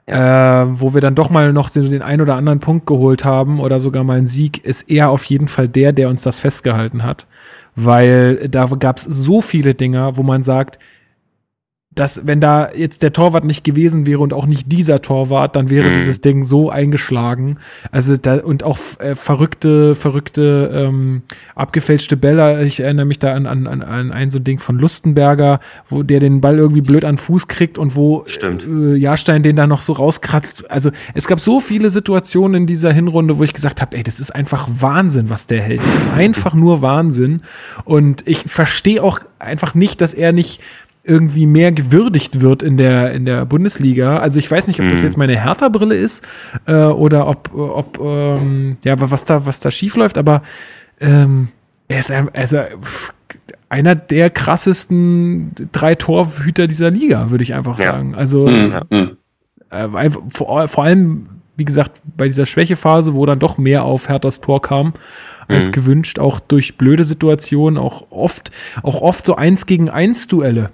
ja. äh, wo wir dann doch mal noch den, den ein oder anderen Punkt geholt haben oder sogar mal einen Sieg, ist er auf jeden Fall der, der uns das festgehalten hat. Weil da gab es so viele Dinger, wo man sagt, dass wenn da jetzt der Torwart nicht gewesen wäre und auch nicht dieser Torwart, dann wäre mhm. dieses Ding so eingeschlagen. Also da und auch äh, verrückte, verrückte, ähm, abgefälschte Bälle. Ich erinnere mich da an, an, an, an ein so ein Ding von Lustenberger, wo der den Ball irgendwie blöd an Fuß kriegt und wo äh, Jahrstein den da noch so rauskratzt. Also es gab so viele Situationen in dieser Hinrunde, wo ich gesagt habe, ey, das ist einfach Wahnsinn, was der hält. Das ist einfach nur Wahnsinn. Und ich verstehe auch einfach nicht, dass er nicht irgendwie mehr gewürdigt wird in der, in der Bundesliga. Also ich weiß nicht, ob das mhm. jetzt meine Hertha-Brille ist äh, oder ob, ob ähm, ja, was da, was da schief läuft, aber ähm, er ist, er ist einer der krassesten drei Torhüter dieser Liga, würde ich einfach ja. sagen. Also mhm. äh, vor, vor allem, wie gesagt, bei dieser Schwächephase, wo dann doch mehr auf Herthas Tor kam als mhm. gewünscht, auch durch blöde Situationen, auch oft, auch oft so eins gegen eins Duelle.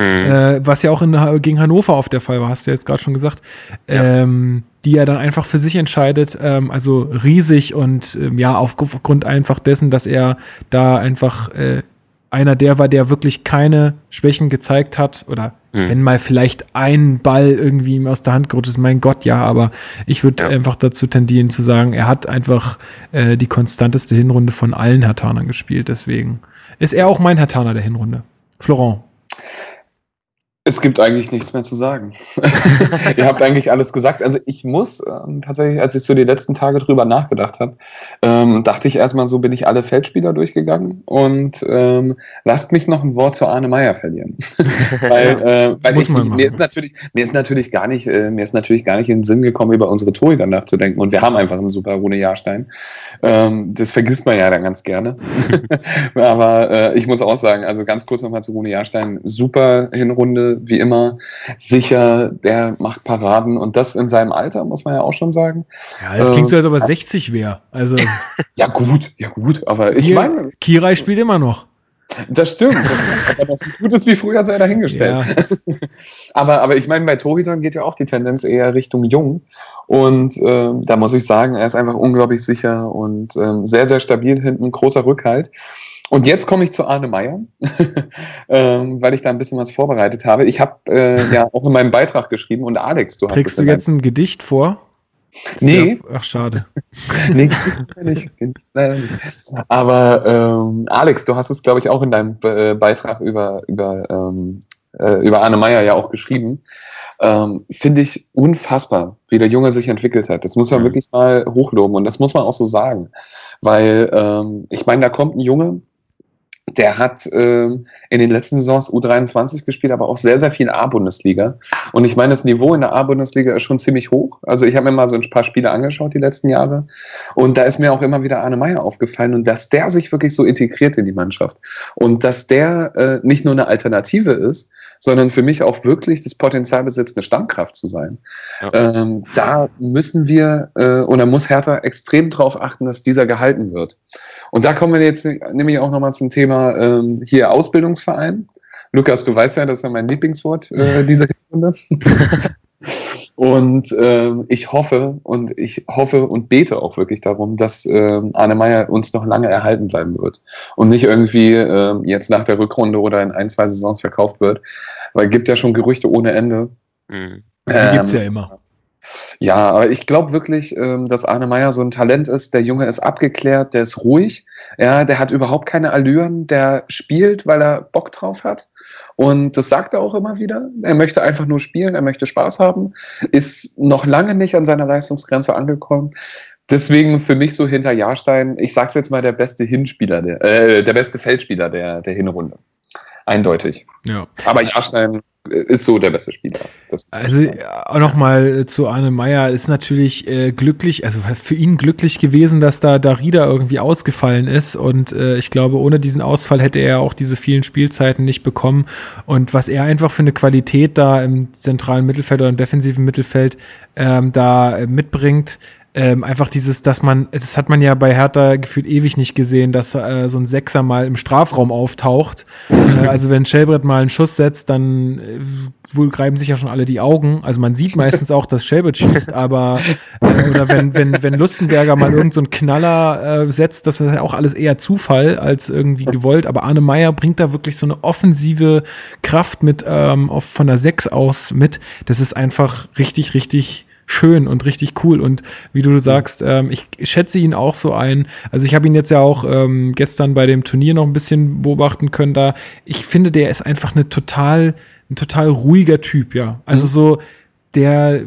Mhm. Äh, was ja auch in, gegen Hannover auf der Fall war, hast du jetzt gerade schon gesagt. Ja. Ähm, die er dann einfach für sich entscheidet, ähm, also riesig und ähm, ja, aufgrund einfach dessen, dass er da einfach äh, einer der war, der wirklich keine Schwächen gezeigt hat oder hm. wenn mal vielleicht ein Ball irgendwie ihm aus der Hand gerutscht ist, mein Gott, ja, aber ich würde ja. einfach dazu tendieren zu sagen, er hat einfach äh, die konstanteste Hinrunde von allen Hertanern gespielt, deswegen ist er auch mein Hertaner der Hinrunde. Florent. Es gibt eigentlich nichts mehr zu sagen. Ihr habt eigentlich alles gesagt. Also ich muss ähm, tatsächlich, als ich so die letzten Tage drüber nachgedacht habe, ähm, dachte ich erstmal so, bin ich alle Feldspieler durchgegangen und ähm, lasst mich noch ein Wort zu Arne Meyer verlieren. weil äh, weil ich, ich, mir ist natürlich, mir ist natürlich gar nicht, äh, mir ist natürlich gar nicht in den Sinn gekommen, über unsere Torhüter nachzudenken. Und wir haben einfach einen super Rune Jahrstein. Ähm, das vergisst man ja dann ganz gerne. Aber äh, ich muss auch sagen, also ganz kurz nochmal zu Rune Jahrstein, super Hinrunde wie immer sicher, der macht Paraden und das in seinem Alter, muss man ja auch schon sagen. Ja, das klingt so, als ob er 60 wäre. Also. ja, gut, ja, gut, aber ich meine. Kirai spielt immer noch. Das stimmt. aber das gut ist wie früher sei dahingestellt. Ja. aber, aber ich meine, bei Torhütern geht ja auch die Tendenz eher Richtung jung. Und äh, da muss ich sagen, er ist einfach unglaublich sicher und äh, sehr, sehr stabil hinten, großer Rückhalt. Und jetzt komme ich zu Arne Meyer, ähm, weil ich da ein bisschen was vorbereitet habe. Ich habe äh, ja auch in meinem Beitrag geschrieben und Alex, du hast Trägst du jetzt ein Gedicht vor? Nee. Ja, ach, schade. nee, nicht. Aber ähm, Alex, du hast es, glaube ich, auch in deinem Be Beitrag über, über, ähm, äh, über Arne Meyer ja auch geschrieben. Ähm, Finde ich unfassbar, wie der Junge sich entwickelt hat. Das muss man mhm. wirklich mal hochloben und das muss man auch so sagen. Weil ähm, ich meine, da kommt ein Junge, der hat ähm, in den letzten Saisons U23 gespielt, aber auch sehr, sehr viel A-Bundesliga. Und ich meine, das Niveau in der A-Bundesliga ist schon ziemlich hoch. Also ich habe mir mal so ein paar Spiele angeschaut die letzten Jahre. Und da ist mir auch immer wieder Arne Meyer aufgefallen und dass der sich wirklich so integriert in die Mannschaft. Und dass der äh, nicht nur eine Alternative ist, sondern für mich auch wirklich das Potenzial besitzt, eine Stammkraft zu sein. Ja. Ähm, da müssen wir äh, oder muss Hertha extrem darauf achten, dass dieser gehalten wird. Und da kommen wir jetzt nämlich auch nochmal zum Thema ähm, hier Ausbildungsverein. Lukas, du weißt ja, das ist ja mein Lieblingswort äh, dieser Runde. Und ähm, ich hoffe und ich hoffe und bete auch wirklich darum, dass ähm, Arne Meyer uns noch lange erhalten bleiben wird und nicht irgendwie ähm, jetzt nach der Rückrunde oder in ein, zwei Saisons verkauft wird. Weil es gibt ja schon Gerüchte ohne Ende. Mhm. Die ähm, gibt's ja immer. Ja, aber ich glaube wirklich, ähm, dass Arne Meyer so ein Talent ist. Der Junge ist abgeklärt, der ist ruhig. Ja, der hat überhaupt keine Allüren. Der spielt, weil er Bock drauf hat. Und das sagt er auch immer wieder. Er möchte einfach nur spielen, er möchte Spaß haben, ist noch lange nicht an seiner Leistungsgrenze angekommen. Deswegen für mich so hinter Jahrstein, ich sag's jetzt mal, der beste Hinspieler, der, äh, der beste Feldspieler der, der Hinrunde. Eindeutig. Ja. Aber Jahrstein ist so der beste Spieler. also auch nochmal zu Arne Meyer. Ist natürlich äh, glücklich, also für ihn glücklich gewesen, dass da Darida irgendwie ausgefallen ist. Und äh, ich glaube, ohne diesen Ausfall hätte er auch diese vielen Spielzeiten nicht bekommen. Und was er einfach für eine Qualität da im zentralen Mittelfeld oder im defensiven Mittelfeld ähm, da äh, mitbringt, ähm, einfach dieses, dass man, das hat man ja bei Hertha gefühlt ewig nicht gesehen, dass äh, so ein Sechser mal im Strafraum auftaucht. äh, also wenn Shelbrett mal einen Schuss setzt, dann äh, wohl greifen sich ja schon alle die Augen. Also man sieht meistens auch, dass Shelbrett schießt, aber äh, oder wenn, wenn, wenn Lustenberger mal irgend so Knaller äh, setzt, das ist ja auch alles eher Zufall als irgendwie gewollt. Aber Arne Meyer bringt da wirklich so eine offensive Kraft mit ähm, auf, von der Sechs aus mit. Das ist einfach richtig, richtig schön und richtig cool. Und wie du sagst, ähm, ich schätze ihn auch so ein. Also ich habe ihn jetzt ja auch ähm, gestern bei dem Turnier noch ein bisschen beobachten können. Da ich finde, der ist einfach eine total, ein total ruhiger Typ, ja. Also mhm. so der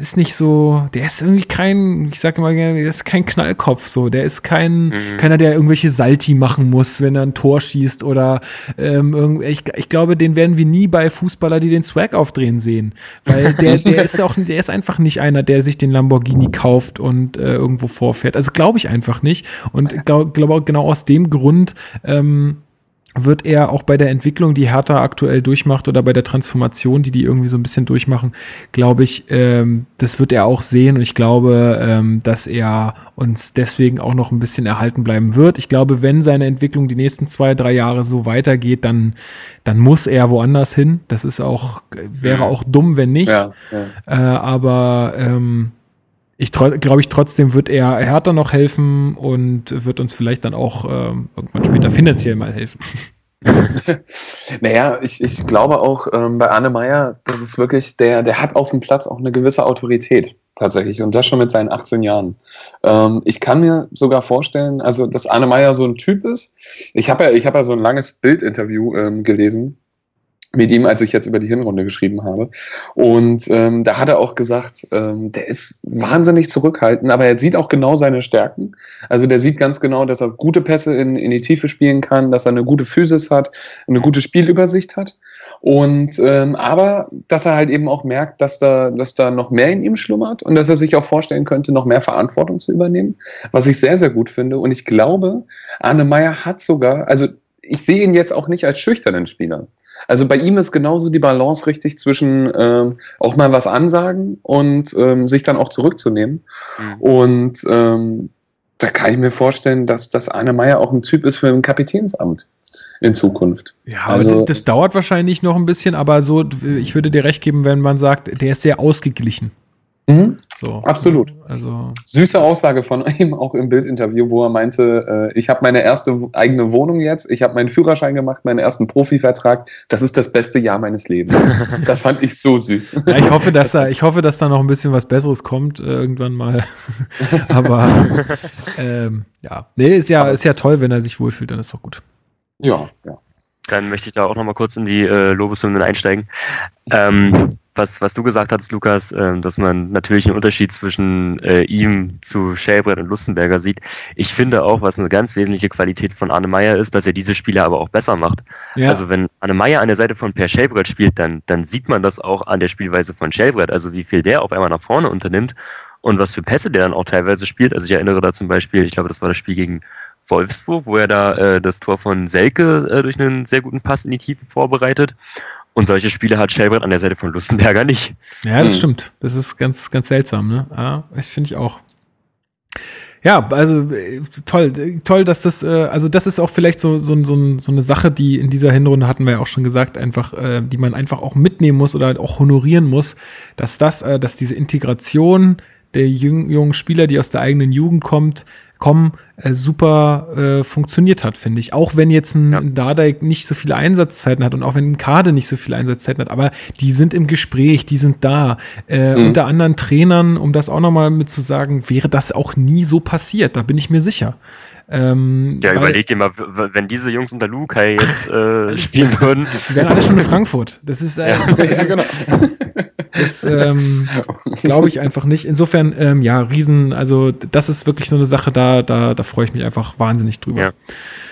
ist nicht so, der ist irgendwie kein, ich sage immer gerne, der ist kein Knallkopf so, der ist kein, mhm. keiner, der irgendwelche Salti machen muss, wenn er ein Tor schießt oder ähm, ich, ich glaube, den werden wir nie bei Fußballer, die den Swag aufdrehen sehen, weil der, der ist auch, der ist einfach nicht einer, der sich den Lamborghini kauft und äh, irgendwo vorfährt. Also glaube ich einfach nicht und glaube glaub genau aus dem Grund ähm, wird er auch bei der Entwicklung, die Hertha aktuell durchmacht oder bei der Transformation, die die irgendwie so ein bisschen durchmachen, glaube ich, ähm, das wird er auch sehen und ich glaube, ähm, dass er uns deswegen auch noch ein bisschen erhalten bleiben wird. Ich glaube, wenn seine Entwicklung die nächsten zwei, drei Jahre so weitergeht, dann, dann muss er woanders hin. Das ist auch, wäre auch dumm, wenn nicht. Ja, ja. Äh, aber ähm, ich glaube ich trotzdem wird er Hertha noch helfen und wird uns vielleicht dann auch ähm, irgendwann später finanziell mal helfen. naja, ich, ich glaube auch ähm, bei Arne Meyer, das ist wirklich, der, der hat auf dem Platz auch eine gewisse Autorität tatsächlich und das schon mit seinen 18 Jahren. Ähm, ich kann mir sogar vorstellen, also dass Arne Meyer so ein Typ ist. Ich habe ja, habe ja so ein langes Bildinterview ähm, gelesen mit ihm, als ich jetzt über die Hinrunde geschrieben habe. Und ähm, da hat er auch gesagt, ähm, der ist wahnsinnig zurückhaltend, aber er sieht auch genau seine Stärken. Also der sieht ganz genau, dass er gute Pässe in, in die Tiefe spielen kann, dass er eine gute Physis hat, eine gute Spielübersicht hat. Und ähm, aber dass er halt eben auch merkt, dass da, dass da noch mehr in ihm schlummert und dass er sich auch vorstellen könnte, noch mehr Verantwortung zu übernehmen, was ich sehr, sehr gut finde. Und ich glaube, Arne Meyer hat sogar, also ich sehe ihn jetzt auch nicht als schüchternen Spieler. Also bei ihm ist genauso die Balance richtig zwischen ähm, auch mal was ansagen und ähm, sich dann auch zurückzunehmen. Mhm. Und ähm, da kann ich mir vorstellen, dass das Anne Meyer auch ein Typ ist für ein Kapitänsamt in Zukunft. Ja, also, das dauert wahrscheinlich noch ein bisschen, aber so, ich würde dir recht geben, wenn man sagt, der ist sehr ausgeglichen. Mhm. So, Absolut. Also Süße Aussage von ihm auch im Bildinterview, wo er meinte, äh, ich habe meine erste eigene Wohnung jetzt, ich habe meinen Führerschein gemacht, meinen ersten Profivertrag. Das ist das beste Jahr meines Lebens. das fand ich so süß. Ja, ich hoffe, dass da, ich hoffe, dass da noch ein bisschen was Besseres kommt äh, irgendwann mal. Aber ähm, ja, nee, ist ja, ist ja toll, wenn er sich wohlfühlt, dann ist doch gut. Ja, ja. Dann möchte ich da auch noch mal kurz in die äh, Lobeshymnen einsteigen. Ähm, was, was du gesagt hast, Lukas, äh, dass man natürlich einen Unterschied zwischen äh, ihm zu Schäbrett und Lustenberger sieht. Ich finde auch, was eine ganz wesentliche Qualität von Arne Meyer ist, dass er diese Spiele aber auch besser macht. Ja. Also wenn Arne Meyer an der Seite von Per Schäbrett spielt, dann, dann sieht man das auch an der Spielweise von Schäbrett, also wie viel der auf einmal nach vorne unternimmt und was für Pässe der dann auch teilweise spielt. Also ich erinnere da zum Beispiel, ich glaube, das war das Spiel gegen Wolfsburg, wo er da äh, das Tor von Selke äh, durch einen sehr guten Pass in die Tiefe vorbereitet. Und solche Spiele hat Shelbrett an der Seite von Lustenberger nicht. Ja, das hm. stimmt. Das ist ganz, ganz seltsam, ne? Ja, ich finde ich auch. Ja, also äh, toll, toll, dass das, äh, also das ist auch vielleicht so, so, so, so eine Sache, die in dieser Hinrunde hatten wir ja auch schon gesagt, einfach, äh, die man einfach auch mitnehmen muss oder halt auch honorieren muss, dass das, äh, dass diese Integration der jungen, jungen Spieler, die aus der eigenen Jugend kommt, kommen, äh, super äh, funktioniert hat, finde ich. Auch wenn jetzt ein Ja. Dardai nicht so viele Einsatzzeiten hat und auch wenn ein Kade nicht so viele Einsatzzeiten hat, aber die sind im Gespräch, die sind da. Äh, Mhm. Unter anderen Trainern, um das auch nochmal mit zu sagen, wäre das auch nie so passiert, da bin ich mir sicher. Ähm, Ja, weil überleg dir mal, wenn diese Jungs unter Lukai jetzt äh, spielen würden. Die wären alle schon in Frankfurt. Das ist, äh, Ja. ja, genau. das ähm, glaube ich einfach nicht. Insofern, ähm, ja, Riesen, also das ist wirklich so eine Sache, da, da, da freue ich mich einfach wahnsinnig drüber.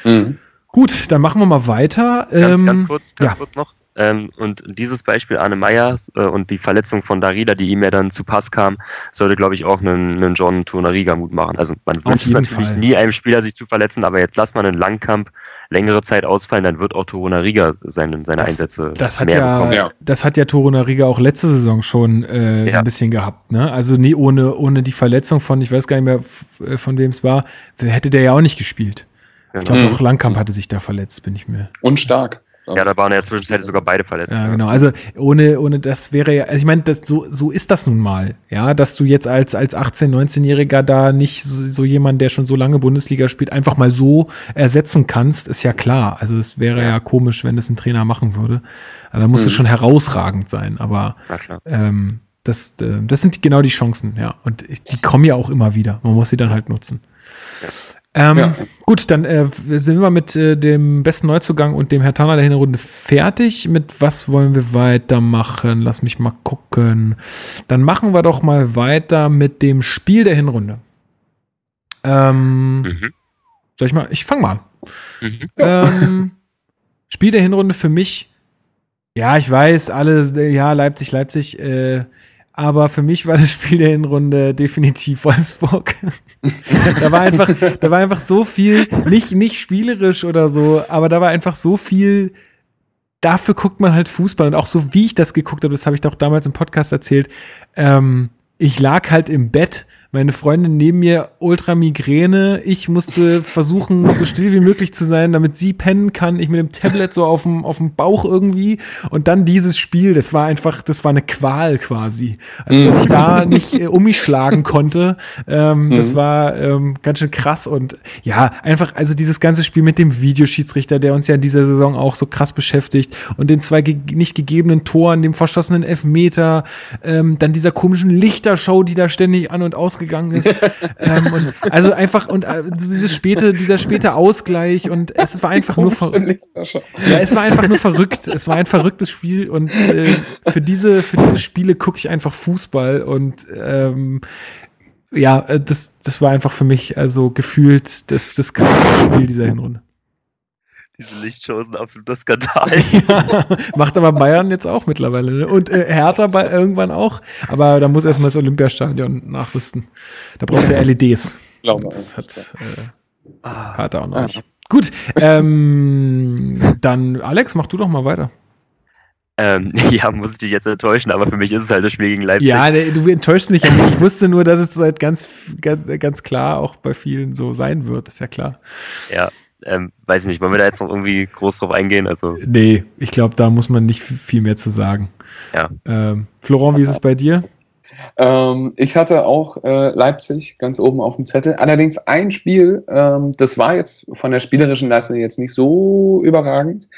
Ja. Mhm. Gut, dann machen wir mal weiter. Ganz, ähm, ganz kurz, ganz ja. kurz noch. Ähm, und dieses Beispiel Arne Meyer äh, und die Verletzung von Darida, die ihm ja dann zu Pass kam, sollte, glaube ich, auch einen, einen John Tonariga Mut machen. Also man wünscht natürlich Fall. nie einem Spieler, sich zu verletzen, aber jetzt lass mal einen Langkampf längere Zeit ausfallen, dann wird auch Tonariga seine, seine Das- Einsätze Das hat mehr ja, bekommen. Ja. das hat ja Toro Nariga auch letzte Saison schon äh, so Ja. ein bisschen gehabt. Ne? Also nie ohne, ohne die Verletzung von, ich weiß gar nicht mehr, äh, von wem es war, hätte der ja auch nicht gespielt. Ich Genau. glaube, Mhm. auch Langkamp hatte sich da verletzt, bin ich mir. Und stark. Ja, da waren ja zwischenzeitlich sogar beide verletzt. Ja, genau. Also ohne, ohne das wäre ja, also ich meine, das, so, so ist das nun mal, ja, dass du jetzt als, als 18-, 19-Jähriger da nicht so, so jemand, der schon so lange Bundesliga spielt, einfach mal so ersetzen kannst, ist ja klar. Also es wäre ja, komisch, wenn das ein Trainer machen würde. Also, da muss es Mhm. schon herausragend sein, aber ähm, das, äh, das sind genau die Chancen, ja. Und die kommen ja auch immer wieder. Man muss sie dann halt nutzen. Ähm, Ja. Gut, dann äh, sind wir mit äh, dem besten Neuzugang und dem Herr Tanner der Hinrunde fertig. Mit was wollen wir weitermachen? Lass mich mal gucken. Dann machen wir doch mal weiter mit dem Spiel der Hinrunde. Ähm, Mhm. soll ich mal? Ich fange mal an. Mhm. Ähm, Spiel der Hinrunde für mich, ja, ich weiß, alle, ja, Leipzig, Leipzig, äh, aber für mich war das Spiel der Hinrunde definitiv Wolfsburg. da war einfach, da war einfach so viel, nicht, nicht spielerisch oder so, aber da war einfach so viel, dafür guckt man halt Fußball und auch so wie ich das geguckt habe, das habe ich doch damals im Podcast erzählt, ähm, ich lag halt im Bett, meine Freundin neben mir ultra Migräne, ich musste versuchen, so still wie möglich zu sein, damit sie pennen kann, ich mit dem Tablet so auf dem, auf dem Bauch irgendwie. Und dann dieses Spiel, das war einfach, das war eine Qual quasi. Also, dass ich da nicht äh, um mich schlagen konnte, ähm, das war ähm, ganz schön krass. Und ja, einfach, also dieses ganze Spiel mit dem Videoschiedsrichter, der uns ja in dieser Saison auch so krass beschäftigt und den zwei ge nicht gegebenen Toren, dem verschossenen Elfmeter, ähm, dann dieser komischen Lichtershow, die da ständig an und ausgegangen ist. ähm, und also einfach, und äh, dieses späte, dieser späte Ausgleich und es war einfach nur ver ja, es war einfach nur verrückt. Es war ein verrücktes Spiel und äh, für diese für diese Spiele gucke ich einfach Fußball und ähm, ja, äh, das das war einfach für mich also gefühlt das das krasseste Spiel dieser Hinrunde. Diese Lichtshow ist ein absoluter Skandal. Ja, macht aber Bayern jetzt auch mittlerweile ne? und äh, Hertha bei irgendwann auch, aber da muss erstmal das Olympiastadion nachrüsten. Da brauchst du ja LEDs. Glaube Das hat äh, Ah, Hertha auch noch Ah. nicht. Gut, ähm, dann Alex, mach du doch mal weiter. ähm, ja, muss ich dich jetzt enttäuschen, aber für mich ist es halt das Spiel gegen Leipzig. Ja, nee, du enttäuscht mich ja nicht. Ich wusste nur, dass es halt ganz, ganz, ganz klar auch bei vielen so sein wird, ist ja klar. Ja, ähm, weiß nicht, wollen wir da jetzt noch irgendwie groß drauf eingehen? Also, Nee, ich glaube, da muss man nicht viel mehr zu sagen. Ja. Ähm, Florent, wie ist es bei dir? Ähm, ich hatte auch äh, Leipzig ganz oben auf dem Zettel. Allerdings ein Spiel, ähm, das war jetzt von der spielerischen Leistung jetzt nicht so überragend.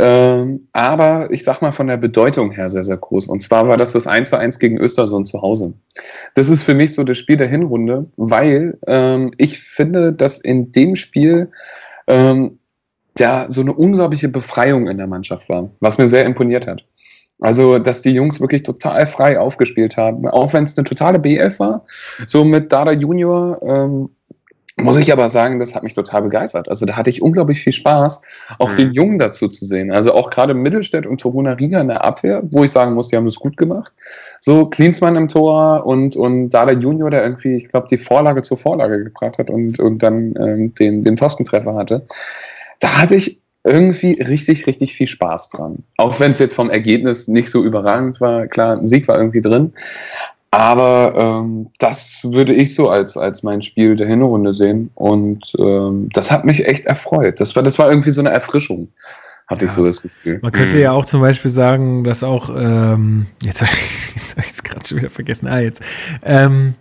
Ähm, aber ich sag mal von der Bedeutung her sehr, sehr groß. Und zwar war das das 1 zu 1 gegen Östersund zu Hause. Das ist für mich so das Spiel der Hinrunde, weil ähm, ich finde, dass in dem Spiel ähm, ja so eine unglaubliche Befreiung in der Mannschaft war, was mir sehr imponiert hat. Also, dass die Jungs wirklich total frei aufgespielt haben, auch wenn es eine totale B11 war. So mit Dada Junior ähm, muss ich aber sagen, das hat mich total begeistert. Also da hatte ich unglaublich viel Spaß, auch Mhm. den Jungen dazu zu sehen. Also auch gerade Mittelstädt und Toruna Riga in der Abwehr, wo ich sagen muss, die haben das gut gemacht. So Klinsmann im Tor und, und Dada Junior, der irgendwie, ich glaube, die Vorlage zur Vorlage gebracht hat und, und dann ähm, den, den Pfostentreffer hatte. Da hatte ich irgendwie richtig, richtig viel Spaß dran. Auch wenn es jetzt vom Ergebnis nicht so überragend war. Klar, ein Sieg war irgendwie drin. Aber ähm, das würde ich so als, als mein Spiel der Hinrunde sehen. Und ähm, das hat mich echt erfreut. Das war, das war irgendwie so eine Erfrischung, hatte Ja. ich so das Gefühl. Man könnte Mhm. ja auch zum Beispiel sagen, dass auch, ähm, jetzt habe ich es gerade schon wieder vergessen, ah, jetzt, ähm,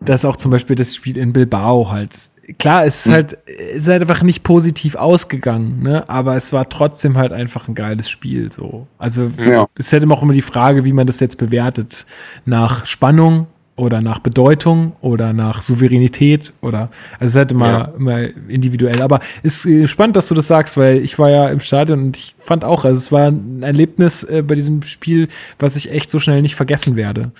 dass auch zum Beispiel das Spiel in Bilbao halt, klar, es ist Mhm. halt, es ist halt einfach nicht positiv ausgegangen, ne, aber es war trotzdem halt einfach ein geiles Spiel, so. Also, Ja. es hätte auch immer die Frage, wie man das jetzt bewertet. Nach Spannung oder nach Bedeutung oder nach Souveränität oder, also es ist halt immer, Ja. immer individuell. Aber ist äh, spannend, dass du das sagst, weil ich war ja im Stadion und ich fand auch, also es war ein Erlebnis äh, bei diesem Spiel, was ich echt so schnell nicht vergessen werde.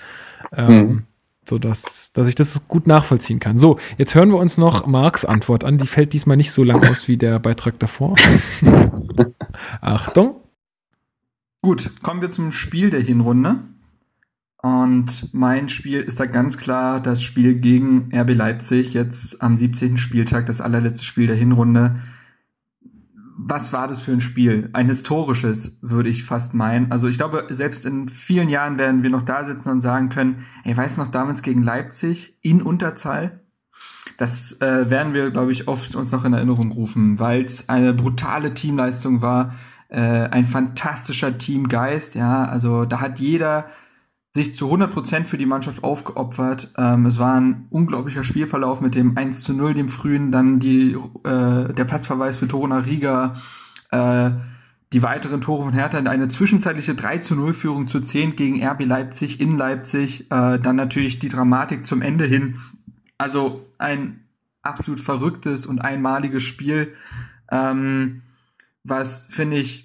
Ähm, Mhm. So dass, dass ich das gut nachvollziehen kann. So, jetzt hören wir uns noch Marks Antwort an. Die fällt diesmal nicht so lang aus wie der Beitrag davor. Achtung. Gut, kommen wir zum Spiel der Hinrunde. Und mein Spiel ist da ganz klar das Spiel gegen RB Leipzig, jetzt am 17. Spieltag, das allerletzte Spiel der Hinrunde. Was war das für ein Spiel? Ein historisches, würde ich fast meinen. Also ich glaube, selbst in vielen Jahren werden wir noch da sitzen und sagen können, ey, weiß noch damals gegen Leipzig in Unterzahl? Das äh, werden wir, glaube ich, oft uns noch in Erinnerung rufen, weil es eine brutale Teamleistung war, äh, ein fantastischer Teamgeist, ja, also da hat jeder sich zu 100% für die Mannschaft aufgeopfert. Ähm, es war ein unglaublicher Spielverlauf mit dem 1 zu 0, dem frühen, dann die, äh, der Platzverweis für Toruna Riga, äh, die weiteren Tore von Hertha, eine zwischenzeitliche 3 zu 0 Führung zu 10 gegen RB Leipzig in Leipzig, äh, dann natürlich die Dramatik zum Ende hin. Also ein absolut verrücktes und einmaliges Spiel, ähm, was finde ich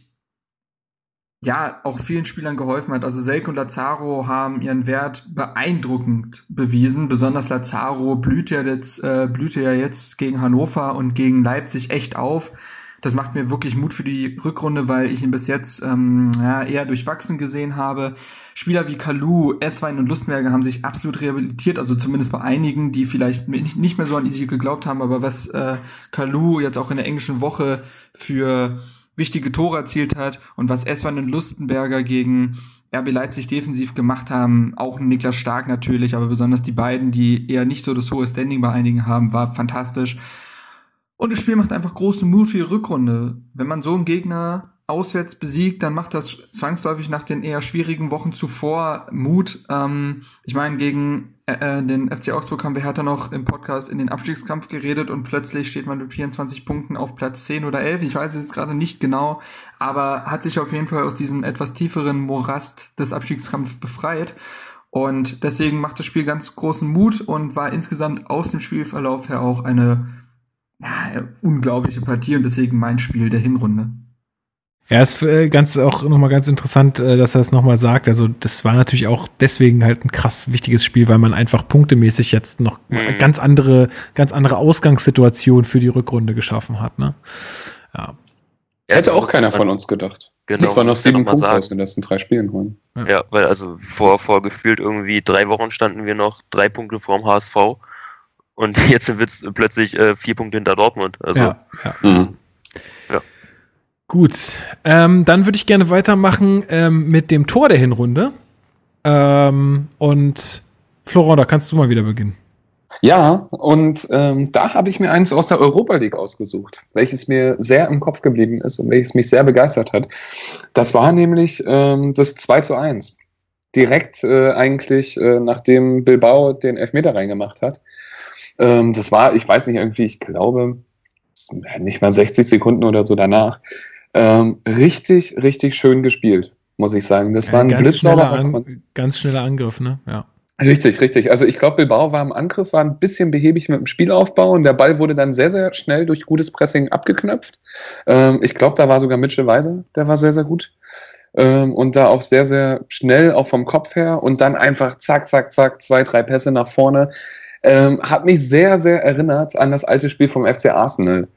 ja auch vielen Spielern geholfen hat. Also Selke und Lazaro haben ihren Wert beeindruckend bewiesen. Besonders Lazaro blüht ja jetzt, äh, blühte ja jetzt gegen Hannover und gegen Leipzig echt auf. Das macht mir wirklich Mut für die Rückrunde, weil ich ihn bis jetzt ähm, ja, eher durchwachsen gesehen habe. Spieler wie Kalu, Esswein und Lustberger haben sich absolut rehabilitiert, also zumindest bei einigen, die vielleicht nicht mehr so an Easy geglaubt haben, aber was äh, Kalu jetzt auch in der englischen Woche für wichtige Tore erzielt hat und was Esswein und Lustenberger gegen RB Leipzig defensiv gemacht haben, auch Niklas Stark natürlich, aber besonders die beiden, die eher nicht so das hohe Standing bei einigen haben, war fantastisch. Und das Spiel macht einfach großen Mut für die Rückrunde. Wenn man so einen Gegner auswärts besiegt, dann macht das zwangsläufig nach den eher schwierigen Wochen zuvor Mut. Ähm, ich meine, gegen äh, den FC Augsburg haben wir Hertha noch im Podcast in den Abstiegskampf geredet und plötzlich steht man mit 24 Punkten auf Platz 10 oder 11. Ich weiß es jetzt gerade nicht genau, aber hat sich auf jeden Fall aus diesem etwas tieferen Morast des Abstiegskampfs befreit. Und deswegen macht das Spiel ganz großen Mut und war insgesamt aus dem Spielverlauf her auch eine ja, unglaubliche Partie und deswegen mein Spiel der Hinrunde. Ja, ist äh, ganz auch nochmal ganz interessant, äh, dass er es nochmal sagt. Also, das war natürlich auch deswegen halt ein krass wichtiges Spiel, weil man einfach punktemäßig jetzt noch Mhm. ganz andere, ganz andere Ausgangssituation für die Rückrunde geschaffen hat, ne? Ja. Hätte auch keiner von uns gedacht. Genau, das waren noch ja sieben Punkte sagen. aus den letzten drei Spielen holen. Ja, weil also vor, vor gefühlt irgendwie drei Wochen standen wir noch drei Punkte vorm HSV und jetzt sind wir plötzlich äh, vier Punkte hinter Dortmund. Also ja, ja. Mhm. Gut, ähm, dann würde ich gerne weitermachen ähm, mit dem Tor der Hinrunde. Ähm, und Florent, da kannst du mal wieder beginnen. Ja, und ähm, da habe ich mir eins aus der Europa League ausgesucht, welches mir sehr im Kopf geblieben ist und welches mich sehr begeistert hat. Das war nämlich ähm, das 2 zu 1. Direkt äh, eigentlich, äh, nachdem Bilbao den Elfmeter reingemacht hat. Ähm, das war, ich weiß nicht, irgendwie, ich glaube, nicht mal 60 Sekunden oder so danach. Ähm, richtig, richtig schön gespielt, muss ich sagen. Das war ein ganz, schneller An ganz schneller Angriff, ne? Ja. Richtig, richtig. Also ich glaube, Bilbao war im Angriff, war ein bisschen behäbig mit dem Spielaufbau und der Ball wurde dann sehr, sehr schnell durch gutes Pressing abgeknöpft. Ähm, ich glaube, da war sogar Mitchell Weiser, der war sehr, sehr gut. Ähm, und da auch sehr, sehr schnell, auch vom Kopf her und dann einfach zack, zack, zack, zwei, drei Pässe nach vorne. Ähm, hat mich sehr, sehr erinnert an das alte Spiel vom FC Arsenal.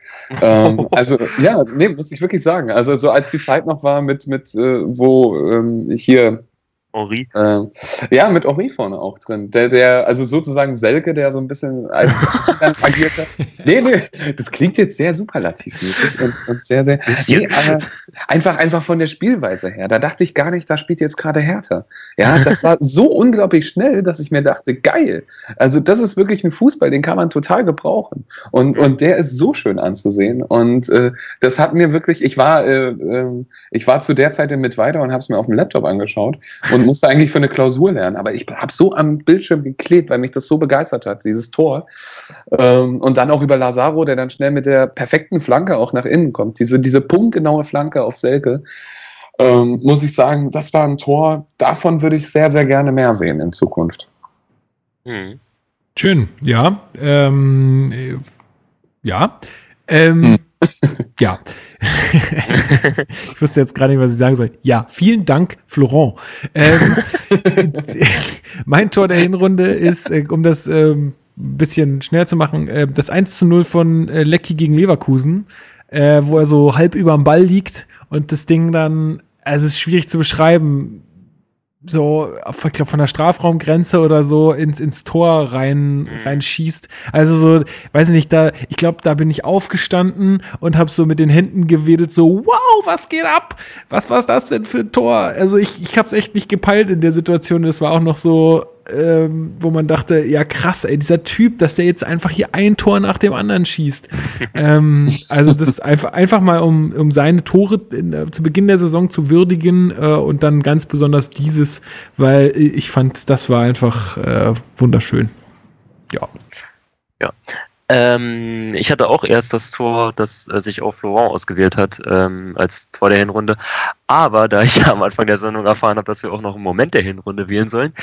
ähm, also ja, nee, muss ich wirklich sagen. Also so als die Zeit noch war mit, mit äh, wo ähm, hier Henri. Ähm, ja, mit Henri vorne auch drin. Der, der, also sozusagen Selke, der so ein bisschen als agiert hat. Nee, nee, das klingt jetzt sehr superlativmäßig und, und sehr, sehr. Nee, aber einfach, einfach von der Spielweise her. Da dachte ich gar nicht, da spielt jetzt gerade Hertha. Ja, das war so unglaublich schnell, dass ich mir dachte, geil. Also, das ist wirklich ein Fußball, den kann man total gebrauchen. Und, und der ist so schön anzusehen. Und äh, das hat mir wirklich, ich war, äh, äh, ich war zu der Zeit in Mittweida und habe es mir auf dem Laptop angeschaut und musste eigentlich für eine Klausur lernen. Aber ich habe so am Bildschirm geklebt, weil mich das so begeistert hat, dieses Tor. Ähm, und dann auch über Lazaro, der dann schnell mit der perfekten Flanke auch nach innen kommt. Diese, diese punktgenaue Flanke auf Selke. Ähm, muss ich sagen, das war ein Tor, davon würde ich sehr, sehr gerne mehr sehen in Zukunft. Hm. Schön, ja. Ähm, äh, ja. Ähm, hm. Ja. ich wusste jetzt gerade nicht, was ich sagen soll. Ja, vielen Dank, Florent. Ähm, mein Tor der Hinrunde ist, äh, um das ähm, bisschen schneller zu machen, äh, das 1 zu 0 von äh, Lecky gegen Leverkusen, äh, wo er so halb über dem Ball liegt und das Ding dann, also es ist schwierig zu beschreiben, so, ich glaube, von der Strafraumgrenze oder so ins, ins Tor rein, mhm. reinschießt. Also so, weiß ich nicht, da, ich glaube, da bin ich aufgestanden und habe so mit den Händen gewedelt, so, wow, was geht ab? Was war das denn für ein Tor? Also ich, ich habe es echt nicht gepeilt in der Situation. Das war auch noch so, ähm, wo man dachte, ja krass, ey, dieser Typ, dass der jetzt einfach hier ein Tor nach dem anderen schießt. ähm, also das einfach, einfach mal, um, um seine Tore in, äh, zu Beginn der Saison zu würdigen äh, und dann ganz besonders dieses, weil ich fand, das war einfach äh, wunderschön. Ja. Ja, ähm, ich hatte auch erst das Tor, das äh, sich auf Florent ausgewählt hat, ähm, als Tor der Hinrunde. Aber da ich ja am Anfang der Sendung erfahren habe, dass wir auch noch einen Moment der Hinrunde wählen sollen,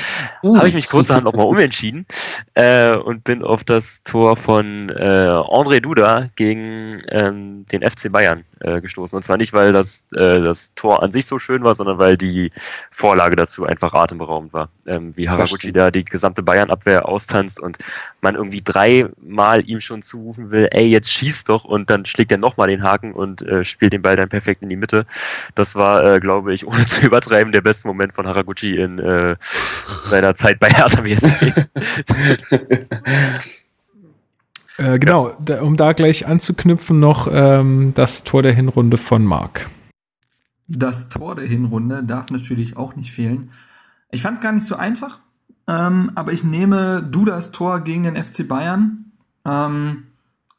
uh. habe ich mich kurzerhand auch mal umentschieden äh, und bin auf das Tor von äh, André Duda gegen ähm, den FC Bayern äh, gestoßen. Und zwar nicht, weil das, äh, das Tor an sich so schön war, sondern weil die Vorlage dazu einfach atemberaubend war. Ähm, wie Haraguchi da die gesamte Bayern-Abwehr austanzt und man irgendwie dreimal ihm schon zurufen will, ey, jetzt schieß doch und dann schlägt er nochmal den Haken und äh, spielt den Ball dann perfekt in die Mitte. Das war, äh, glaube ich, ohne zu übertreiben, der beste Moment von Haraguchi in äh, seiner Zeit bei Hertha BSC. Äh, genau, ja. da, um da gleich anzuknüpfen, noch ähm, das Tor der Hinrunde von Marc. Das Tor der Hinrunde darf natürlich auch nicht fehlen. Ich fand es gar nicht so einfach, ähm, aber ich nehme Dudas Tor gegen den FC Bayern. Ähm,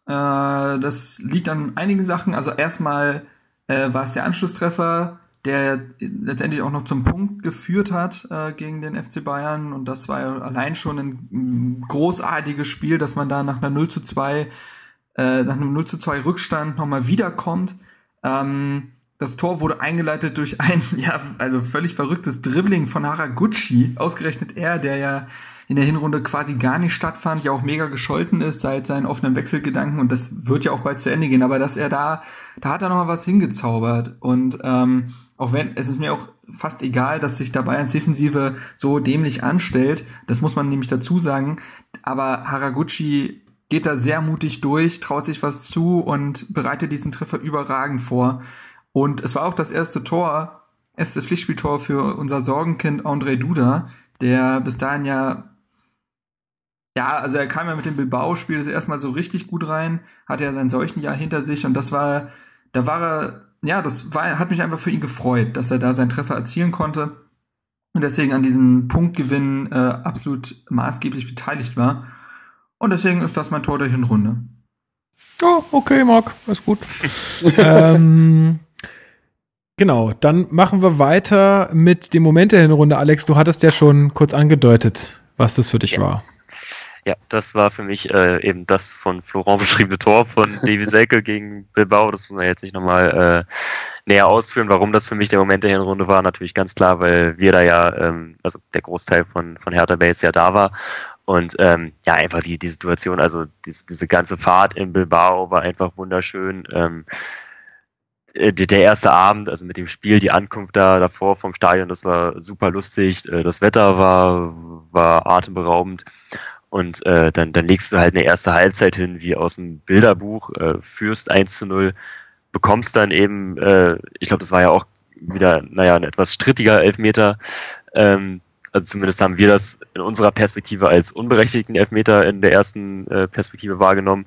äh, das liegt an einigen Sachen. Also erstmal äh, war es der Anschlusstreffer der letztendlich auch noch zum Punkt geführt hat äh, gegen den FC Bayern. Und das war ja allein schon ein großartiges Spiel, dass man da nach einer 0 zu 2, äh, nach einem 0 zu 2 Rückstand nochmal wiederkommt. Ähm, das Tor wurde eingeleitet durch ein, ja, also völlig verrücktes Dribbling von Haraguchi. Ausgerechnet er, der ja in der Hinrunde quasi gar nicht stattfand, ja auch mega gescholten ist seit seinen offenen Wechselgedanken und das wird ja auch bald zu Ende gehen, aber dass er da, da hat er nochmal was hingezaubert und ähm, auch wenn es ist mir auch fast egal, dass sich dabei Bayerns Defensive so dämlich anstellt. Das muss man nämlich dazu sagen. Aber Haraguchi geht da sehr mutig durch, traut sich was zu und bereitet diesen Treffer überragend vor. Und es war auch das erste Tor, erste Pflichtspieltor für unser Sorgenkind André Duda, der bis dahin ja ja, also er kam ja mit dem Bilbao-Spiel das erstmal so richtig gut rein, hatte ja sein Seuchenjahr hinter sich und das war, da war er ja, das war, hat mich einfach für ihn gefreut, dass er da seinen Treffer erzielen konnte und deswegen an diesem Punktgewinn äh, absolut maßgeblich beteiligt war. Und deswegen ist das mein Tor der Hinrunde. Oh, okay, Marc, alles gut. ähm, genau, dann machen wir weiter mit dem Moment der Hinrunde. Alex, du hattest ja schon kurz angedeutet, was das für dich ja. war. Ja, das war für mich äh, eben das von Florent beschriebene Tor von Davy Selke gegen Bilbao. Das muss man jetzt nicht nochmal äh, näher ausführen, warum das für mich der Moment der Hinrunde war. Natürlich ganz klar, weil wir da ja, ähm, also der Großteil von, von Hertha Base ja da war. Und ähm, ja, einfach die, die Situation, also diese, diese ganze Fahrt in Bilbao war einfach wunderschön. Ähm, äh, der erste Abend, also mit dem Spiel, die Ankunft da davor vom Stadion, das war super lustig. Äh, das Wetter war, war atemberaubend. Und äh, dann, dann legst du halt eine erste Halbzeit hin, wie aus dem Bilderbuch, äh, führst 1 zu 0, bekommst dann eben, äh, ich glaube, das war ja auch wieder, naja, ein etwas strittiger Elfmeter. Ähm, also zumindest haben wir das in unserer Perspektive als unberechtigten Elfmeter in der ersten äh, Perspektive wahrgenommen.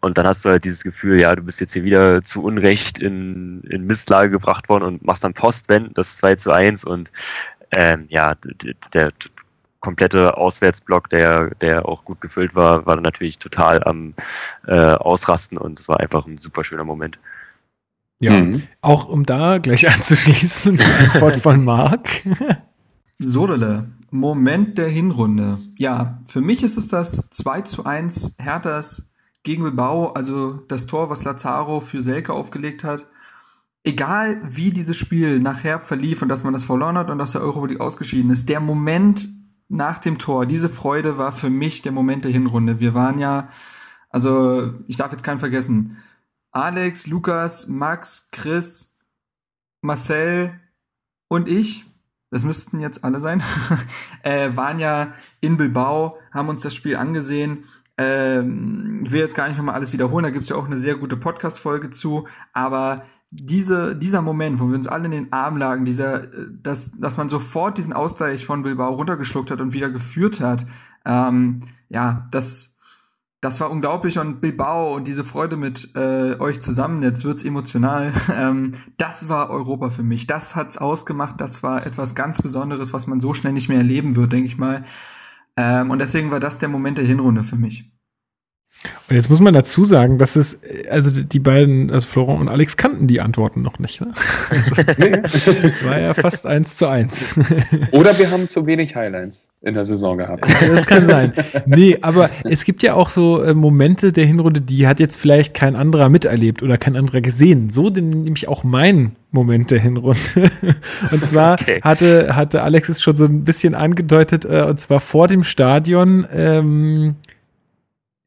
Und dann hast du halt dieses Gefühl, ja, du bist jetzt hier wieder zu Unrecht in, in Mistlage gebracht worden und machst dann Postwend, das 2 zu 1 und ähm, ja, der, der komplette Auswärtsblock, der, der auch gut gefüllt war, war natürlich total am äh, Ausrasten und es war einfach ein super schöner Moment. Ja, mhm. auch um da gleich anzuschließen, die Antwort von Marc. Sodele, Moment der Hinrunde. Ja, für mich ist es das 2 zu 1 Herthas gegen Bilbao, also das Tor, was Lazaro für Selke aufgelegt hat. Egal wie dieses Spiel nachher verlief und dass man das verloren hat und aus der Europa League ausgeschieden ist, der Moment nach dem Tor, diese Freude war für mich der Moment der Hinrunde. Wir waren ja, also ich darf jetzt keinen vergessen, Alex, Lukas, Max, Chris, Marcel und ich, das müssten jetzt alle sein, äh, waren ja in Bilbao, haben uns das Spiel angesehen. Ähm, ich will jetzt gar nicht nochmal alles wiederholen, da gibt es ja auch eine sehr gute Podcast-Folge zu, aber diese, dieser Moment, wo wir uns alle in den Arm lagen, dieser, äh, dass, dass man sofort diesen Ausgleich von Bilbao runtergeschluckt hat und wieder geführt hat, ähm, ja, das, das war unglaublich und Bilbao und diese Freude mit äh, euch zusammen, jetzt wird's emotional, ähm, das war Europa für mich. Das hat's ausgemacht, das war etwas ganz Besonderes, was man so schnell nicht mehr erleben wird, denke ich mal. Ähm, und deswegen war das der Moment der Hinrunde für mich. Und jetzt muss man dazu sagen, dass es, also die beiden, also Florent und Alex kannten die Antworten noch nicht. Ne? Also, das war ja fast eins zu eins. Oder wir haben zu wenig Highlights in der Saison gehabt. Das kann sein. Nee, aber es gibt ja auch so äh, Momente der Hinrunde, die hat jetzt vielleicht kein anderer miterlebt oder kein anderer gesehen. So nämlich auch mein Moment der Hinrunde. Und zwar okay. hatte, hatte Alex es schon so ein bisschen angedeutet, äh, und zwar vor dem Stadion. Ähm, äh,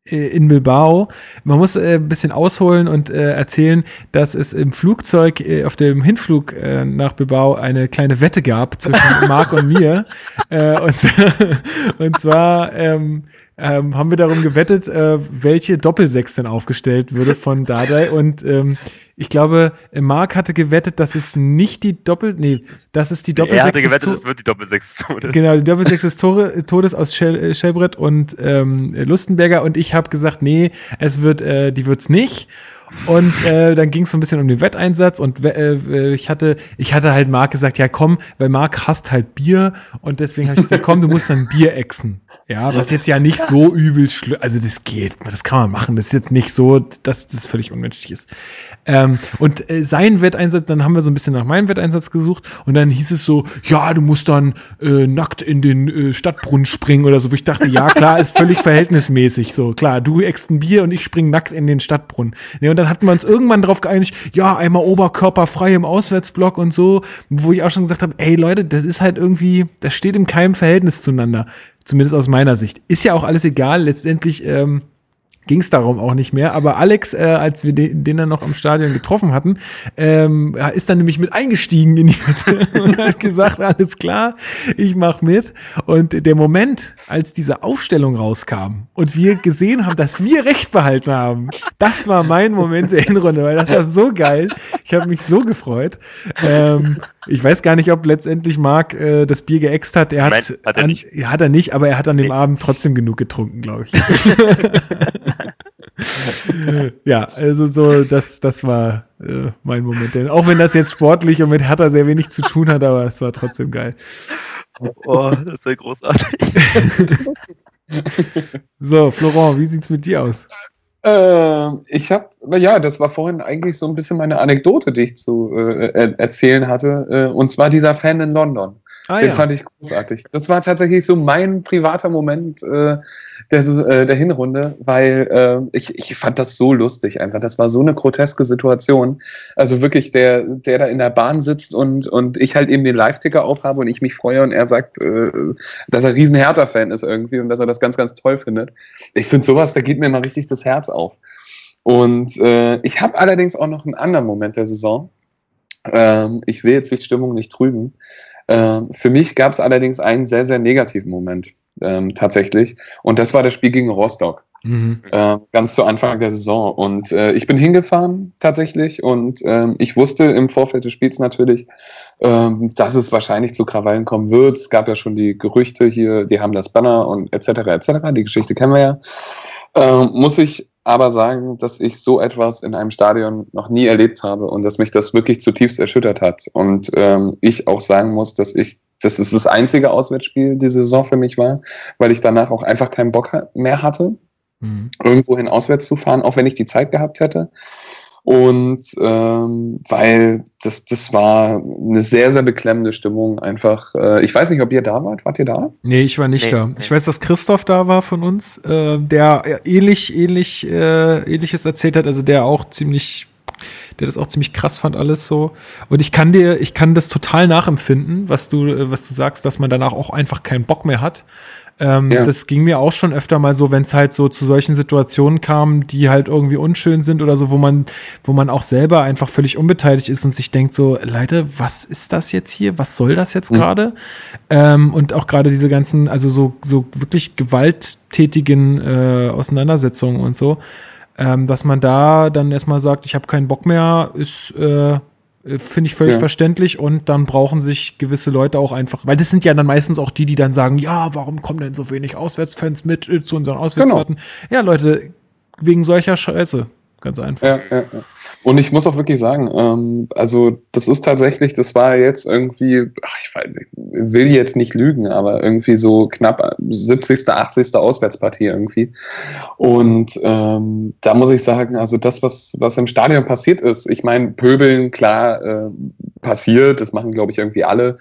in Bilbao. Man muss äh, ein bisschen ausholen und äh, erzählen, dass es im Flugzeug äh, auf dem Hinflug äh, nach Bilbao eine kleine Wette gab zwischen Marc und mir. Äh, und, und zwar ähm, ähm, haben wir darum gewettet, äh, welche Doppelsechs denn aufgestellt würde von Dardai. Und ähm, ich glaube, Mark hatte gewettet, dass es nicht die Doppel, nee, das ist die Doppelsechs. Er hatte gewettet, es wird die Doppelsechs des Todes. Genau, die Doppelsechs des Todes aus Schell, Schellbrett und ähm, Lustenberger. Und ich habe gesagt, nee, es wird, äh, die wird's nicht. Und äh, dann ging es so ein bisschen um den Wetteinsatz und äh, ich hatte, ich hatte halt Marc gesagt, ja komm, weil Marc hasst halt Bier und deswegen habe ich gesagt, komm, du musst dann Bier exen. Ja, was jetzt ja nicht so übel schlimm, also das geht, das kann man machen, das ist jetzt nicht so, dass das völlig unmenschlich ist. Ähm, und äh, sein Wetteinsatz, dann haben wir so ein bisschen nach meinem Wetteinsatz gesucht und dann hieß es so, ja, du musst dann äh, nackt in den äh, Stadtbrunnen springen oder so, wo ich dachte, ja, klar, ist völlig verhältnismäßig, so, klar, du eckst ein Bier und ich spring nackt in den Stadtbrunnen. Nee, und dann hatten wir uns irgendwann darauf geeinigt, ja, einmal oberkörperfrei im Auswärtsblock und so, wo ich auch schon gesagt habe, ey Leute, das ist halt irgendwie, das steht in keinem Verhältnis zueinander. Zumindest aus meiner Sicht. Ist ja auch alles egal. Letztendlich ähm, ging es darum auch nicht mehr. Aber Alex, äh, als wir den, den dann noch am Stadion getroffen hatten, ähm, ist dann nämlich mit eingestiegen in die Mitte und hat gesagt, alles klar, ich mach mit. Und der Moment, als diese Aufstellung rauskam und wir gesehen haben, dass wir recht behalten haben, das war mein Moment der Hinrunde, weil das war so geil. Ich habe mich so gefreut. Ähm, ich weiß gar nicht, ob letztendlich Marc äh, das Bier geäxt hat. Er hat, Nein, hat, er an, hat er nicht, aber er hat an dem Abend trotzdem genug getrunken, glaube ich. ja, also so, das, das war äh, mein Moment. Denn auch wenn das jetzt sportlich und mit Hertha sehr wenig zu tun hat, aber es war trotzdem geil. Oh, das ist ja großartig. so, Florent, wie sieht's mit dir aus? Äh, ich habe, naja, das war vorhin eigentlich so ein bisschen meine Anekdote, die ich zu äh, erzählen hatte. Äh, und zwar dieser Fan in London. Ah, Den ja. fand ich großartig. Das war tatsächlich so mein privater Moment äh, der, äh, der Hinrunde, weil äh, ich, ich fand das so lustig einfach. Das war so eine groteske Situation. Also wirklich, der, der da in der Bahn sitzt und, und ich halt eben den Live-Ticker aufhabe und ich mich freue und er sagt, äh, dass er riesen Hertha-Fan ist irgendwie und dass er das ganz, ganz toll findet. Ich finde sowas, da geht mir mal richtig das Herz auf. Und äh, ich habe allerdings auch noch einen anderen Moment der Saison. Ähm, ich will jetzt die Stimmung nicht trüben. Ähm, für mich gab es allerdings einen sehr, sehr negativen Moment ähm, tatsächlich. Und das war das Spiel gegen Rostock. Mhm. äh, ganz zu Anfang der Saison. Und äh, ich bin hingefahren tatsächlich und ähm, ich wusste im Vorfeld des Spiels natürlich, ähm, dass es wahrscheinlich zu Krawallen kommen wird. Es gab ja schon die Gerüchte hier, die haben das Banner und etc. etc. Die Geschichte kennen wir ja. Ähm, muss ich aber sagen, dass ich so etwas in einem Stadion noch nie erlebt habe und dass mich das wirklich zutiefst erschüttert hat. Und ähm, ich auch sagen muss, dass ich, dass es das einzige Auswärtsspiel die Saison für mich war, weil ich danach auch einfach keinen Bock mehr hatte, Mhm. irgendwohin auswärts zu fahren, auch wenn ich die Zeit gehabt hätte. Und ähm, weil das, das war eine sehr, sehr beklemmende Stimmung. Einfach, äh, ich weiß nicht, ob ihr da wart. Wart ihr da? Nee, ich war nicht Nee, da. nee. Ich weiß, dass Christoph da war von uns, äh, der ähnlich, ähnlich, äh, ähnliches erzählt hat, also der auch ziemlich, der das auch ziemlich krass fand, alles so. Und ich kann dir, ich kann das total nachempfinden, was du, äh, was du sagst, dass man danach auch einfach keinen Bock mehr hat. Ähm, Ja. Das ging mir auch schon öfter mal so, wenn es halt so zu solchen Situationen kam, die halt irgendwie unschön sind oder so, wo man, wo man auch selber einfach völlig unbeteiligt ist und sich denkt so, Leute, was ist das jetzt hier? Was soll das jetzt Mhm. gerade? Ähm, und auch gerade diese ganzen, also so, so wirklich gewalttätigen äh, Auseinandersetzungen und so, ähm, dass man da dann erstmal sagt, ich habe keinen Bock mehr, ist, äh, finde ich völlig Ja. verständlich und dann brauchen sich gewisse Leute auch einfach, weil das sind ja dann meistens auch die, die dann sagen, ja, warum kommen denn so wenig Auswärtsfans mit äh, zu unseren Auswärtsfahrten? Ja, Leute, wegen solcher Scheiße. Ganz einfach. Ja, ja, ja. Und ich muss auch wirklich sagen, ähm, also das ist tatsächlich, das war jetzt irgendwie, ach, ich will jetzt nicht lügen, aber irgendwie so knapp 70., 80. Auswärtspartie irgendwie. Und ähm, da muss ich sagen, also das, was, was im Stadion passiert ist, ich meine, Pöbeln, klar, äh, passiert, das machen, glaube ich, irgendwie alle.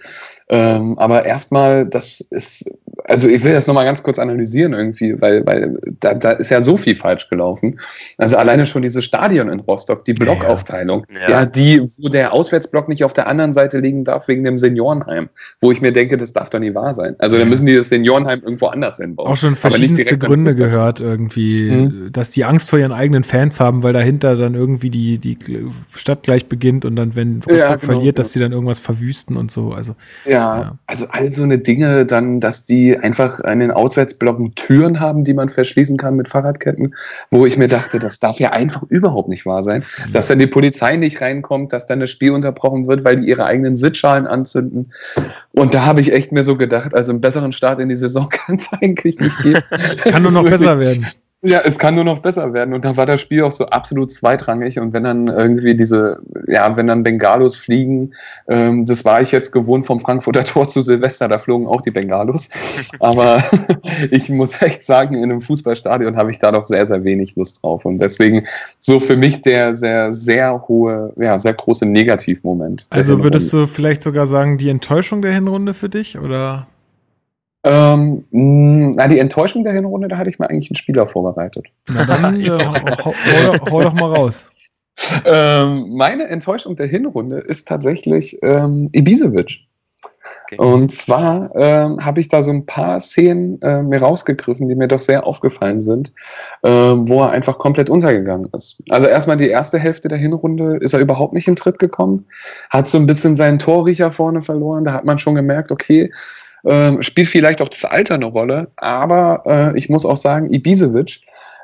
Ähm, aber erstmal, das ist, also ich will das nochmal ganz kurz analysieren irgendwie, weil, weil da, da ist ja so viel falsch gelaufen. Also alleine schon dieses Stadion in Rostock, die Blockaufteilung, Ja. ja. die, wo der Auswärtsblock nicht auf der anderen Seite liegen darf wegen dem Seniorenheim, wo ich mir denke, das darf doch nie wahr sein. Also dann müssen die das Seniorenheim irgendwo anders hinbauen. Auch schon verschiedenste Gründe gehört, irgendwie, Mhm. dass die Angst vor ihren eigenen Fans haben, weil dahinter dann irgendwie die, die Stadt gleich beginnt und dann, wenn Rostock Ja, genau, verliert, dass die dann irgendwas verwüsten und so. Also, Ja, Ja. also all so eine Dinge, dann, dass die einfach an den Auswärtsblocken Türen haben, die man verschließen kann mit Fahrradketten, wo ich mir dachte, das darf ja einfach überhaupt nicht wahr sein. Dass dann die Polizei nicht reinkommt, dass dann das Spiel unterbrochen wird, weil die ihre eigenen Sitzschalen anzünden. Und da habe ich echt mir so gedacht, also einen besseren Start in die Saison kann es eigentlich nicht geben. kann nur noch besser werden. Ja, es kann nur noch besser werden. Und dann war das Spiel auch so absolut zweitrangig. Und wenn dann irgendwie diese, ja, wenn dann Bengalos fliegen, ähm, das war ich jetzt gewohnt vom Frankfurter Tor zu Silvester, da flogen auch die Bengalos. Aber ich muss echt sagen, in einem Fußballstadion habe ich da doch sehr, sehr wenig Lust drauf. Und deswegen so für mich der sehr, sehr hohe, ja, sehr große Negativmoment. Also würdest du vielleicht sogar sagen, die Enttäuschung der Hinrunde für dich? Oder? Ähm, mh, na, die Enttäuschung der Hinrunde, da hatte ich mir eigentlich einen Spieler vorbereitet. Na dann, äh, hau, hau, hau, doch, hau doch mal raus. Ähm, meine Enttäuschung der Hinrunde ist tatsächlich ähm, Ibisevic. Okay. Und zwar ähm, habe ich da so ein paar Szenen äh, mir rausgegriffen, die mir doch sehr aufgefallen sind, ähm, wo er einfach komplett untergegangen ist. Also erstmal die erste Hälfte der Hinrunde ist er überhaupt nicht in Tritt gekommen, hat so ein bisschen seinen Torriecher vorne verloren. Da hat man schon gemerkt, okay, ähm, spielt vielleicht auch das Alter eine Rolle, aber äh, ich muss auch sagen, Ibisevic,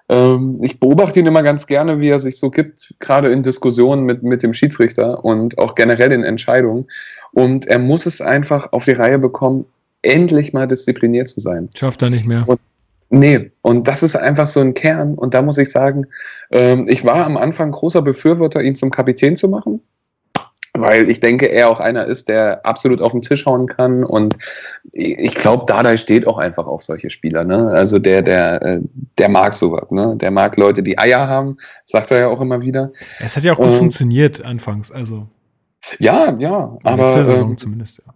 ähm, ich beobachte ihn immer ganz gerne, wie er sich so gibt, gerade in Diskussionen mit, mit dem Schiedsrichter und auch generell in Entscheidungen. Und er muss es einfach auf die Reihe bekommen, endlich mal diszipliniert zu sein. Schafft er nicht mehr. Nee, und das ist einfach so ein Kern. Und da muss ich sagen, ähm, ich war am Anfang großer Befürworter, ihn zum Kapitän zu machen. Weil ich denke, er auch einer ist, der absolut auf den Tisch hauen kann. Und ich glaube, Dardai steht auch einfach auf solche Spieler. Ne? Also der, der, äh, der mag sowas. Ne? Der mag Leute, die Eier haben, sagt er ja auch immer wieder. Es hat ja auch gut Ähm, funktioniert anfangs, also Ja, ja, aber. letzte Saison ähm, zumindest. Ja.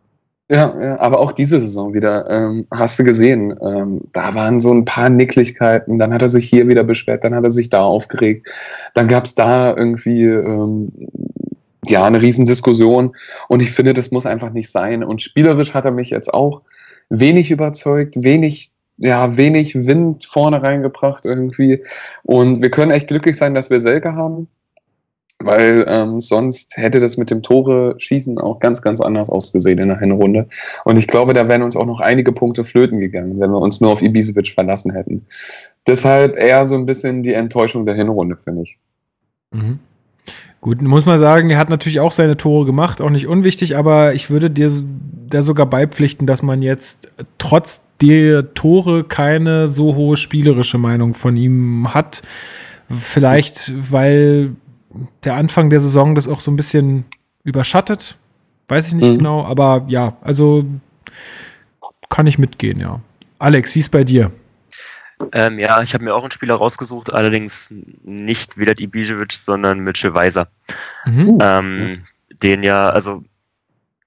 Ja, ja, aber auch diese Saison wieder, ähm, hast du gesehen, ähm, da waren so ein paar Nicklichkeiten, dann hat er sich hier wieder beschwert, dann hat er sich da aufgeregt, dann gab es da irgendwie ähm, ja eine Riesendiskussion und ich finde, das muss einfach nicht sein. Und spielerisch hat er mich jetzt auch wenig überzeugt, wenig, ja, wenig Wind vorne reingebracht irgendwie. Und wir können echt glücklich sein, dass wir Selke haben weil ähm, sonst hätte das mit dem Tore schießen auch ganz, ganz anders ausgesehen in der Hinrunde. Und ich glaube, da wären uns auch noch einige Punkte flöten gegangen, wenn wir uns nur auf Ibisevic verlassen hätten. deshalb eher so ein bisschen die Enttäuschung der Hinrunde, finde ich. Mhm. Gut, muss man sagen, er hat natürlich auch seine Tore gemacht, auch nicht unwichtig, aber ich würde dir da sogar beipflichten, dass man jetzt trotz der Tore keine so hohe spielerische Meinung von ihm hat. Vielleicht, weil der Anfang der Saison das auch so ein bisschen überschattet. Weiß ich nicht mhm. genau, aber ja, also kann ich mitgehen, ja. Alex, wie ist bei dir? Ähm, ja, ich habe mir auch einen Spieler rausgesucht, allerdings nicht Vedat Ibisevic, sondern Mitchell Weiser. Mhm. Ähm, den ja, also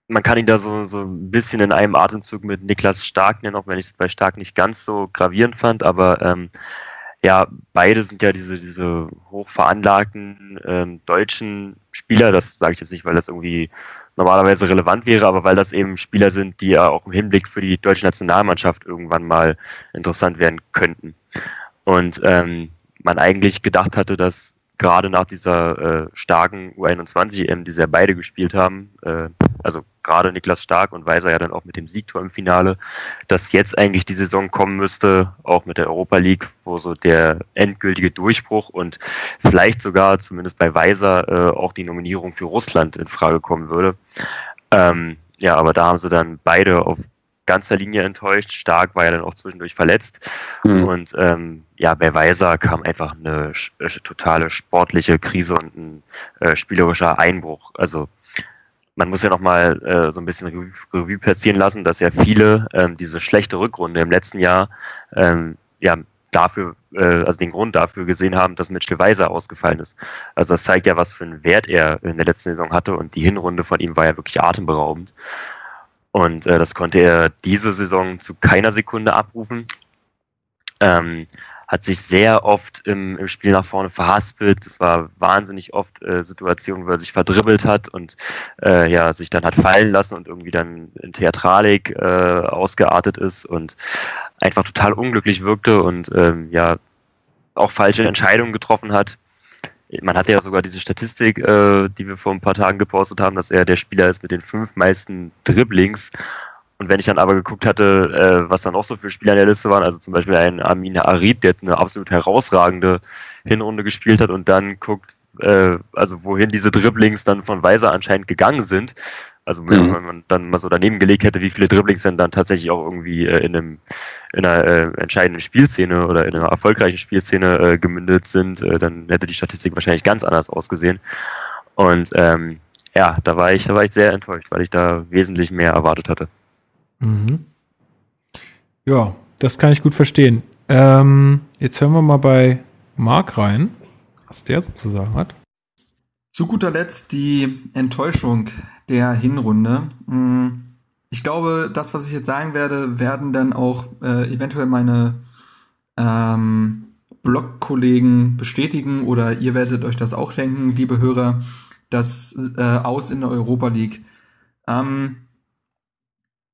man kann ihn da so, so ein bisschen in einem Atemzug mit Niklas Stark nennen, auch wenn ich es bei Stark nicht ganz so gravierend fand, aber ähm, ja, beide sind ja diese, diese hochveranlagten ähm, deutschen Spieler, das sage ich jetzt nicht, weil das irgendwie normalerweise relevant wäre, aber weil das eben Spieler sind, die ja auch im Hinblick für die deutsche Nationalmannschaft irgendwann mal interessant werden könnten. Und ähm, man eigentlich gedacht hatte, dass gerade nach dieser äh, starken U21-EM, die sie ja beide gespielt haben, äh, also gerade Niklas Stark und Weiser ja dann auch mit dem Siegtor im Finale, dass jetzt eigentlich die Saison kommen müsste, auch mit der Europa League, wo so der endgültige Durchbruch und vielleicht sogar zumindest bei Weiser äh, auch die Nominierung für Russland in Frage kommen würde. Ähm, ja, aber da haben sie dann beide auf ganzer Linie enttäuscht. Stark war ja dann auch zwischendurch verletzt. Mhm. Und ähm, ja, bei Weiser kam einfach eine äh, totale sportliche Krise und ein äh, spielerischer Einbruch. Also man muss ja nochmal äh, so ein bisschen Revue, Revue passieren lassen, dass ja viele ähm, diese schlechte Rückrunde im letzten Jahr ähm, ja dafür, äh, also den Grund dafür gesehen haben, dass Mitchell Weiser ausgefallen ist. Also das zeigt ja, was für einen Wert er in der letzten Saison hatte und die Hinrunde von ihm war ja wirklich atemberaubend. Und äh, das konnte er diese Saison zu keiner Sekunde abrufen. Ähm, hat sich sehr oft im, im Spiel nach vorne verhaspelt. Es war wahnsinnig oft äh, Situationen, wo er sich verdribbelt hat und äh, ja, sich dann hat fallen lassen und irgendwie dann in Theatralik äh, ausgeartet ist und einfach total unglücklich wirkte und ähm, ja auch falsche Entscheidungen getroffen hat man hatte ja sogar diese Statistik, äh, die wir vor ein paar Tagen gepostet haben, dass er der Spieler ist mit den fünf meisten Dribblings. Und wenn ich dann aber geguckt hatte, äh, was da noch so für Spieler in der Liste waren, also zum Beispiel ein Amin Arid, der eine absolut herausragende Hinrunde gespielt hat und dann guckt, äh, also wohin diese Dribblings dann von Weiser anscheinend gegangen sind, also mhm. wenn man dann mal so daneben gelegt hätte, wie viele Dribblings denn dann tatsächlich auch irgendwie äh, in, einem, in einer äh, entscheidenden Spielszene oder in einer erfolgreichen Spielszene äh, gemündet sind, äh, dann hätte die Statistik wahrscheinlich ganz anders ausgesehen. Und ähm, ja, da war ich, da war ich sehr enttäuscht, weil ich da wesentlich mehr erwartet hatte. Mhm. Ja, das kann ich gut verstehen. Ähm, jetzt hören wir mal bei Marc rein, was der sozusagen hat. Zu guter Letzt die Enttäuschung der Hinrunde. Hm, ich glaube, das, was ich jetzt sagen werde, werden dann auch äh, eventuell meine ähm, Blog-Kollegen bestätigen oder ihr werdet euch das auch denken, liebe Hörer, das äh, Aus in der Europa League. Ähm,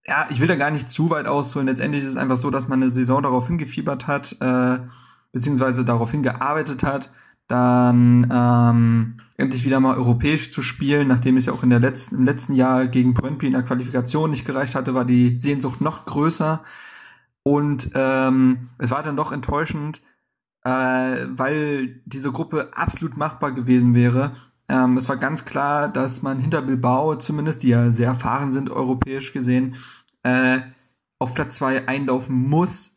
ja, ich will da gar nicht zu weit ausholen. Letztendlich ist es einfach so, dass man eine Saison darauf hingefiebert hat, äh, beziehungsweise darauf hingearbeitet hat dann ähm, endlich wieder mal europäisch zu spielen, nachdem es ja auch in der letzten, im letzten Jahr gegen Brøndby in der Qualifikation nicht gereicht hatte, war die Sehnsucht noch größer. Und ähm, es war dann doch enttäuschend, äh, weil diese Gruppe absolut machbar gewesen wäre. Ähm, es war ganz klar, dass man hinter Bilbao, zumindest die ja sehr erfahren sind, europäisch gesehen, äh, auf Platz zwei einlaufen muss.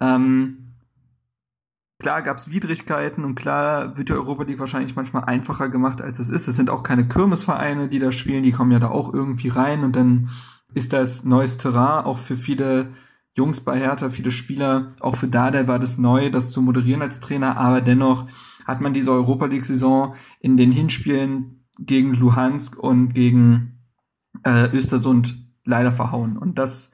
Ähm, Klar gab es Widrigkeiten und klar wird die Europa League wahrscheinlich manchmal einfacher gemacht, als es ist. Es sind auch keine Kirmesvereine, die da spielen, die kommen ja da auch irgendwie rein und dann ist das neues Terrain auch für viele Jungs bei Hertha, viele Spieler, auch für Dada war das neu, das zu moderieren als Trainer, aber dennoch hat man diese Europa League-Saison in den Hinspielen gegen Luhansk und gegen äh, Östersund leider verhauen. Und das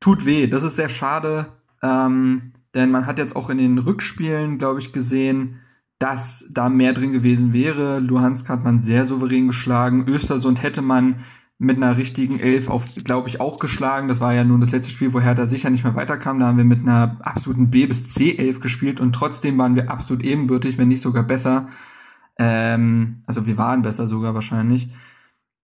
tut weh. Das ist sehr schade. Ähm, denn man hat jetzt auch in den Rückspielen, glaube ich, gesehen, dass da mehr drin gewesen wäre. Luhansk hat man sehr souverän geschlagen. Östersund hätte man mit einer richtigen Elf auf, glaube ich, auch geschlagen. Das war ja nun das letzte Spiel, wo Hertha sicher nicht mehr weiterkam. Da haben wir mit einer absoluten B bis C Elf gespielt und trotzdem waren wir absolut ebenbürtig, wenn nicht sogar besser. Ähm, also wir waren besser sogar wahrscheinlich.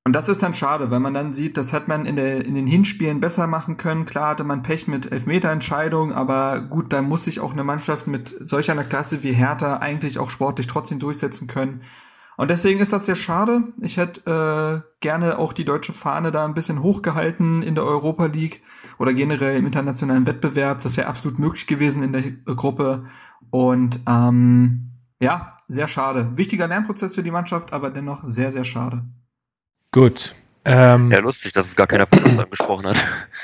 Und das ist dann schade, weil man dann sieht, das hat man in, der, in den Hinspielen besser machen können. Klar hatte man Pech mit Elfmeterentscheidungen, aber gut, da muss sich auch eine Mannschaft mit solch einer Klasse wie Hertha eigentlich auch sportlich trotzdem durchsetzen können. Und deswegen ist das sehr schade. Ich hätte äh, gerne auch die deutsche Fahne da ein bisschen hochgehalten in der Europa League oder generell im internationalen Wettbewerb. Das wäre absolut möglich gewesen in der Gruppe. Und ähm, ja, sehr schade. Wichtiger Lernprozess für die Mannschaft, aber dennoch sehr, sehr schade. Gut. Ähm, ja, lustig, dass es gar keiner von uns angesprochen hat.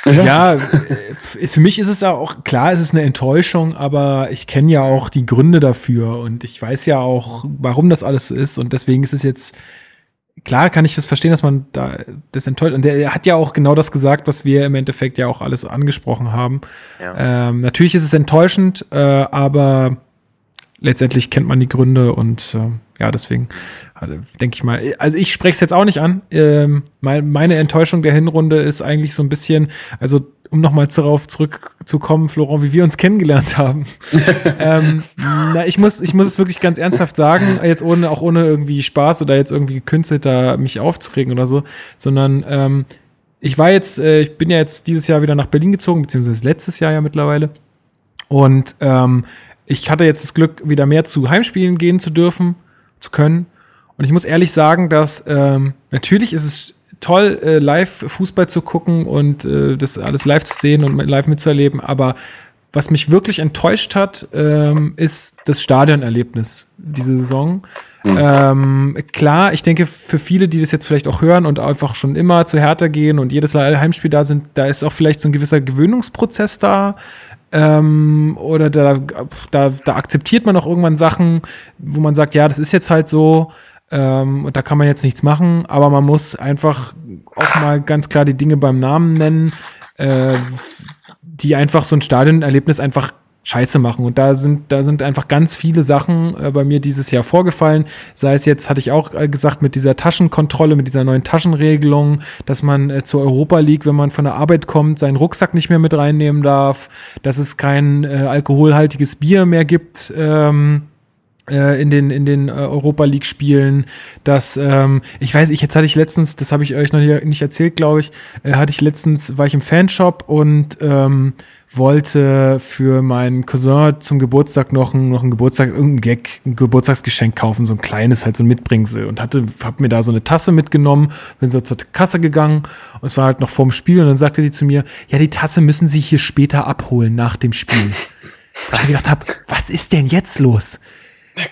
Ja, äh, für mich ist es ja auch, klar, es ist eine Enttäuschung, aber ich kenne ja auch die Gründe dafür und ich weiß ja auch, warum das alles so ist und deswegen ist es jetzt, klar kann ich das verstehen, dass man da das enttäuscht. Und der hat ja auch genau das gesagt, was wir im Endeffekt ja auch alles angesprochen haben. Ja. Ähm, natürlich ist es enttäuschend, äh, aber letztendlich kennt man die Gründe und äh, ja, deswegen also, denke ich mal. Also ich spreche es jetzt auch nicht an. Ähm, meine Enttäuschung der Hinrunde ist eigentlich so ein bisschen, also um nochmal darauf zurückzukommen, Florent, wie wir uns kennengelernt haben. ähm, na, ich muss, ich muss es wirklich ganz ernsthaft sagen, jetzt ohne, auch ohne irgendwie Spaß oder jetzt irgendwie gekünstelt da mich aufzuregen oder so, sondern ähm, ich war jetzt, äh, ich bin ja jetzt dieses Jahr wieder nach Berlin gezogen, beziehungsweise letztes Jahr ja mittlerweile. Und ähm, ich hatte jetzt das Glück, wieder mehr zu Heimspielen gehen zu dürfen, zu können. Und ich muss ehrlich sagen, dass ähm, natürlich ist es toll, äh, live Fußball zu gucken und äh, das alles live zu sehen und live mitzuerleben, aber was mich wirklich enttäuscht hat, ähm, ist das Stadionerlebnis diese Saison. Mhm. Ähm, klar, ich denke, für viele, die das jetzt vielleicht auch hören und einfach schon immer zu Hertha gehen und jedes Heimspiel da sind, da ist auch vielleicht so ein gewisser Gewöhnungsprozess da. Ähm, oder da, da, da akzeptiert man auch irgendwann Sachen, wo man sagt, ja, das ist jetzt halt so. Ähm, und da kann man jetzt nichts machen, aber man muss einfach auch mal ganz klar die Dinge beim Namen nennen, äh, die einfach so ein Stadionerlebnis einfach scheiße machen. Und da sind, da sind einfach ganz viele Sachen äh, bei mir dieses Jahr vorgefallen. Sei es jetzt, hatte ich auch äh, gesagt, mit dieser Taschenkontrolle, mit dieser neuen Taschenregelung, dass man äh, zur Europa League, wenn man von der Arbeit kommt, seinen Rucksack nicht mehr mit reinnehmen darf, dass es kein äh, alkoholhaltiges Bier mehr gibt. Ähm, äh, in den in den Europa League Spielen, dass ähm, ich weiß, ich jetzt hatte ich letztens, das habe ich euch noch nicht erzählt, glaube ich, hatte ich letztens war ich im Fanshop und ähm, wollte für meinen Cousin zum Geburtstag noch ein, noch ein Geburtstag, irgendein Gag, ein Geburtstagsgeschenk kaufen, so ein kleines, halt so ein Mitbringsel und hatte, hab mir da so eine Tasse mitgenommen, bin so zur Kasse gegangen und es war halt noch vorm Spiel und dann sagte die zu mir, ja, die Tasse müssen Sie hier später abholen nach dem Spiel. Da ich gedacht habe, was ist denn jetzt los?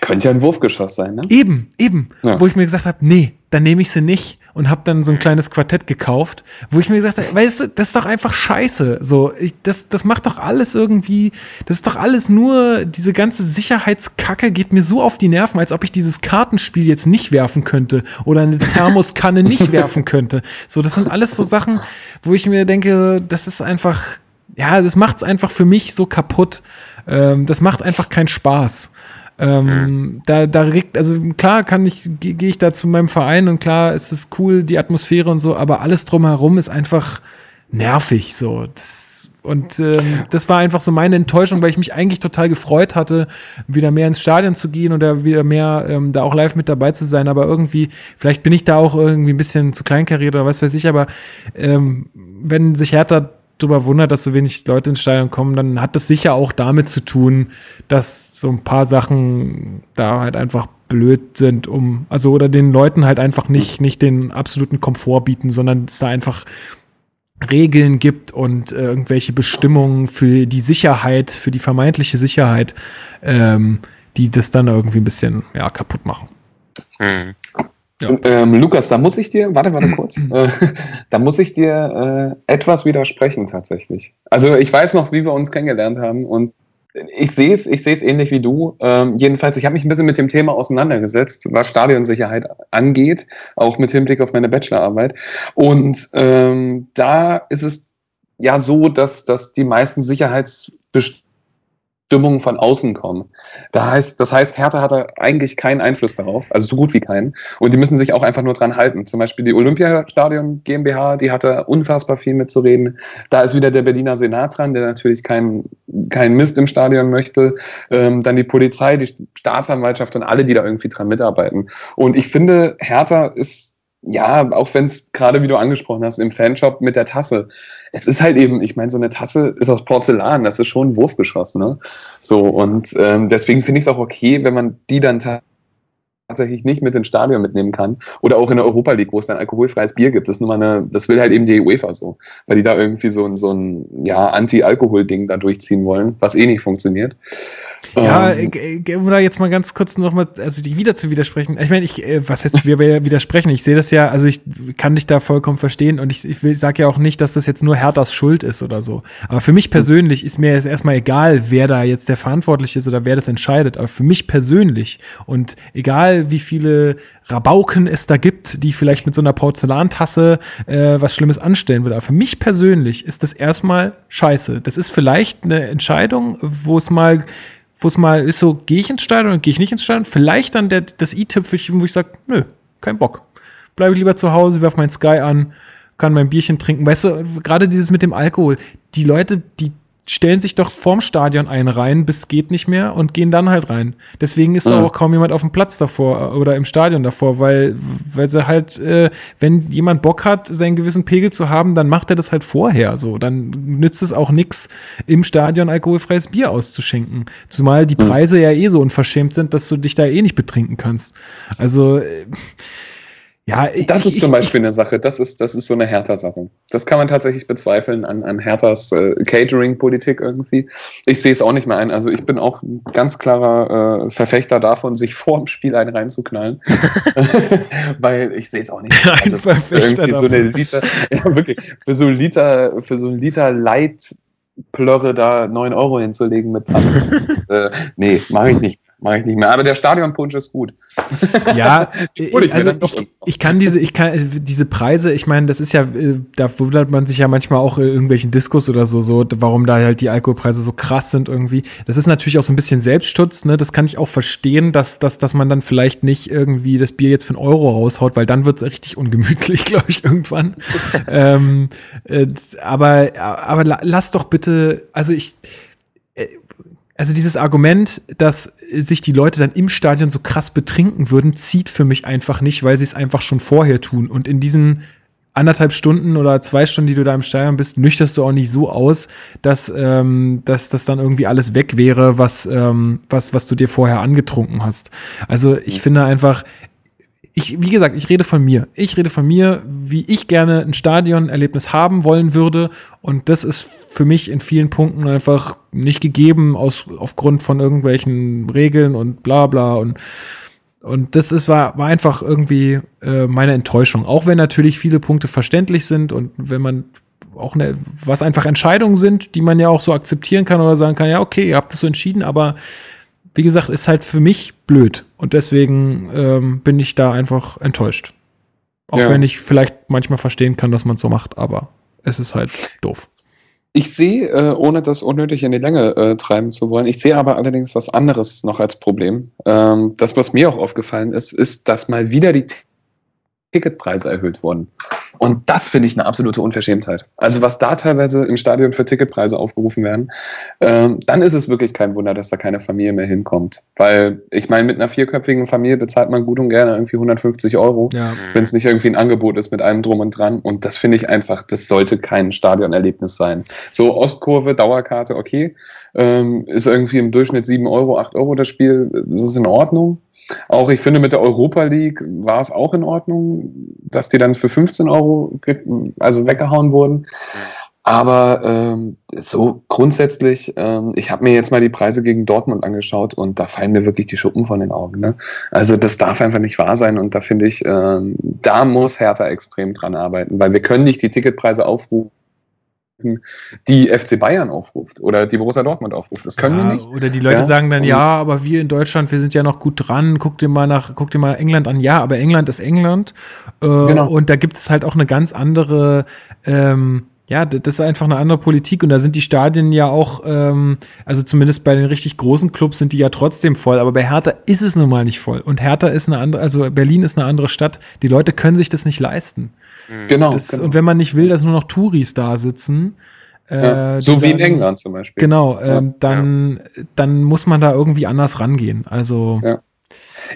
Könnte ja ein Wurfgeschoss sein, ne? Eben, eben. Ja. Wo ich mir gesagt habe, nee, dann nehme ich sie nicht und habe dann so ein kleines Quartett gekauft, wo ich mir gesagt habe, weißt du, das ist doch einfach scheiße. So, ich, das, das macht doch alles irgendwie, das ist doch alles nur, diese ganze Sicherheitskacke geht mir so auf die Nerven, als ob ich dieses Kartenspiel jetzt nicht werfen könnte oder eine Thermoskanne nicht werfen könnte. So, das sind alles so Sachen, wo ich mir denke, das ist einfach, ja, das macht's einfach für mich so kaputt. Ähm, das macht einfach keinen Spaß. Ähm, mhm. Da, da regt, also klar kann ich, gehe geh ich da zu meinem Verein und klar ist es cool, die Atmosphäre und so, aber alles drumherum ist einfach nervig so. Das, und ähm, das war einfach so meine Enttäuschung, weil ich mich eigentlich total gefreut hatte, wieder mehr ins Stadion zu gehen oder wieder mehr ähm, da auch live mit dabei zu sein. Aber irgendwie, vielleicht bin ich da auch irgendwie ein bisschen zu kleinkariert oder was weiß ich, aber ähm, wenn sich Hertha darüber wundert, dass so wenig Leute ins Stadion kommen, dann hat das sicher auch damit zu tun, dass so ein paar Sachen da halt einfach blöd sind, um, also oder den Leuten halt einfach nicht, nicht den absoluten Komfort bieten, sondern es da einfach Regeln gibt und äh, irgendwelche Bestimmungen für die Sicherheit, für die vermeintliche Sicherheit, ähm, die das dann irgendwie ein bisschen ja, kaputt machen. Hm. Ja. Ähm, Lukas, da muss ich dir, warte, warte kurz, äh, da muss ich dir äh, etwas widersprechen tatsächlich. Also ich weiß noch, wie wir uns kennengelernt haben und ich sehe es, ich sehe es ähnlich wie du. Ähm, jedenfalls, ich habe mich ein bisschen mit dem Thema auseinandergesetzt, was Stadionsicherheit angeht, auch mit Hinblick auf meine Bachelorarbeit. Und ähm, da ist es ja so, dass, dass die meisten Sicherheitsbestimmungen Stimmungen von außen kommen. Da heißt, das heißt, Hertha hat da eigentlich keinen Einfluss darauf, also so gut wie keinen. Und die müssen sich auch einfach nur dran halten. Zum Beispiel die Olympiastadion GmbH, die hatte unfassbar viel mitzureden. Da ist wieder der Berliner Senat dran, der natürlich keinen kein Mist im Stadion möchte. Ähm, dann die Polizei, die Staatsanwaltschaft und alle, die da irgendwie dran mitarbeiten. Und ich finde, Hertha ist ja, auch wenn es gerade, wie du angesprochen hast, im Fanshop mit der Tasse, es ist halt eben, ich meine, so eine Tasse ist aus Porzellan, das ist schon ein Wurfgeschoss, ne? So, und ähm, deswegen finde ich es auch okay, wenn man die dann tatsächlich nicht mit ins Stadion mitnehmen kann. Oder auch in der Europa League, wo es dann alkoholfreies Bier gibt. Das ist nur mal eine, das will halt eben die UEFA so. Weil die da irgendwie so ein, so ein ja, Anti-Alkohol-Ding da durchziehen wollen, was eh nicht funktioniert. Ja, ähm, um da jetzt mal ganz kurz nochmal, also die wieder zu widersprechen. Ich meine, ich, äh, was jetzt wir widersprechen? Ich sehe das ja, also ich kann dich da vollkommen verstehen und ich, ich will, sag ja auch nicht, dass das jetzt nur Herthas Schuld ist oder so. Aber für mich persönlich ist mir jetzt erstmal egal, wer da jetzt der Verantwortliche ist oder wer das entscheidet. Aber für mich persönlich und egal wie viele Rabauken es da gibt, die vielleicht mit so einer Porzellantasse äh, was Schlimmes anstellen würde. Aber für mich persönlich ist das erstmal scheiße. Das ist vielleicht eine Entscheidung, wo es mal wo es mal ist so, gehe ich ins Stadion oder gehe ich nicht ins Stadion? Vielleicht dann der, das i-Tüpfelchen, wo ich sage, nö, kein Bock. Bleibe ich lieber zu Hause, werf mein Sky an, kann mein Bierchen trinken. Weißt du, gerade dieses mit dem Alkohol. Die Leute, die stellen sich doch vorm Stadion ein rein, bis geht nicht mehr und gehen dann halt rein. Deswegen ist mhm. auch kaum jemand auf dem Platz davor äh, oder im Stadion davor, weil, weil sie halt, äh, wenn jemand Bock hat, seinen gewissen Pegel zu haben, dann macht er das halt vorher so. Dann nützt es auch nix, im Stadion alkoholfreies Bier auszuschenken. Zumal die. Preise ja eh so unverschämt sind, dass du dich da eh nicht betrinken kannst. Also, äh, ja, das ist zum Beispiel eine Sache. Das ist, das ist so eine Hertha-Sache. Das kann man tatsächlich bezweifeln an, an Herthas äh, Catering-Politik irgendwie. Ich sehe es auch nicht mehr ein. Also ich bin auch ein ganz klarer äh, Verfechter davon, sich vor dem Spiel einen reinzuknallen. Weil ich sehe es auch nicht mehr. Also irgendwie davon. so eine Liter, ja wirklich, für so ein Liter, für so ein Liter Light Plörre da neun Euro hinzulegen mit Pfanne. äh, nee, mache ich nicht mache ich nicht mehr. Aber der Stadionpunsch ist gut. Ja, also ich, ich, kann diese, ich kann diese Preise, ich meine, das ist ja, äh, da wundert man sich ja manchmal auch in irgendwelchen Diskus oder so, so, warum da halt die Alkoholpreise so krass sind irgendwie. Das ist natürlich auch so ein bisschen Selbstschutz, ne? Das kann ich auch verstehen, dass, dass, dass man dann vielleicht nicht irgendwie das Bier jetzt für einen Euro raushaut, weil dann wird es richtig ungemütlich, glaube ich, irgendwann. ähm, äh, aber, aber lass doch bitte, also ich, äh, also dieses Argument, dass sich die Leute dann im Stadion so krass betrinken würden, zieht für mich einfach nicht, weil sie es einfach schon vorher tun. Und in diesen anderthalb Stunden oder zwei Stunden, die du da im Stadion bist, nüchterst du auch nicht so aus, dass, ähm, dass das dann irgendwie alles weg wäre, was, ähm, was, was du dir vorher angetrunken hast. Also ich finde einfach, ich, wie gesagt, ich rede von mir. Ich rede von mir, wie ich gerne ein Stadionerlebnis haben wollen würde. Und das ist für mich in vielen Punkten einfach nicht gegeben aus, aufgrund von irgendwelchen Regeln und bla bla und und das ist, war, war einfach irgendwie äh, meine Enttäuschung. Auch wenn natürlich viele Punkte verständlich sind und wenn man auch eine, was einfach Entscheidungen sind, die man ja auch so akzeptieren kann oder sagen kann, ja, okay, ihr habt das so entschieden, aber wie gesagt, ist halt für mich blöd. Und deswegen ähm, bin ich da einfach enttäuscht. Auch ja. wenn ich vielleicht manchmal verstehen kann, dass man es so macht, aber es ist halt doof. Ich sehe, äh, ohne das unnötig in die Länge äh, treiben zu wollen, ich sehe aber allerdings was anderes noch als Problem. Ähm, das, was mir auch aufgefallen ist, ist, dass mal wieder die Ticketpreise erhöht wurden. Und das finde ich eine absolute Unverschämtheit. Also was da teilweise im Stadion für Ticketpreise aufgerufen werden, ähm, dann ist es wirklich kein Wunder, dass da keine Familie mehr hinkommt. Weil ich meine, mit einer vierköpfigen Familie bezahlt man gut und gerne irgendwie 150 Euro, ja. wenn es nicht irgendwie ein Angebot ist mit allem drum und dran. Und das finde ich einfach, das sollte kein Stadionerlebnis sein. So Ostkurve, Dauerkarte, okay, ähm, ist irgendwie im Durchschnitt 7 Euro, 8 Euro das Spiel, das ist in Ordnung. Auch ich finde, mit der Europa League war es auch in Ordnung, dass die dann für 15 Euro also weggehauen wurden. Aber ähm, so grundsätzlich, ähm, ich habe mir jetzt mal die Preise gegen Dortmund angeschaut und da fallen mir wirklich die Schuppen von den Augen. Ne? Also das darf einfach nicht wahr sein und da finde ich, ähm, da muss Hertha extrem dran arbeiten, weil wir können nicht die Ticketpreise aufrufen die FC Bayern aufruft oder die Borussia Dortmund aufruft. Das können ja, wir nicht. Oder die Leute ja? sagen dann, ja, aber wir in Deutschland, wir sind ja noch gut dran. Guck dir mal nach, guck dir mal England an. Ja, aber England ist England. Äh, genau. Und da gibt es halt auch eine ganz andere, ähm, ja, das ist einfach eine andere Politik und da sind die Stadien ja auch, ähm, also zumindest bei den richtig großen Clubs sind die ja trotzdem voll, aber bei Hertha ist es nun mal nicht voll. Und Hertha ist eine andere, also Berlin ist eine andere Stadt. Die Leute können sich das nicht leisten. Mhm. Genau, das, genau, Und wenn man nicht will, dass nur noch Touris da sitzen, äh, ja, so wie in England zum Beispiel. Genau, ähm, dann, ja. dann muss man da irgendwie anders rangehen. Also. Ja.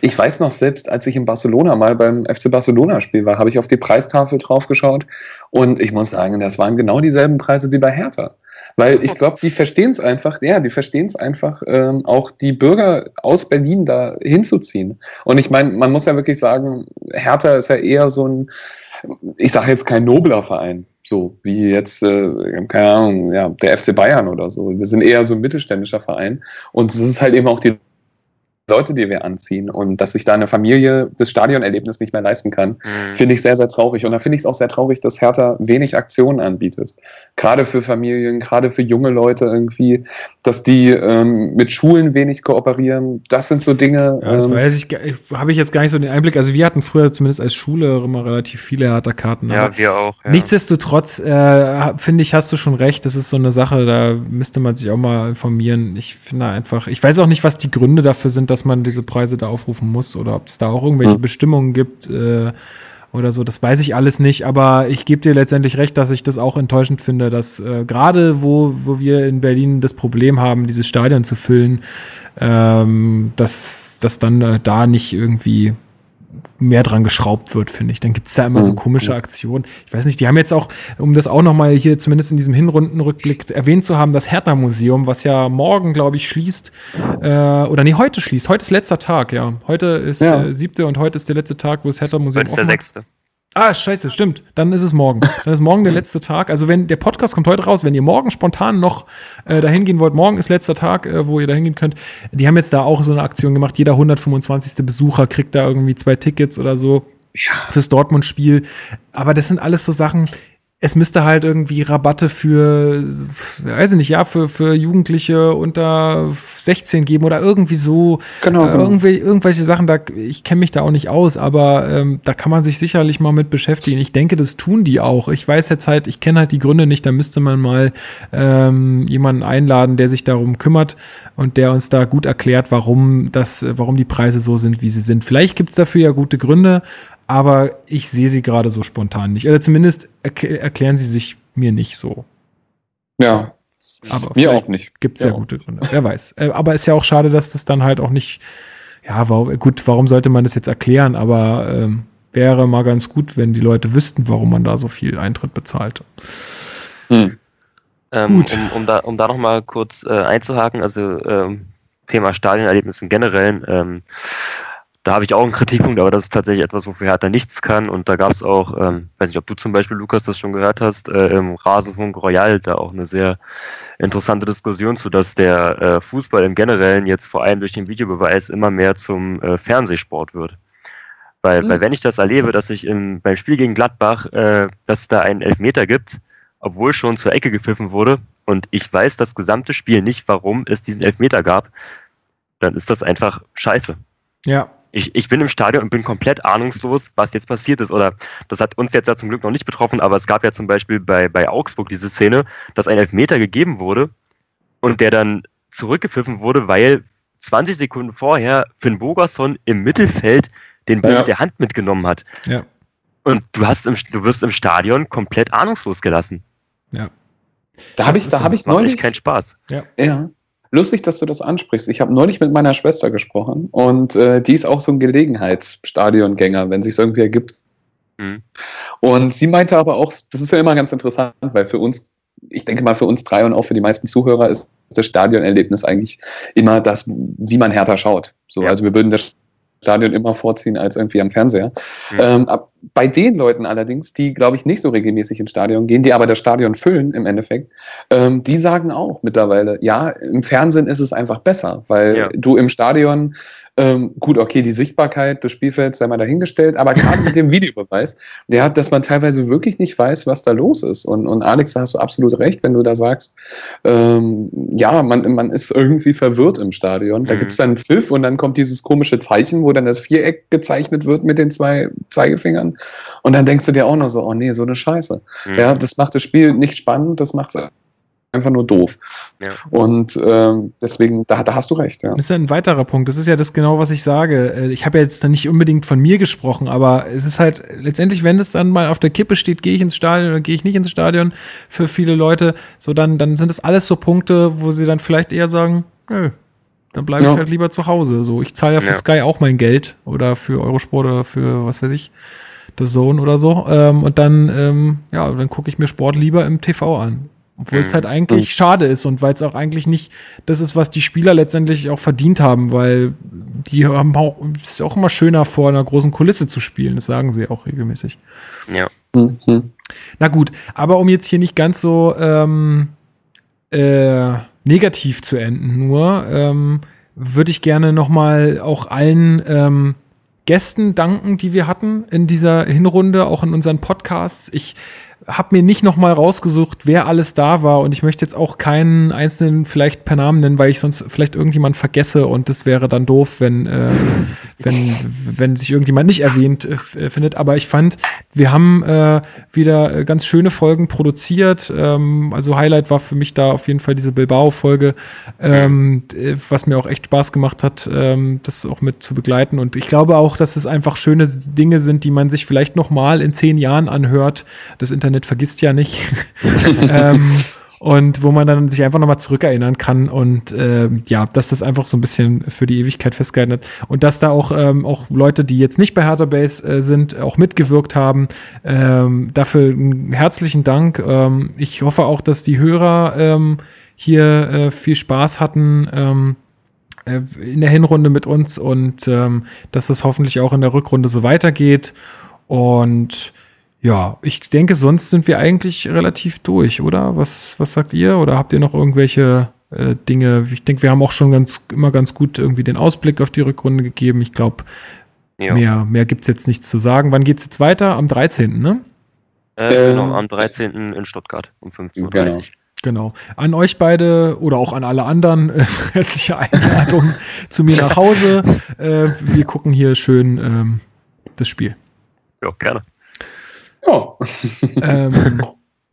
Ich weiß noch selbst, als ich in Barcelona mal beim FC Barcelona-Spiel war, habe ich auf die Preistafel draufgeschaut und ich muss sagen, das waren genau dieselben Preise wie bei Hertha. Weil ich glaube, die verstehen es einfach, ja, die verstehen es einfach, ähm, auch die Bürger aus Berlin da hinzuziehen. Und ich meine, man muss ja wirklich sagen, Hertha ist ja eher so ein, ich sage jetzt kein nobler Verein, so wie jetzt, äh, keine Ahnung, ja, der FC Bayern oder so. Wir sind eher so ein mittelständischer Verein. Und es ist halt eben auch die Leute, die wir anziehen und dass sich da eine Familie das Stadionerlebnis nicht mehr leisten kann, mhm. finde ich sehr, sehr traurig. Und da finde ich es auch sehr traurig, dass Hertha wenig Aktionen anbietet. Gerade für Familien, gerade für junge Leute irgendwie, dass die ähm, mit Schulen wenig kooperieren. Das sind so Dinge. Ja, das ähm, weiß ich, habe ich jetzt gar nicht so den Einblick. Also wir hatten früher zumindest als Schule immer relativ viele Hertha-Karten. Ja, wir auch. Ja. Nichtsdestotrotz, äh, finde ich, hast du schon recht. Das ist so eine Sache, da müsste man sich auch mal informieren. Ich finde einfach, ich weiß auch nicht, was die Gründe dafür sind, dass dass man diese Preise da aufrufen muss oder ob es da auch irgendwelche mhm. Bestimmungen gibt äh, oder so. Das weiß ich alles nicht, aber ich gebe dir letztendlich recht, dass ich das auch enttäuschend finde, dass äh, gerade wo, wo wir in Berlin das Problem haben, dieses Stadion zu füllen, ähm, dass, dass dann äh, da nicht irgendwie mehr dran geschraubt wird, finde ich. Dann gibt es da immer so mhm. komische Aktionen. Ich weiß nicht, die haben jetzt auch, um das auch nochmal hier zumindest in diesem Hinrundenrückblick erwähnt zu haben, das Hertha-Museum, was ja morgen, glaube ich, schließt, äh, oder nee, heute schließt. Heute ist letzter Tag, ja. Heute ist ja. der siebte und heute ist der letzte Tag, wo das Hertha-Museum offen ist. der sechste. Ah, scheiße, stimmt. Dann ist es morgen. Dann ist morgen der letzte Tag. Also wenn der Podcast kommt heute raus, wenn ihr morgen spontan noch äh, dahin gehen wollt, morgen ist letzter Tag, äh, wo ihr dahin gehen könnt. Die haben jetzt da auch so eine Aktion gemacht. Jeder 125. Besucher kriegt da irgendwie zwei Tickets oder so ja. fürs Dortmund-Spiel. Aber das sind alles so Sachen, es müsste halt irgendwie Rabatte für, weiß ich nicht, ja, für, für Jugendliche unter 16 geben oder irgendwie so. Genau. Äh, genau. irgendwie, irgendwelche Sachen, da, ich kenne mich da auch nicht aus, aber ähm, da kann man sich sicherlich mal mit beschäftigen. Ich denke, das tun die auch. Ich weiß jetzt halt, ich kenne halt die Gründe nicht, da müsste man mal ähm, jemanden einladen, der sich darum kümmert und der uns da gut erklärt, warum das, warum die Preise so sind, wie sie sind. Vielleicht gibt's dafür ja gute Gründe, aber ich sehe sie gerade so spontan nicht. Oder zumindest erklären sie sich mir nicht so. Ja. Aber mir auch nicht. Gibt es ja, ja gute Gründe. Wer weiß. Äh, aber ist ja auch schade, dass das dann halt auch nicht. Ja, warum, gut, warum sollte man das jetzt erklären? Aber ähm, wäre mal ganz gut, wenn die Leute wüssten, warum man da so viel Eintritt bezahlt. Hm. Ähm, gut. Um, um, da, um da noch mal kurz äh, einzuhaken, also ähm, Thema Stadionerlebnis im Generellen. Ähm, da habe ich auch einen Kritikpunkt, aber das ist tatsächlich etwas, wofür Hertha nichts kann. Und da gab es auch, ähm, weiß nicht, ob du zum Beispiel, Lukas, das schon gehört hast, äh, im Rasenfunk Royal da auch eine sehr interessante Diskussion zu, dass der äh, Fußball im Generellen jetzt vor allem durch den Videobeweis immer mehr zum äh, Fernsehsport wird. Weil, mhm. weil wenn ich das erlebe, dass ich im, beim Spiel gegen Gladbach, äh, dass es da einen Elfmeter gibt, obwohl schon zur Ecke gepfiffen wurde und ich weiß das gesamte Spiel nicht, warum es diesen Elfmeter gab, dann ist das einfach scheiße. Ja, ich, ich bin im Stadion und bin komplett ahnungslos, was jetzt passiert ist. Oder das hat uns jetzt ja zum Glück noch nicht betroffen, aber es gab ja zum Beispiel bei, bei Augsburg diese Szene, dass ein Elfmeter gegeben wurde und der dann zurückgepfiffen wurde, weil 20 Sekunden vorher Finn Bogerson im Mittelfeld den Ball ja. mit der Hand mitgenommen hat. Ja. Und du hast im, du wirst im Stadion komplett ahnungslos gelassen. Ja. Da habe ich, da habe ich neulich keinen Spaß. Ja. ja. Lustig, dass du das ansprichst. Ich habe neulich mit meiner Schwester gesprochen und äh, die ist auch so ein Gelegenheitsstadiongänger, wenn sich irgendwie ergibt. Mhm. Und sie meinte aber auch, das ist ja immer ganz interessant, weil für uns, ich denke mal für uns drei und auch für die meisten Zuhörer ist das Stadionerlebnis eigentlich immer das, wie man härter schaut. So, ja. also wir würden das Stadion immer vorziehen als irgendwie am Fernseher. Mhm. Ähm, bei den Leuten allerdings, die, glaube ich, nicht so regelmäßig ins Stadion gehen, die aber das Stadion füllen im Endeffekt, ähm, die sagen auch mittlerweile, ja, im Fernsehen ist es einfach besser, weil ja. du im Stadion ähm, gut, okay, die Sichtbarkeit des Spielfelds sei mal dahingestellt, aber gerade mit dem Videobeweis, der hat, dass man teilweise wirklich nicht weiß, was da los ist. Und, und Alex, da hast du absolut recht, wenn du da sagst, ähm, ja, man, man ist irgendwie verwirrt im Stadion. Da mhm. gibt es dann einen Pfiff und dann kommt dieses komische Zeichen, wo dann das Viereck gezeichnet wird mit den zwei Zeigefingern. Und dann denkst du dir auch noch so, oh nee, so eine Scheiße. Mhm. Ja, das macht das Spiel nicht spannend, das macht es einfach nur doof. Ja. Und ähm, deswegen, da, da hast du recht. Ja. Das ist ja ein weiterer Punkt. Das ist ja das genau, was ich sage. Äh, ich habe ja jetzt nicht unbedingt von mir gesprochen, aber es ist halt letztendlich, wenn es dann mal auf der Kippe steht, gehe ich ins Stadion oder gehe ich nicht ins Stadion für viele Leute, so dann, dann sind das alles so Punkte, wo sie dann vielleicht eher sagen, nö, dann bleibe Ja. ich halt lieber zu Hause. So, ich zahle ja für Ja. Sky auch mein Geld oder für Eurosport oder für was weiß ich, The Zone oder so. Ähm, und dann, ähm, ja, dann gucke ich mir Sport lieber im TV an. Obwohl es Mhm. halt eigentlich schade ist und weil es auch eigentlich nicht das ist, was die Spieler letztendlich auch verdient haben, weil die haben auch, es ist auch immer schöner vor einer großen Kulisse zu spielen. Das sagen sie auch regelmäßig. Ja. Mhm. Na gut, aber um jetzt hier nicht ganz so ähm, äh, negativ zu enden, nur ähm, würde ich gerne noch mal auch allen ähm, Gästen danken, die wir hatten in dieser Hinrunde, auch in unseren Podcasts. Ich habe mir nicht noch mal rausgesucht, wer alles da war und ich möchte jetzt auch keinen einzelnen vielleicht per Namen nennen, weil ich sonst vielleicht irgendjemand vergesse und das wäre dann doof, wenn äh, wenn wenn sich irgendjemand nicht erwähnt äh, äh, findet. Aber ich fand, wir haben äh, wieder äh, ganz schöne Folgen produziert. Ähm, also Highlight war für mich da auf jeden Fall diese Bilbao-Folge, ähm, was mir auch echt Spaß gemacht hat, ähm, das auch mit zu begleiten. Und ich glaube auch, dass es einfach schöne Dinge sind, die man sich vielleicht noch mal in zehn Jahren anhört. Das Internet vergisst ja nicht. ähm, und wo man dann sich einfach nochmal zurückerinnern kann und ähm, ja, dass das einfach so ein bisschen für die Ewigkeit festgehalten hat und dass da auch ähm, auch Leute, die jetzt nicht bei Hertha Base äh, sind, auch mitgewirkt haben. Ähm, dafür einen herzlichen Dank. Ähm, ich hoffe auch, dass die Hörer ähm, hier äh, viel Spaß hatten. Ähm, äh, in der Hinrunde mit uns und ähm, dass das hoffentlich auch in der Rückrunde so weitergeht. Und ja, ich denke, sonst sind wir eigentlich relativ durch, oder? Was, was sagt ihr? Oder habt ihr noch irgendwelche äh, Dinge? Ich denke, wir haben auch schon ganz immer ganz gut irgendwie den Ausblick auf die Rückrunde gegeben. Ich glaube, ja. mehr, mehr gibt's jetzt nichts zu sagen. Wann geht's jetzt weiter? Am 13., ne? Äh, genau, Ähm, am 13. in Stuttgart um 15.30 Uhr. Genau. Genau. An euch beide oder auch an alle anderen äh, herzliche Einladung zu mir nach Hause. Äh, wir gucken hier schön ähm, das Spiel. Ja, gerne. Ja. Ähm,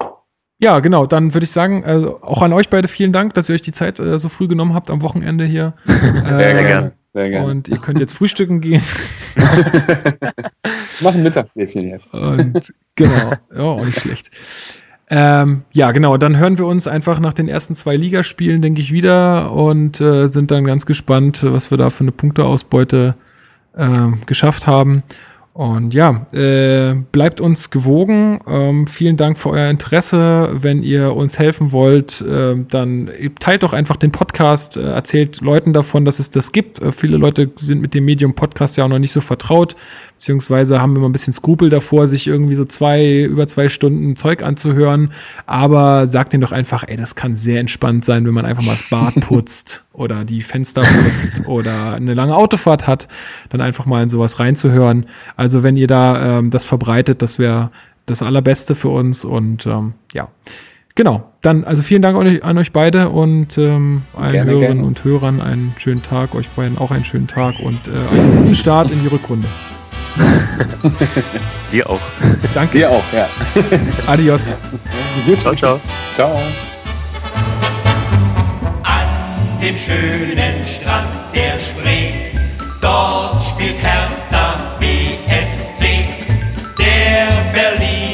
ja, genau. Dann würde ich sagen, also auch an euch beide vielen Dank, dass ihr euch die Zeit äh, so früh genommen habt am Wochenende hier. Sehr Äh, gerne. Sehr gerne. Und ihr könnt jetzt frühstücken gehen. Machen Mittagsschläfchen jetzt. Und genau, ja, auch nicht schlecht. Ähm, ja, genau, dann hören wir uns einfach nach den ersten zwei Ligaspielen, denke ich, wieder und äh, sind dann ganz gespannt, was wir da für eine Punkteausbeute ähm, geschafft haben. Und ja, äh, bleibt uns gewogen. Ähm, vielen Dank für euer Interesse. Wenn ihr uns helfen wollt, äh, dann teilt doch einfach den Podcast, äh, erzählt Leuten davon, dass es das gibt. Äh, viele Leute sind mit dem Medium Podcast ja auch noch nicht so vertraut, beziehungsweise haben immer ein bisschen Skrupel davor, sich irgendwie so zwei, über zwei Stunden Zeug anzuhören. Aber sagt denen doch einfach, ey, das kann sehr entspannt sein, wenn man einfach mal das Bad putzt oder die Fenster putzt oder eine lange Autofahrt hat, dann einfach mal in sowas reinzuhören. Also wenn ihr da ähm, das verbreitet, das wäre das Allerbeste für uns und ähm, ja. Genau, dann also vielen Dank an euch, an euch beide und ähm, allen Gerne, Hörerinnen gerne. und Hörern einen schönen Tag, euch beiden auch einen schönen Tag und äh, einen guten Start in die Rückrunde. Dir auch. Danke, Dir auch, ja. adios. Ciao, ciao. Ciao. An dem schönen Strand der Spree, dort spielt Hertha BSC. Der Berlin